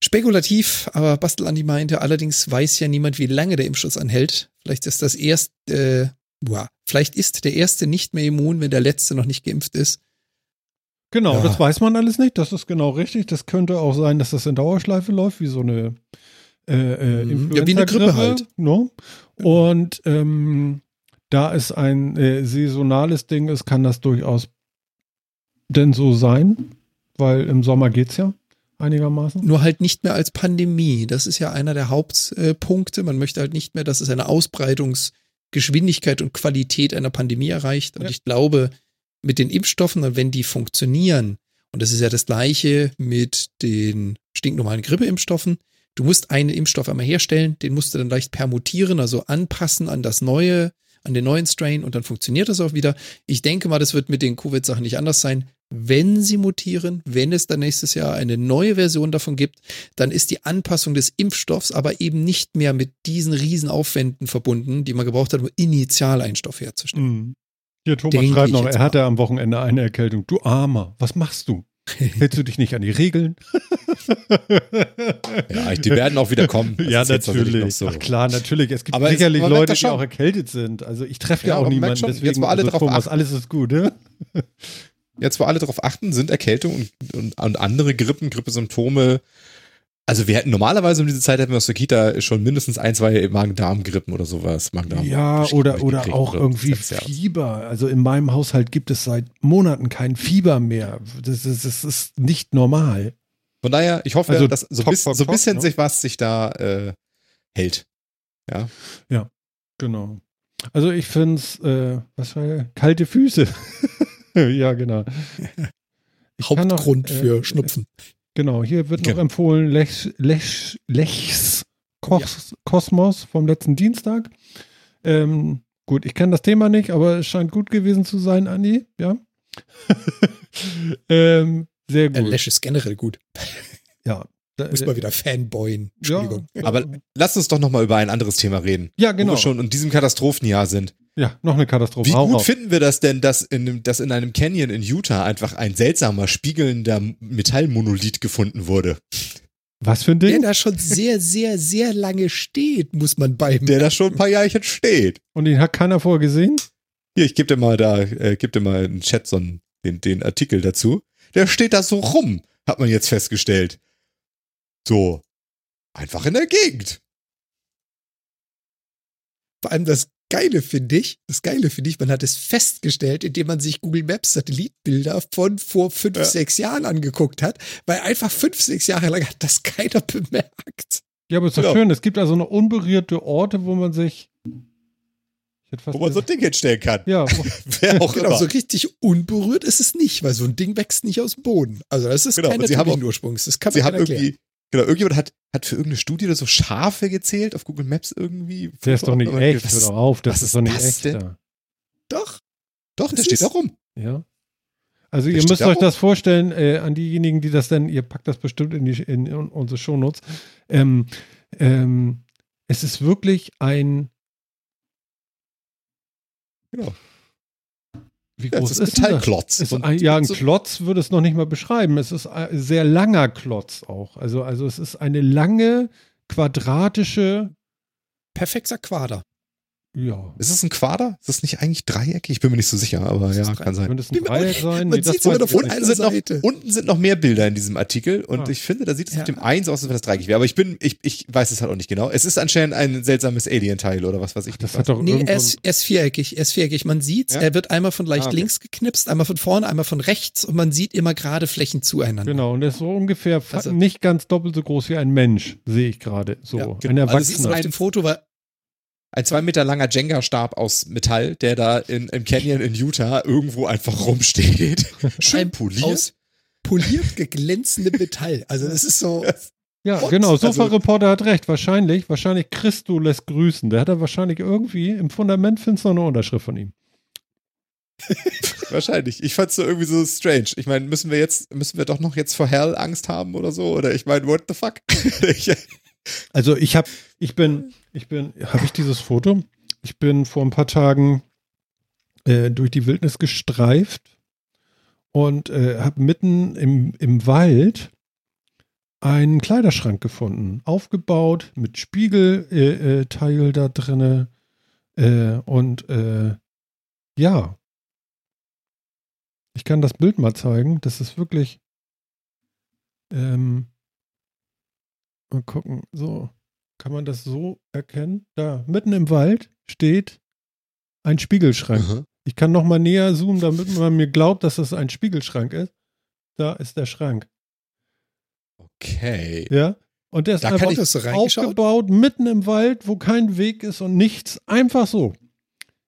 spekulativ, aber Bastel Andi meinte, allerdings weiß ja niemand, wie lange der Impfschutz anhält. Vielleicht ist das erst, äh, boah, vielleicht ist der erste nicht mehr immun, wenn der letzte noch nicht geimpft ist. Genau, Ja. das weiß man alles nicht. Das ist genau richtig. Das könnte auch sein, dass das in Dauerschleife läuft, wie so eine äh, äh, Mhm. Ja, wie eine Grippe halt. Ne? Und ähm, da es ein äh, saisonales Ding ist, kann das durchaus denn so sein, weil im Sommer geht's ja einigermaßen. Nur halt nicht mehr als Pandemie. Das ist ja einer der Hauptpunkte. Man möchte halt nicht mehr, dass es eine Ausbreitungsgeschwindigkeit und Qualität einer Pandemie erreicht. Und Ja. ich glaube, mit den Impfstoffen, und wenn die funktionieren, und das ist ja das gleiche mit den stinknormalen Grippeimpfstoffen, du musst einen Impfstoff einmal herstellen, den musst du dann leicht permutieren, also anpassen an das neue, an den neuen Strain und dann funktioniert das auch wieder. Ich denke mal, das wird mit den Covid-Sachen nicht anders sein. Wenn sie mutieren, wenn es dann nächstes Jahr eine neue Version davon gibt, dann ist die Anpassung des Impfstoffs aber eben nicht mehr mit diesen Riesenaufwänden verbunden, die man gebraucht hat, um initial einen Stoff herzustellen. Mhm. Hier, Thomas Denke schreibt noch, er mal. hatte am Wochenende eine Erkältung. Du Armer, was machst du? Hältst du dich nicht an die Regeln? Ja, die werden auch wieder kommen. Das ja, natürlich so. Ach klar, natürlich. Es gibt Aber es- sicherlich merkt Leute, die auch erkältet sind. Also ich treffe ja, Ja, auch niemanden. schon, Deswegen, jetzt, wo alle also drauf Thomas, achten. alles ist gut, ne? Jetzt, wo alle darauf achten, sind Erkältung und, und, und andere Grippen, Grippesymptome. Also wir hätten normalerweise um diese Zeit hätten wir aus der Kita schon mindestens ein, zwei Magen-Darm-Grippen oder sowas. Magen-Darm. Ja, oder, gekriegt oder auch irgendwie. Fieber. Also in meinem Haushalt gibt es seit Monaten kein Fieber mehr. Das, ist- das ist nicht normal. Von daher, ich hoffe, Also dass so, Tok, bis, so ein bisschen ne? sich was sich da äh, hält. Ja. Genau. Also ich finde es, äh, was war ja? Kalte Füße. ja, genau. Ich kann noch, Hauptgrund äh, für Schnupfen. Genau, hier wird noch Genau. empfohlen Lech, Lech, Lechs Kos, Kosmos vom letzten Dienstag. Ähm, gut, ich kenne das Thema nicht, aber es scheint gut gewesen zu sein, Andi. Ja. ähm, sehr Äh, gut. Lash ist generell gut. ja. Da, Muss mal wieder Fanboyen. ja, Entschuldigung. Aber lass uns doch noch mal über ein anderes Thema reden. ja, Wo genau. wir schon in diesem Katastrophenjahr sind. Ja, noch eine Katastrophe. Wie Hau gut raus. finden wir das denn, dass in, einem- dass in einem Canyon in Utah einfach ein seltsamer, spiegelnder Metallmonolith gefunden wurde? Was für ein Der Ding? da schon sehr, sehr, sehr lange steht, muss man beim. Der da schon ein paar Jahrchen steht. Und den hat keiner vorher gesehen? Hier, ich gebe dir mal da, äh, gib dir mal in den Chat so einen, den, den Artikel dazu. Der steht da so rum, hat man jetzt festgestellt. So. Einfach in der Gegend. Vor allem das Geile finde ich, das Geile finde ich, man hat es festgestellt, indem man sich Google Maps Satellitenbilder von vor fünf, Ja. sechs Jahren angeguckt hat, weil einfach fünf, sechs Jahre lang hat das keiner bemerkt. Ja, aber ist doch Genau. schön. Es gibt also noch unberührte Orte, wo man sich. Wo man so ein Ding hinstellen kann. ja, Wer auch Genau, immer. so richtig unberührt ist es nicht, weil so ein Ding wächst nicht aus dem Boden. Also das ist Genau, kein und sie haben Ursprungs. Das kann man Sie haben erklären. irgendwie Genau, irgendjemand hat, hat für irgendeine Studie oder so Schafe gezählt auf Google Maps irgendwie. Der ist doch nicht Aber echt, was hör doch auf, das ist doch nicht echt. da. Doch. Doch, der Das steht ist- da rum. Ja. Also Der ihr steht müsst da euch rum. das vorstellen, äh, an diejenigen, die das denn, ihr packt das bestimmt in, die, in, in unsere Shownotes. Ähm, ähm, es ist wirklich ein, Genau. Wie Ja, groß es ist, ist? Metallklotz. Ist ein, ja, ein Klotz würde es noch nicht mal beschreiben. Es ist ein sehr langer Klotz auch. Also, also es ist eine lange, quadratische, Perfekter Quader. Ja. Ist es ein Quader? Ist es nicht eigentlich dreieckig? Ich bin mir nicht so sicher, aber Das ja, kann sein. Könnte es ein Dreieck sein? man das sieht's ich von nicht. einer Unten sind, noch, Seite. unten sind noch mehr Bilder in diesem Artikel und Ah. ich finde, da sieht es Ja. auf dem einen so aus, als wenn das dreieckig wäre. Aber ich bin, ich, ich weiß es halt auch nicht genau. Es ist anscheinend ein seltsames Alien-Teil oder was weiß ich. Das nicht hat doch Nee, er ist, er ist viereckig. Er ist viereckig. Man sieht, Ja? er wird einmal von leicht Ah, okay. links geknipst, einmal von vorne, einmal von rechts und man sieht immer gerade Flächen zueinander. Genau, und er ist so ungefähr Also- nicht ganz doppelt so groß wie ein Mensch, sehe ich gerade. So, Ja, ein genau. Also es ist Erwachsener. Auf dem Foto war ein zwei Meter langer Jenga-Stab aus Metall, der da in, im Canyon in Utah irgendwo einfach rumsteht. Schön poliert. aus poliert geglänzendem Metall. Also das ist so. ja, What? genau, Also- Sofa-Reporter hat recht. Wahrscheinlich, wahrscheinlich Christo lässt grüßen. Der hat da wahrscheinlich irgendwie im Fundament findest du noch eine Unterschrift von ihm. Wahrscheinlich. Ich fand's so irgendwie so strange. Ich meine, müssen wir jetzt, müssen wir doch noch jetzt vor Hell Angst haben oder so? Oder ich meine, what the fuck? Also ich habe, ich bin, ich bin, habe ich dieses Foto? Ich bin vor ein paar Tagen äh, durch die Wildnis gestreift und äh, habe mitten im, im Wald einen Kleiderschrank gefunden, aufgebaut mit Spiegelteil äh, äh, da drinne äh, und äh, ja, ich kann das Bild mal zeigen. Das ist wirklich ähm, Mal gucken, so. Kann man das so erkennen? Da, mitten im Wald steht ein Spiegelschrank. Mhm. Ich kann noch mal näher zoomen, damit man mir glaubt, dass das ein Spiegelschrank ist. Da ist der Schrank. Okay. Ja. Und der ist Da einfach aufgebaut, mitten im Wald, wo kein Weg ist und nichts. Einfach so.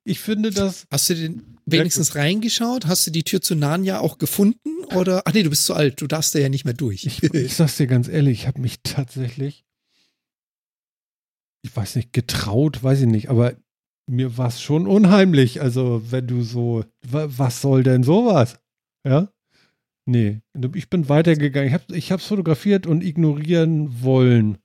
Ich finde das. Hast du den wenigstens reingeschaut? Hast du die Tür zu Narnia auch gefunden? Oder? Ach nee, du bist zu alt. Du darfst da ja nicht mehr durch. Ich, ich sag's dir ganz ehrlich, ich habe mich tatsächlich, ich weiß nicht, getraut, weiß ich nicht, aber mir war es schon unheimlich. Also, wenn du so, wa- was soll denn sowas? Ja? Nee, ich bin weitergegangen. Ich habe ich hab's fotografiert und ignorieren wollen.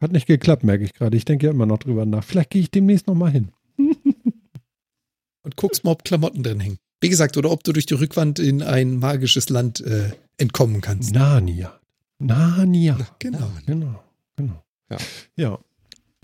Hat nicht geklappt, merke ich gerade. Ich denke ja immer noch drüber nach. Vielleicht gehe ich demnächst noch mal hin. und guckst mal, ob Klamotten drin hängen. Wie gesagt, oder ob du durch die Rückwand in ein magisches Land äh, entkommen kannst. Narnia. Narnia. Genau. Genau, genau. Ja. Ja.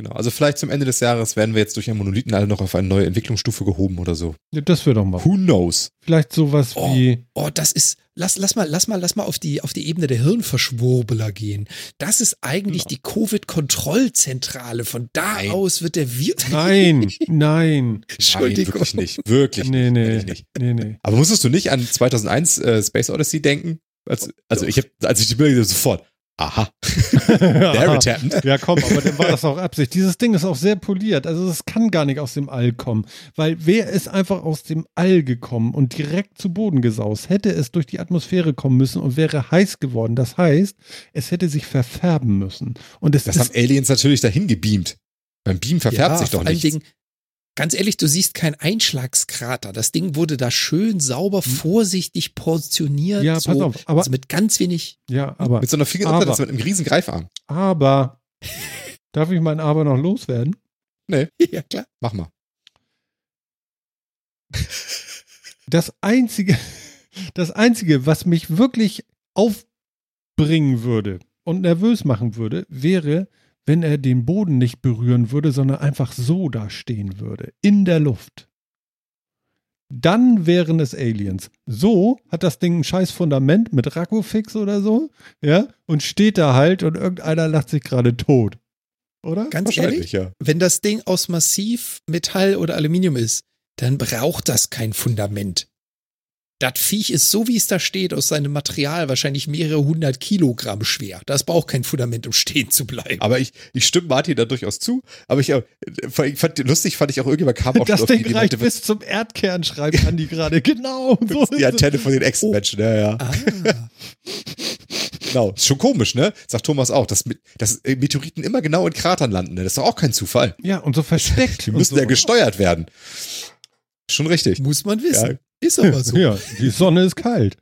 Genau. Also vielleicht zum Ende des Jahres werden wir jetzt durch einen Monolithen alle noch auf eine neue Entwicklungsstufe gehoben oder so. Ja, Das wäre doch mal. Who knows? Vielleicht sowas Oh. wie. Oh, das ist, lass, lass mal, lass mal, lass mal auf die, auf die Ebene der Hirnverschwurbeler gehen. Das ist eigentlich die Covid-Kontrollzentrale. Von da Nein. aus wird der Virus. Nein, nein. Entschuldigung. Nein, wirklich nicht. Wirklich Nee, nicht. nee, nicht. nee, nee. Aber musstest du nicht an 2001 äh, Space Odyssey denken? Als, also ich habe, als ich die Bilder sofort. Aha, there it happened. Ja, komm, aber dann war das auch Absicht. Dieses Ding ist auch sehr poliert. Also es kann gar nicht aus dem All kommen. Weil wer ist einfach aus dem All gekommen und direkt zu Boden gesaust? Hätte es durch die Atmosphäre kommen müssen und wäre heiß geworden. Das heißt, es hätte sich verfärben müssen. Und es Das haben Aliens natürlich dahin gebeamt. Beim Beam verfärbt sich doch allen. Dingen, ganz ehrlich, du siehst keinen Einschlagskrater. Das Ding wurde da schön sauber, vorsichtig portioniert. Hm. Ja, so, pass auf, aber- also mit ganz wenig. ja, aber, Mit so einer Fingerabdruck, mit einem riesen Greifarm. aber, darf ich mein Aber noch loswerden? Ja, klar. Mach mal. Das einzige, das einzige, was mich wirklich aufbringen würde und nervös machen würde, wäre, wenn er den Boden nicht berühren würde, sondern einfach so da stehen würde, in der Luft. Dann wären es Aliens. So hat das Ding ein scheiß Fundament mit Rakufix oder so, ja, und steht da halt und irgendeiner lacht sich gerade tot. Oder? Ganz ehrlich, ja. wenn das Ding aus Massiv, Metall oder Aluminium ist, dann braucht das kein Fundament. Das Viech ist so, wie es da steht, aus seinem Material wahrscheinlich mehrere hundert Kilogramm schwer. Das braucht kein Fundament, um stehen zu bleiben. Aber ich, ich stimme Martin da durchaus zu. Aber ich, äh, ich fand, lustig fand ich auch irgendjemand kam auch Das die Ding Idee, reicht bis zum Erdkern, schreibt Andi gerade. Genau. So die. Antenne von den Ex-Menschen, ja, ja. Ah. Genau, ist schon komisch, ne? Sagt Thomas auch, dass, dass Meteoriten immer genau in Kratern landen. Ne? Das ist doch auch kein Zufall. Ja, und so versteckt. Die müssen so. ja gesteuert werden. Schon richtig. Muss man wissen. Ja. Ist aber so. Ja, die Sonne ist kalt.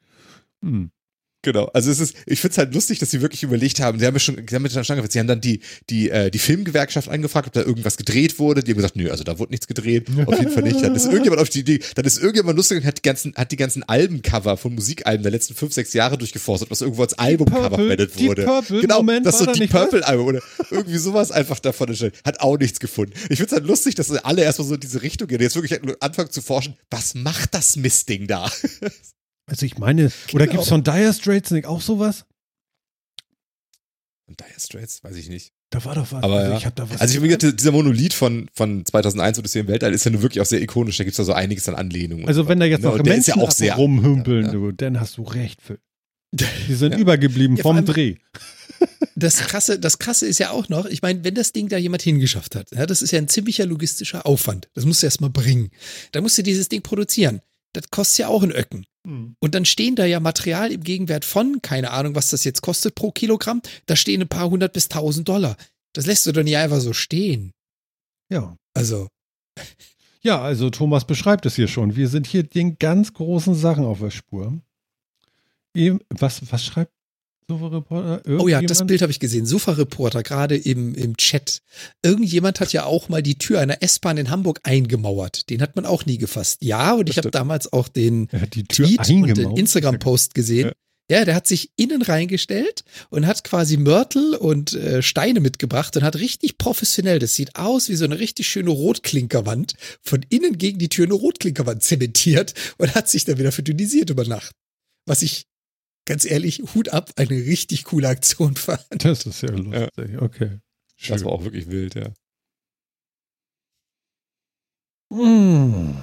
Hm. Genau. Also es ist, ich finde es halt lustig, dass sie wirklich überlegt haben. Sie haben ja schon, sie haben mit der Stange, sie haben dann die, die, äh, die Filmgewerkschaft angefragt, ob da irgendwas gedreht wurde. Die haben gesagt, nö, also da wurde nichts gedreht. Auf jeden Fall nicht. Dann ist irgendjemand auf die Idee, dann ist irgendjemand lustig und hat die ganzen, hat die ganzen Albencover von Musikalben der letzten fünf, sechs Jahre durchgeforstet, was irgendwo als Albumcover Purple- verwendet die wurde. Purple, genau, Moment, das so die nicht was? Purple-Album oder irgendwie sowas einfach davon entsteht. Hat auch nichts gefunden. Ich finde es halt lustig, dass alle erstmal so in diese Richtung gehen, jetzt wirklich anfangen zu forschen, was macht das Mistding da? Also ich meine, oder Genau. gibt's von Dire Straits nicht auch sowas? Und Dire Straits, weiß ich nicht. Da war doch was. Aber also ja. ich hab da was. Also ich habe gesagt, dieser Monolith von, von 2001 Odyssee im Weltall ist ja nun wirklich auch sehr ikonisch. Da gibt's ja so einiges an Anlehnungen. also so wenn da jetzt Ne? noch ist Menschen ja auch sehr rumhümpeln, Ja, ja. du, dann hast du recht, Phil. Die sind Ja. übergeblieben vom allem- Dreh. Das krasse, das krasse ist ja auch noch, ich meine, wenn das Ding da jemand hingeschafft hat, ja, das ist ja ein ziemlicher logistischer Aufwand. Das musst du erstmal bringen. Dann musst du dieses Ding produzieren. Das kostet ja auch einen Öcken. Und dann stehen da ja Material im Gegenwert von, keine Ahnung, was das jetzt kostet pro Kilogramm, da stehen ein paar hundert bis tausend Dollar. Das lässt du doch nicht einfach so stehen. Ja. Also, Ja, also Thomas beschreibt es hier schon. Wir sind hier den ganz großen Sachen auf der Spur. Was, was schreibt so Reporter? oh ja, das? Bild habe ich gesehen. Sofa-Reporter, gerade im, im Chat. Irgendjemand hat ja auch mal die Tür einer S-Bahn in Hamburg eingemauert. Den hat man auch nie gefasst. Ja, und ich habe damals auch den, Tür Tweet und den eingemauert. Instagram-Post gesehen. Ja. der hat sich innen reingestellt und hat quasi Mörtel und äh, Steine mitgebracht und hat richtig professionell, das sieht aus wie so eine richtig schöne Rotklinkerwand, von innen gegen die Tür eine Rotklinkerwand zementiert und hat sich dann wieder verdünnisiert über Nacht. Was ich, ganz ehrlich, Hut ab, eine richtig coole Aktion fand. Das ist ja lustig. Okay. Das war auch wirklich wild, ja. Mm.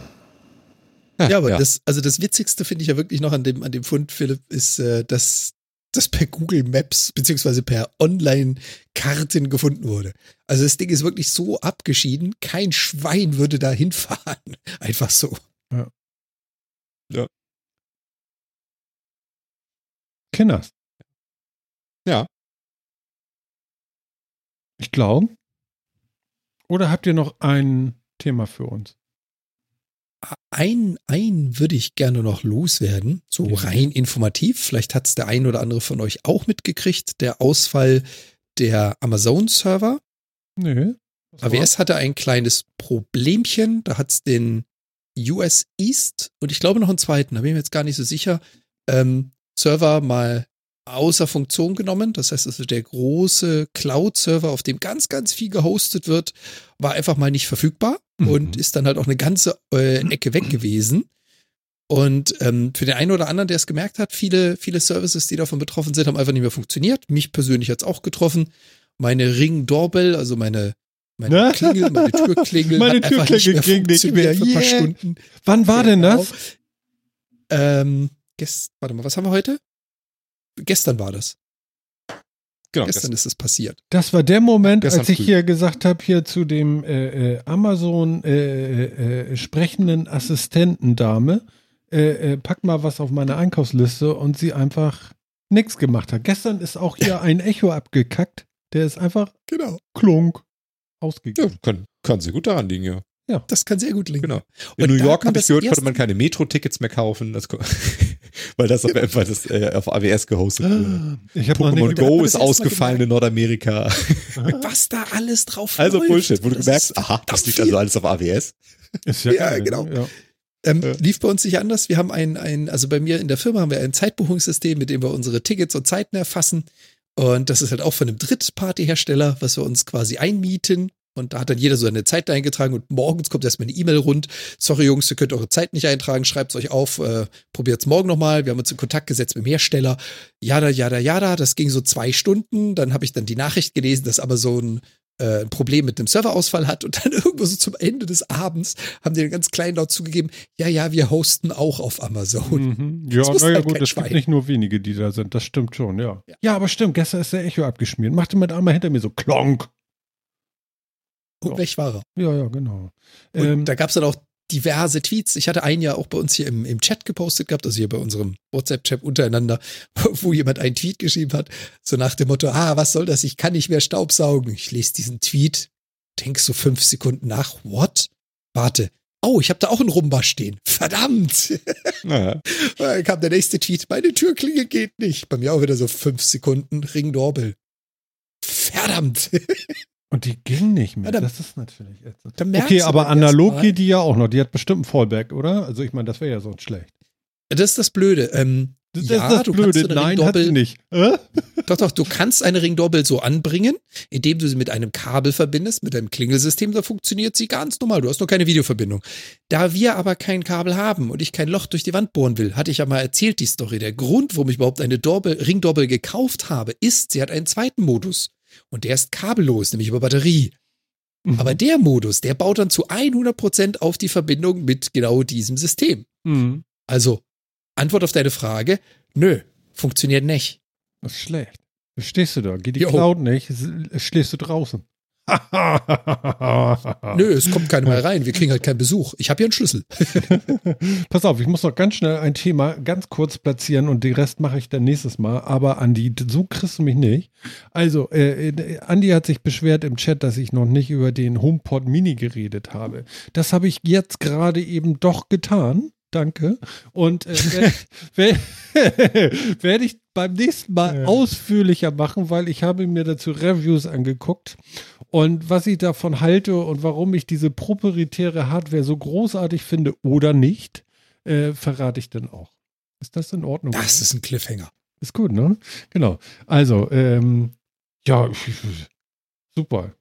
Ja, aber das, also das Witzigste finde ich ja wirklich noch an dem, an dem Fund, Philipp, ist, äh, dass das per Google Maps beziehungsweise per Online-Karten gefunden wurde. Also das Ding ist wirklich so abgeschieden, kein Schwein würde da hinfahren. Einfach so. Kinders. Ja. Ich glaube. Oder habt ihr noch ein Thema für uns? Ein, ein würde ich gerne noch loswerden, so Ja. rein informativ. Vielleicht hat es der ein oder andere von euch auch mitgekriegt, der Ausfall der Amazon-Server. Nö. AWS hatte ein kleines Problemchen. Da hat es den US East und ich glaube noch einen zweiten, da bin ich mir jetzt gar nicht so sicher, ähm, Server mal außer Funktion genommen. Das heißt, also der große Cloud-Server, auf dem ganz, ganz viel gehostet wird, war einfach mal nicht verfügbar Mhm. und ist dann halt auch eine ganze äh, Ecke weg gewesen. Und ähm, für den einen oder anderen, der es gemerkt hat, viele, viele Services, die davon betroffen sind, haben einfach nicht mehr funktioniert. Mich persönlich hat es auch getroffen. Meine Ring Doorbell, also meine, meine Na? Klingel, meine Türklingel, Meine Türklingel nicht mehr funktioniert mehr. für ein paar Yeah. Stunden. Wann war denn Genau. das? Ähm, gest, warte mal, was haben wir heute? Gestern war das. Genau. Gestern ist es passiert. Das war der Moment, Gestern als ich früh. hier gesagt habe, hier zu dem äh, äh, Amazon äh, äh, äh, sprechenden Assistentendame, äh, äh, pack mal was auf meine Einkaufsliste und sie einfach nichts gemacht hat. Gestern ist auch hier ein Echo abgekackt. Der ist einfach Genau. klunk ja, ausgegangen. kann, kann sehr gut daran liegen, ja. Das kann sehr gut liegen. Genau. Und In New da York habe ich gehört, konnte man keine Metro-Tickets mehr kaufen, das, weil das, auf, weil das äh, auf AWS gehostet wurde. Ich habe noch Pokémon Go ist ausgefallen in Nordamerika. Was da alles drauf Also läuft. Bullshit, wo du Das merkst, ist aha, das liegt viel. also alles auf AWS. Ist ja, Ja, genau. Ja. Ähm, Ja. Lief bei uns nicht anders. Wir haben ein, ein, also bei mir in der Firma haben wir ein Zeitbuchungssystem, mit dem wir unsere Tickets und Zeiten erfassen. Und das ist halt auch von einem Drittpartyhersteller, was wir uns quasi einmieten. Und da hat dann jeder so eine Zeit eingetragen und morgens kommt erstmal eine E-Mail rund. Sorry Jungs, ihr könnt eure Zeit nicht eintragen, schreibt es euch auf, äh, probiert es morgen nochmal. Wir haben uns in Kontakt gesetzt mit dem Hersteller. Jada, jada, jada. Das ging so zwei Stunden. Dann habe ich dann die Nachricht gelesen, dass Amazon äh, ein Problem mit dem Serverausfall hat und dann irgendwo so zum Ende des Abends haben die einen ganz kleinen laut zugegeben, ja, ja, wir hosten auch auf Amazon. Mhm. Ja, naja halt gut, es gibt nicht nur wenige, die da sind. Das stimmt schon, ja. Ja. Ja, aber stimmt, gestern ist der Echo abgeschmiert. Machte mit einmal hinter mir so klonk. Und weg war er. Ja, ja, genau. Und Ähm, da gab es dann auch diverse Tweets. Ich hatte einen ja auch bei uns hier im, im Chat gepostet gehabt, also hier bei unserem WhatsApp-Chat untereinander, wo jemand einen Tweet geschrieben hat, so nach dem Motto, ah, was soll das? Ich kann nicht mehr Staubsaugen. Ich lese diesen Tweet, denk so fünf Sekunden nach, what? Warte. Oh, ich habe da auch einen Rumba stehen. Verdammt! Naja. Dann kam der nächste Tweet. Meine Türklingel geht nicht. Bei mir auch wieder so fünf Sekunden Ring Doorbell. Verdammt! Und die ging nicht mehr. Ja, dann- das ist natürlich Okay, aber analog geht die ja auch noch. Die hat bestimmt ein Fallback, oder? Also ich meine, das wäre ja sonst schlecht. Das ist das Blöde. Ähm, Das ja, ist das du kannst Blöde. Nein, hat sie nicht. Äh? Doch, doch, du kannst eine Ringdoorbell so anbringen, indem du sie mit einem Kabel verbindest, mit einem Klingelsystem, da funktioniert sie ganz normal. Du hast nur keine Videoverbindung. Da wir aber kein Kabel haben und ich kein Loch durch die Wand bohren will, hatte ich ja mal erzählt, die Story. Der Grund, warum ich überhaupt eine Doorbell, Ringdoorbell gekauft habe, ist, sie hat einen zweiten Modus. Und der ist kabellos, nämlich über Batterie. Mhm. Aber der Modus, der baut dann zu 100% auf die Verbindung mit genau diesem System. Mhm. Also, Antwort auf deine Frage, nö, funktioniert nicht. Das ist schlecht. Stehst du da. Geht die Jo. Cloud nicht, stehst du draußen. Nö, es kommt keiner mehr rein. Wir kriegen halt keinen Besuch. Ich habe hier einen Schlüssel. Pass auf, ich muss noch ganz schnell ein Thema ganz kurz platzieren und den Rest mache ich dann nächstes Mal. Aber Andi, so kriegst du mich nicht. Also, äh, äh, Andi hat sich beschwert im Chat, dass ich noch nicht über den HomePod Mini geredet habe. Das habe ich jetzt gerade eben doch getan. Danke. Und äh, werde werd, werd ich beim nächsten Mal Ja. ausführlicher machen, weil ich habe mir dazu Reviews angeguckt und was ich davon halte und warum ich diese proprietäre Hardware so großartig finde oder nicht, äh, verrate ich dann auch. Ist das in Ordnung? Das ist ein Cliffhanger. Ist gut, ne? Genau. Also, ähm, ja, super.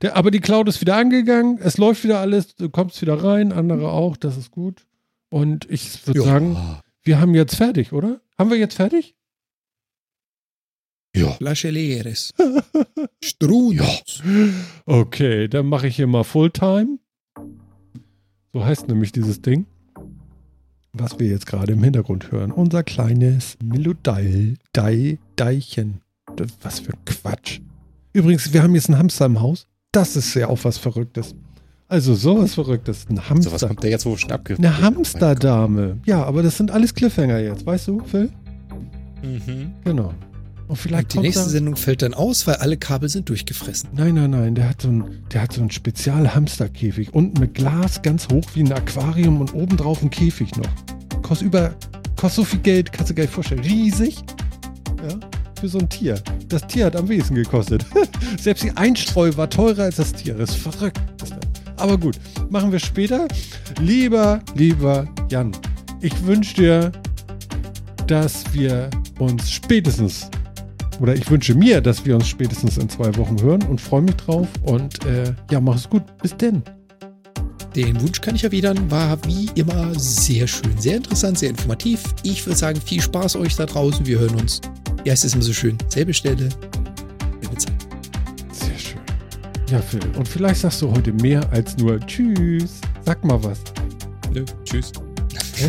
Der, aber die Cloud ist wieder angegangen, es läuft wieder alles, du kommst wieder rein, andere auch, das ist gut. Und ich würde sagen, wir haben jetzt fertig, oder? Haben wir jetzt fertig? Ja. Flasche leeres. Strun. Okay, dann mache ich hier mal Fulltime. So heißt nämlich dieses Ding, was wir jetzt gerade im Hintergrund hören. Unser kleines Melodei-Deichen. Das- Was für Quatsch. Übrigens, wir haben jetzt einen Hamster im Haus. Das ist ja auch was Verrücktes. Also sowas Verrücktes. Ein So, was Hamster. kommt der jetzt, wo schon abge... Eine Hamsterdame. Ja, aber das sind alles Cliffhanger jetzt, weißt du, Phil? Mhm. Genau. Und vielleicht Und die nächste da Sendung fällt dann aus, weil alle Kabel sind durchgefressen. Nein, nein, nein, der hat so ein, der hat so einen Spezial-Hamsterkäfig. Unten mit Glas ganz hoch wie ein Aquarium und obendrauf ein Käfig noch. Kostet über, kostet so viel Geld, kannst du dir gar nicht vorstellen. Riesig. Ja, für so ein Tier. Das Tier hat am wenigsten gekostet. Selbst die Einstreu war teurer als das Tier. Das ist verrückt. Aber gut, machen wir später. Lieber, lieber Jan, ich wünsche dir, dass wir uns spätestens oder ich wünsche mir, dass wir uns spätestens in zwei Wochen hören und freue mich drauf. Und äh, ja, mach es gut. Bis denn. Den Wunsch kann ich erwidern, war wie immer sehr schön, sehr interessant, sehr informativ. Ich würde sagen, viel Spaß euch da draußen. Wir hören uns. Ja, es ist immer so schön. Selbe Stelle, selbe Zeit. Sehr schön. Ja, Phil. Und vielleicht sagst du heute mehr als nur Tschüss. Sag mal was. Nö, tschüss.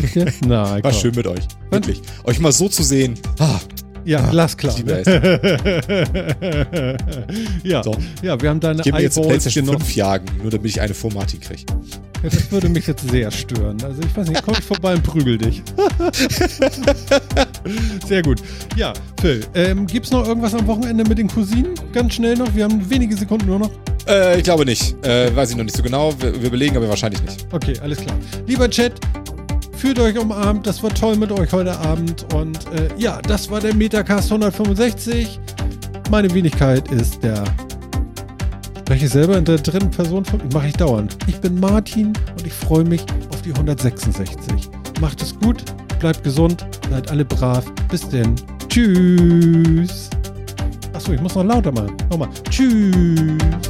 Echt jetzt? Na, War komm. schön mit euch. Wirklich. Euch mal so zu sehen. Ah, Ja, Ah, glasklar. Welt. Ne? ja. So. ja, wir haben deine ich mir jetzt PlayStation genossen. 5 jagen, nur damit ich eine vor Martin kriege. Ja, das würde mich jetzt sehr stören. Also ich weiß nicht, komm ich vorbei und prügel dich. sehr gut. Ja, Phil, ähm, gibt's noch irgendwas am Wochenende mit den Cousinen? Ganz schnell noch. Wir haben wenige Sekunden nur noch. Äh, ich glaube nicht. Äh, weiß ich noch nicht so genau. Wir, wir überlegen, aber wahrscheinlich nicht. Okay, alles klar. Lieber Chat, fühlt euch umarmt. Das war toll mit euch heute Abend. Und äh, ja, das war der Metacast 165. Meine Wenigkeit ist der. Spreche ich selber in der dritten Person von. Mache ich dauernd. Ich bin Martin und ich freue mich auf die 166. Macht es gut, bleibt gesund, seid alle brav. Bis denn. Tschüss. Achso, ich muss noch lauter machen. Nochmal. Tschüss.